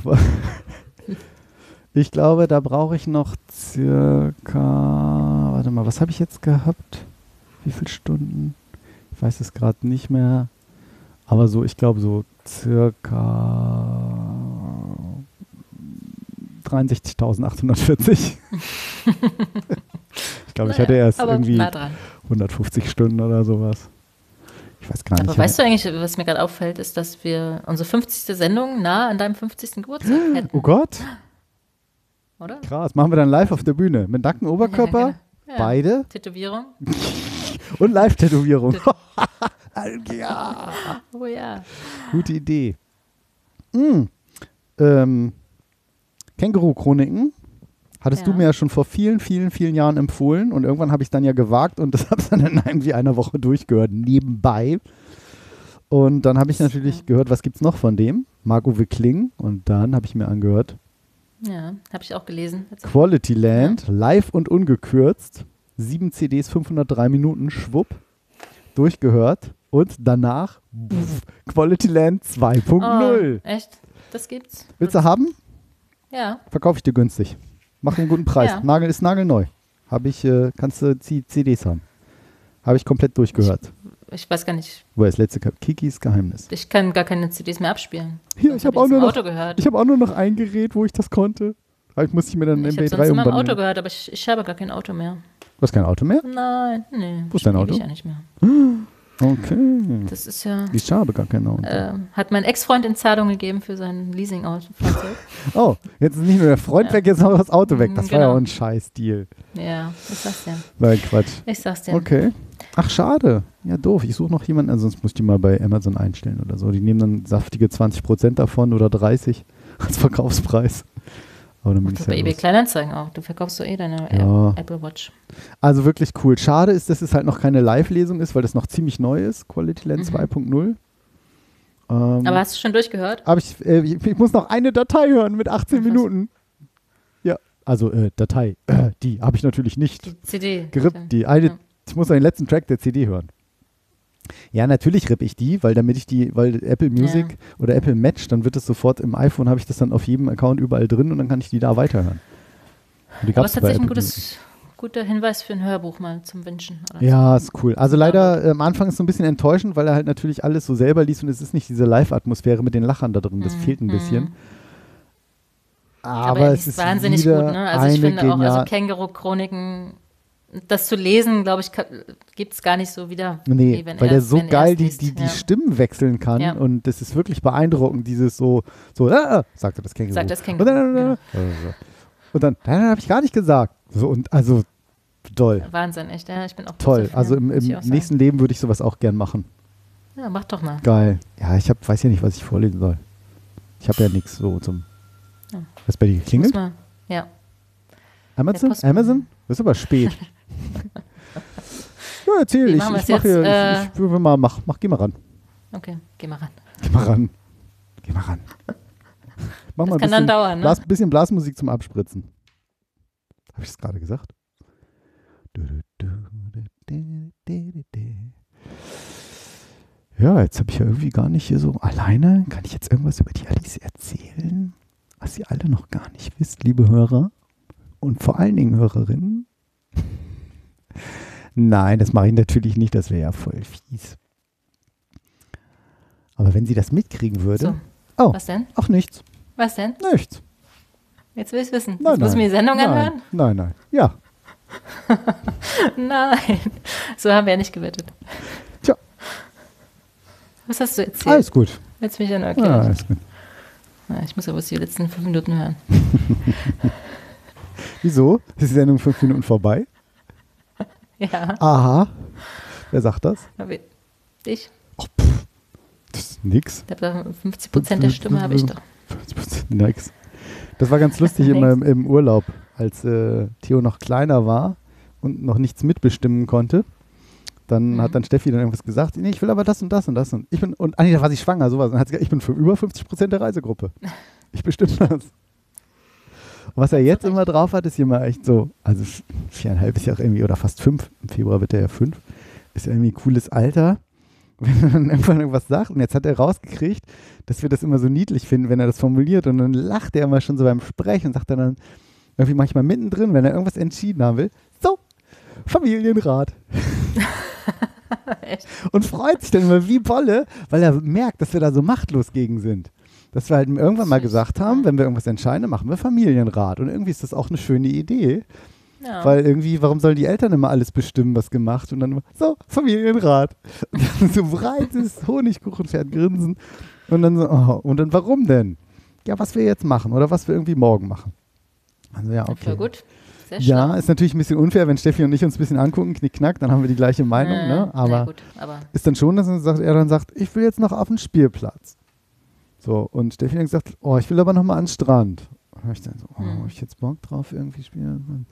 Speaker 3: ich glaube, da brauche ich noch circa, warte mal, was habe ich jetzt gehabt? Wie viele Stunden? Ich weiß es gerade nicht mehr. Aber so, ich glaube, so circa 63.840. ich glaube, ich hatte erst irgendwie
Speaker 2: nah dran.
Speaker 3: 150 Stunden oder sowas. Ich weiß gar nicht.
Speaker 2: Aber weißt du eigentlich, was mir gerade auffällt, ist, dass wir unsere 50. Sendung nah an deinem 50. Geburtstag hätten,
Speaker 3: Oh Gott,
Speaker 2: oder?
Speaker 3: krass. Machen wir dann live auf der Bühne. Mit nacktem Oberkörper,
Speaker 2: Ja.
Speaker 3: beide
Speaker 2: Tätowierung?
Speaker 3: und Live-Tätowierung. ja,
Speaker 2: Oh ja.
Speaker 3: gute Idee. Mm. Ähm, Känguru-Chroniken hattest du
Speaker 2: Ja.
Speaker 3: mir ja schon vor vielen, vielen, vielen Jahren empfohlen und irgendwann habe ich es dann ja gewagt und das habe ich dann in irgendwie einer Woche durchgehört, nebenbei. Und dann habe ich natürlich gehört, was gibt es noch von dem? Marco Kling und dann habe ich mir angehört,
Speaker 2: Ja, habe ich auch gelesen.
Speaker 3: Quality Land, live und ungekürzt. Sieben CDs, 503 Minuten, schwupp, durchgehört. Und danach pff, Quality Land 2.0.
Speaker 2: Oh, echt? Das gibt's?
Speaker 3: Willst du haben?
Speaker 2: Ja.
Speaker 3: Verkaufe ich dir günstig. Mach einen guten Preis.
Speaker 2: Ja.
Speaker 3: Nagel ist nagelneu. Habe ich, äh, kannst du CDs haben. Habe ich komplett durchgehört.
Speaker 2: Ich weiß gar nicht.
Speaker 3: Wo das letzte Kap Kikis Geheimnis.
Speaker 2: Ich kann gar keine CDs mehr abspielen.
Speaker 3: Hier,
Speaker 2: Sonst
Speaker 3: ich habe
Speaker 2: hab
Speaker 3: auch
Speaker 2: ich
Speaker 3: nur noch, ich habe auch nur noch ein Gerät, wo ich das konnte. Aber ich musste ich mir dann ein
Speaker 2: Ich habe
Speaker 3: MP3
Speaker 2: sonst immer im Auto
Speaker 3: umwandeln.
Speaker 2: gehört, aber ich, ich habe gar kein Auto mehr.
Speaker 3: Du hast kein Auto mehr?
Speaker 2: Nein, nee.
Speaker 3: Wo ist dein Auto?
Speaker 2: Ich ja nicht mehr.
Speaker 3: Okay.
Speaker 2: Das ist ja.
Speaker 3: Ich habe gar kein Auto.
Speaker 2: ähm, hat mein Ex-Freund in Zahlung gegeben für sein Leasing-Fahrzeug.
Speaker 3: Oh, jetzt ist nicht nur der Freund
Speaker 2: Ja.
Speaker 3: weg, jetzt noch das Auto weg. Das war ja
Speaker 2: Genau.
Speaker 3: auch ein Scheiß-Deal.
Speaker 2: ja, ich sag's dir.
Speaker 3: Nein, Quatsch.
Speaker 2: Ich sag's dir.
Speaker 3: Okay. Ach, schade. Ja, doof. Ich suche noch jemanden, also sonst muss ich die mal bei Amazon einstellen oder so. Die nehmen dann saftige 20% davon oder 30 als Verkaufspreis. Aber dann bin ich
Speaker 2: bei eBay. Kleinanzeigen auch. Du verkaufst so eh deine
Speaker 3: Ja.
Speaker 2: App- Apple Watch.
Speaker 3: Also wirklich cool. Schade ist, dass es halt noch keine Live-Lesung ist, weil das noch ziemlich neu ist. Quality Land
Speaker 2: Mhm.
Speaker 3: 2.0. Ähm,
Speaker 2: Aber hast du schon durchgehört?
Speaker 3: aber ich, äh, ich, ich muss noch eine Datei hören mit 18
Speaker 2: Ach?
Speaker 3: Minuten. Ja, also äh, Datei. Äh, die habe ich natürlich nicht.
Speaker 2: Die CD.
Speaker 3: gerippt. Die eine,
Speaker 2: Ja.
Speaker 3: Ich muss den letzten Track der CD hören. Ja, natürlich rippe ich die, weil damit ich die, weil Apple Music oder Apple Match, dann wird es sofort im iPhone, habe ich das dann auf jedem Account überall drin und dann kann ich die da weiterhören. Und die
Speaker 2: Aber es ist tatsächlich ein
Speaker 3: Music.
Speaker 2: gutes, guter Hinweis für ein Hörbuch mal zum Wünschen.
Speaker 3: Ja,
Speaker 2: so.
Speaker 3: ist cool. Also leider äh, am Anfang ist es so ein bisschen enttäuschend, weil er halt natürlich alles so selber liest und es ist nicht diese Live-Atmosphäre mit den Lachern da drin. Das
Speaker 2: Mhm,
Speaker 3: fehlt ein bisschen.
Speaker 2: mhm.
Speaker 3: Aber,
Speaker 2: Aber, er
Speaker 3: es ist
Speaker 2: wahnsinnig gut. Ne? Also ich finde auch, also Känguru-Chroniken, das zu lesen, glaube ich, gibt es gar nicht so wieder.
Speaker 3: Nee,
Speaker 2: wenn
Speaker 3: weil
Speaker 2: er
Speaker 3: der so geil die, die, die
Speaker 2: ja.
Speaker 3: Stimmen wechseln kann
Speaker 2: Ja.
Speaker 3: und das ist wirklich beeindruckend, dieses so, so, ah, ah, sagte das Känguru.
Speaker 2: Sagt das Känguru,
Speaker 3: Und dann,
Speaker 2: genau.
Speaker 3: und dann, dann habe ich gar nicht gesagt. So, und also, toll,
Speaker 2: Wahnsinn, echt. Ja, ich bin auch
Speaker 3: toll.
Speaker 2: Fan,
Speaker 3: Also im, im
Speaker 2: auch sagen.
Speaker 3: nächsten Leben würde ich sowas auch gern machen.
Speaker 2: Ja, mach doch mal.
Speaker 3: Geil. Ja, ich hab, weiß ja nicht, was ich vorlesen soll. Ich habe ja nichts so zum.
Speaker 2: Ja.
Speaker 3: Was bei dir geklingelt?
Speaker 2: Ja.
Speaker 3: Amazon? Amazon? Das ist aber spät. ja, erzähl.
Speaker 2: Wie
Speaker 3: Ich, ich
Speaker 2: wir's
Speaker 3: mach
Speaker 2: jetzt?
Speaker 3: hier.
Speaker 2: Äh,
Speaker 3: ich, ich, will mal, mach, mach, geh mal ran.
Speaker 2: Okay, geh mal ran.
Speaker 3: Geh mal ran. Geh mal ran. Mach mal ein
Speaker 2: kann
Speaker 3: bisschen,
Speaker 2: dann dauern, ne?
Speaker 3: Blas, bisschen Blasmusik zum Abspritzen. Habe ich es gerade gesagt? Ja, jetzt habe ich ja irgendwie gar nicht hier so alleine. Kann ich jetzt irgendwas über die Alice erzählen, was ihr alle noch gar nicht wisst, liebe Hörer und vor allen Dingen Hörerinnen? Nein, das mache ich natürlich nicht, das wäre ja voll fies. Aber wenn sie das mitkriegen würde,
Speaker 2: So.
Speaker 3: Oh.
Speaker 2: Was denn?
Speaker 3: ach nichts,
Speaker 2: Was denn?
Speaker 3: nichts.
Speaker 2: Jetzt will ich wissen.
Speaker 3: Nein,
Speaker 2: Jetzt muss ich mir die Sendung
Speaker 3: nein,
Speaker 2: anhören?
Speaker 3: Nein, nein. Ja,
Speaker 2: Nein. So haben wir ja nicht gewettet.
Speaker 3: Tja.
Speaker 2: Was hast du erzählt?
Speaker 3: alles gut.
Speaker 2: Jetzt mich an, okay.
Speaker 3: Ah, ist gut.
Speaker 2: Ja, ich muss aber die letzten fünf Minuten hören.
Speaker 3: Wieso? Ist die Sendung fünf Minuten vorbei?
Speaker 2: Ja,
Speaker 3: Aha. Wer sagt das?
Speaker 2: ich.
Speaker 3: Das ist nix.
Speaker 2: Ich habe 50 Prozent der Stimme habe ich doch.
Speaker 3: 50% nix. Das war ganz lustig im, im Urlaub, als äh, Theo noch kleiner war und noch nichts mitbestimmen konnte. Dann
Speaker 2: Mhm.
Speaker 3: hat dann Steffi dann irgendwas gesagt, nee, ich will aber das und das und das und ich bin und ah, nee, da war sie schwanger, sowas. Und dann hat sie gesagt, ich bin für über 50 Prozent der Reisegruppe. Ich bestimme das. Und was er jetzt immer drauf hat, ist immer echt so, also viereinhalb ist ja auch irgendwie, oder fast fünf, im Februar wird er ja fünf, ist ja irgendwie ein cooles Alter. Wenn er dann irgendwann irgendwas sagt und jetzt hat er rausgekriegt, dass wir das immer so niedlich finden, wenn er das formuliert und dann lacht er immer schon so beim Sprechen und sagt dann, dann irgendwie manchmal mittendrin, wenn er irgendwas entschieden haben will, so, Familienrat. und freut sich dann immer wie Bolle, weil er merkt, dass wir da so machtlos gegen sind. Dass wir halt irgendwann mal gesagt haben, wenn wir irgendwas entscheiden, machen wir Familienrat. Und irgendwie ist das auch eine schöne Idee,
Speaker 2: Ja.
Speaker 3: weil irgendwie, warum sollen die Eltern immer alles bestimmen, was gemacht? Und dann immer, so, Familienrat. Und dann so breites Honigkuchenpferd grinsen. Und dann so, oh, und dann warum denn? Ja, was wir jetzt machen oder was wir irgendwie morgen machen. Also ja, okay.
Speaker 2: Voll gut. Sehr.
Speaker 3: Ja, ist natürlich ein bisschen unfair, wenn Steffi und ich uns ein bisschen angucken, knick, knack, dann haben wir die gleiche Meinung,
Speaker 2: Äh,
Speaker 3: ne? Aber
Speaker 2: gut, aber
Speaker 3: ist dann schon, dass er, sagt, er dann sagt, ich will jetzt noch auf den Spielplatz. So, und Steffi dann gesagt, oh, ich will aber noch mal an den Strand. Und ich dann so, oh,
Speaker 2: Hm.
Speaker 3: hab ich jetzt Bock drauf irgendwie spielen?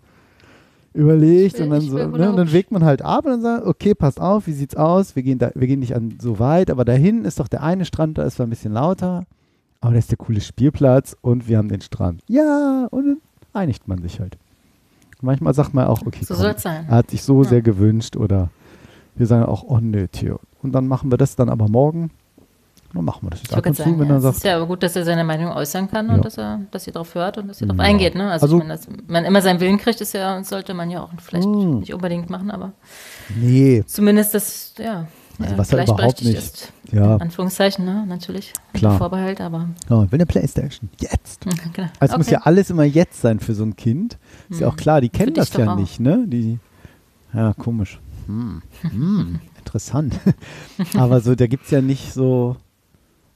Speaker 3: Überlegt
Speaker 2: will-
Speaker 3: und dann so, ne, und dann wägt man halt ab und dann sagt, okay, passt auf, wie sieht's aus? Wir gehen, da, wir gehen nicht an so weit, aber dahin ist doch der eine Strand, da ist zwar ein bisschen lauter, aber da ist der coole Spielplatz und wir haben den Strand. Ja, und dann einigt man sich halt. Manchmal sagt man auch, okay,
Speaker 2: so
Speaker 3: komm,
Speaker 2: sein.
Speaker 3: hat sich so
Speaker 2: Ja.
Speaker 3: sehr gewünscht oder wir sagen auch, oh nö, Theo. Und dann machen wir das dann aber morgen. Dann machen wir das jetzt
Speaker 2: Ich
Speaker 3: ab und zu,
Speaker 2: sagen,
Speaker 3: wenn
Speaker 2: ja,
Speaker 3: er
Speaker 2: es
Speaker 3: sagt,
Speaker 2: ist ja aber gut, dass er seine Meinung äußern kann
Speaker 3: Ja.
Speaker 2: und dass er, dass ihr darauf hört und dass ihr darauf
Speaker 3: Ja.
Speaker 2: eingeht. Ne? Also,
Speaker 3: Also-
Speaker 2: ich meine, dass man immer seinen Willen kriegt, ist ja, sollte man ja auch vielleicht
Speaker 3: Mm.
Speaker 2: nicht unbedingt machen, aber
Speaker 3: nee,
Speaker 2: zumindest das, ja,
Speaker 3: Also was er überhaupt
Speaker 2: gleichberechtigt
Speaker 3: nicht-
Speaker 2: ist.
Speaker 3: ja,
Speaker 2: Anführungszeichen, ne? natürlich.
Speaker 3: Klar.
Speaker 2: Vorbehalt, aber
Speaker 3: ja, will eine Playstation. Jetzt.
Speaker 2: genau.
Speaker 3: Also es muss ja alles immer jetzt sein für so ein Kind. Ist ja auch klar, die kennen das ja
Speaker 2: auch.
Speaker 3: nicht, ne? Die, ja, komisch. Hm. Hm. Interessant. Aber so, da gibt es ja nicht so, "Ah,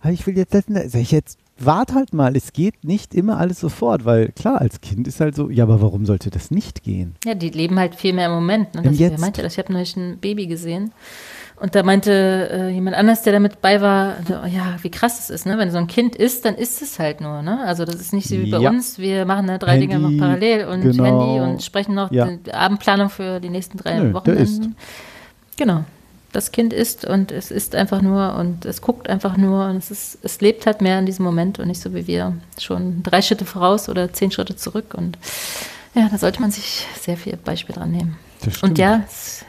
Speaker 3: ich will jetzt das." sag ich jetzt, wart halt mal, es geht nicht immer alles sofort, weil klar, als Kind ist halt so, ja, aber warum sollte das nicht gehen?
Speaker 2: Ja, die leben halt viel mehr im Moment. Ne?
Speaker 3: Im
Speaker 2: Das,
Speaker 3: Jetzt.
Speaker 2: Meinte? Ich habe neulich ein Baby gesehen. Und da meinte äh, jemand anders, der damit bei war, so, ja, wie krass es ist, ne? Wenn so ein Kind ist, dann ist es halt nur, ne? Also das ist nicht so wie bei
Speaker 3: Ja.
Speaker 2: uns, wir machen ne, drei Dinge
Speaker 3: Handy,
Speaker 2: noch parallel und
Speaker 3: genau.
Speaker 2: Handy und sprechen noch
Speaker 3: Ja.
Speaker 2: die Abendplanung für die nächsten drei
Speaker 3: Nö,
Speaker 2: Wochenenden. Genau. Das Kind isst und es isst einfach nur und es guckt einfach nur und es ist, es lebt halt mehr in diesem Moment und nicht so wie wir schon drei Schritte voraus oder zehn Schritte zurück und ja, da sollte man sich sehr viel Beispiel dran nehmen. Und ja, es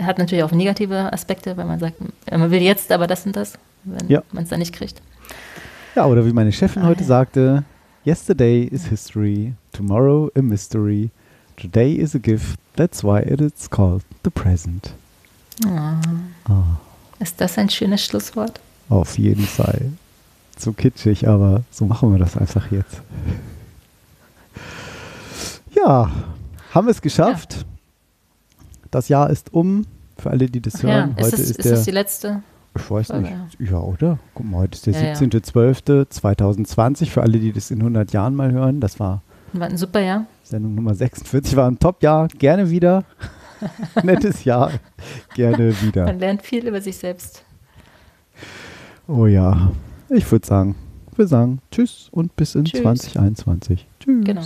Speaker 2: hat natürlich auch negative Aspekte, weil man sagt, man will jetzt aber das und das, wenn
Speaker 3: Ja.
Speaker 2: man es dann nicht kriegt.
Speaker 3: Ja, oder wie meine Chefin
Speaker 2: Ah,
Speaker 3: heute
Speaker 2: ja.
Speaker 3: sagte, yesterday is history, tomorrow a mystery, today is a gift, that's why it is called the present.
Speaker 2: Ah. Ist das ein schönes Schlusswort?
Speaker 3: Auf jeden Fall. So kitschig, aber so machen wir das einfach jetzt. Ja, haben wir es geschafft. Das Jahr ist um. Für alle, die das
Speaker 2: Ach ja,
Speaker 3: hören,
Speaker 2: ist,
Speaker 3: heute
Speaker 2: es,
Speaker 3: ist,
Speaker 2: ist
Speaker 3: der.
Speaker 2: es die letzte?
Speaker 3: ich weiß
Speaker 2: Folge,
Speaker 3: nicht. Ja, oder? Guck mal, heute ist der
Speaker 2: Ja, ja.
Speaker 3: 17.12.2020. Für alle, die das in 100 Jahren mal hören, das war
Speaker 2: War ein super Jahr.
Speaker 3: Sendung Nummer 46. War ein Top-Jahr. Gerne wieder. Nettes Jahr. Gerne wieder.
Speaker 2: Man lernt viel über sich selbst.
Speaker 3: Oh ja. Ich würde sagen, wir sagen Tschüss und bis in
Speaker 2: Tschüss.
Speaker 3: 2021. Tschüss.
Speaker 2: Genau.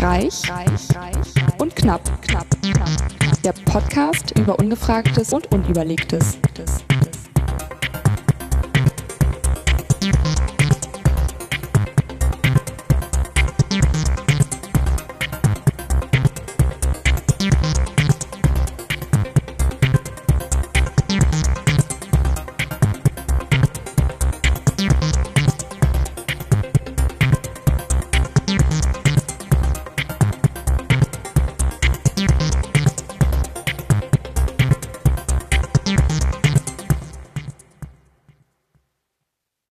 Speaker 1: Reich, reich, reich und knapp, knapp, knapp. Der Podcast über Ungefragtes und Unüberlegtes.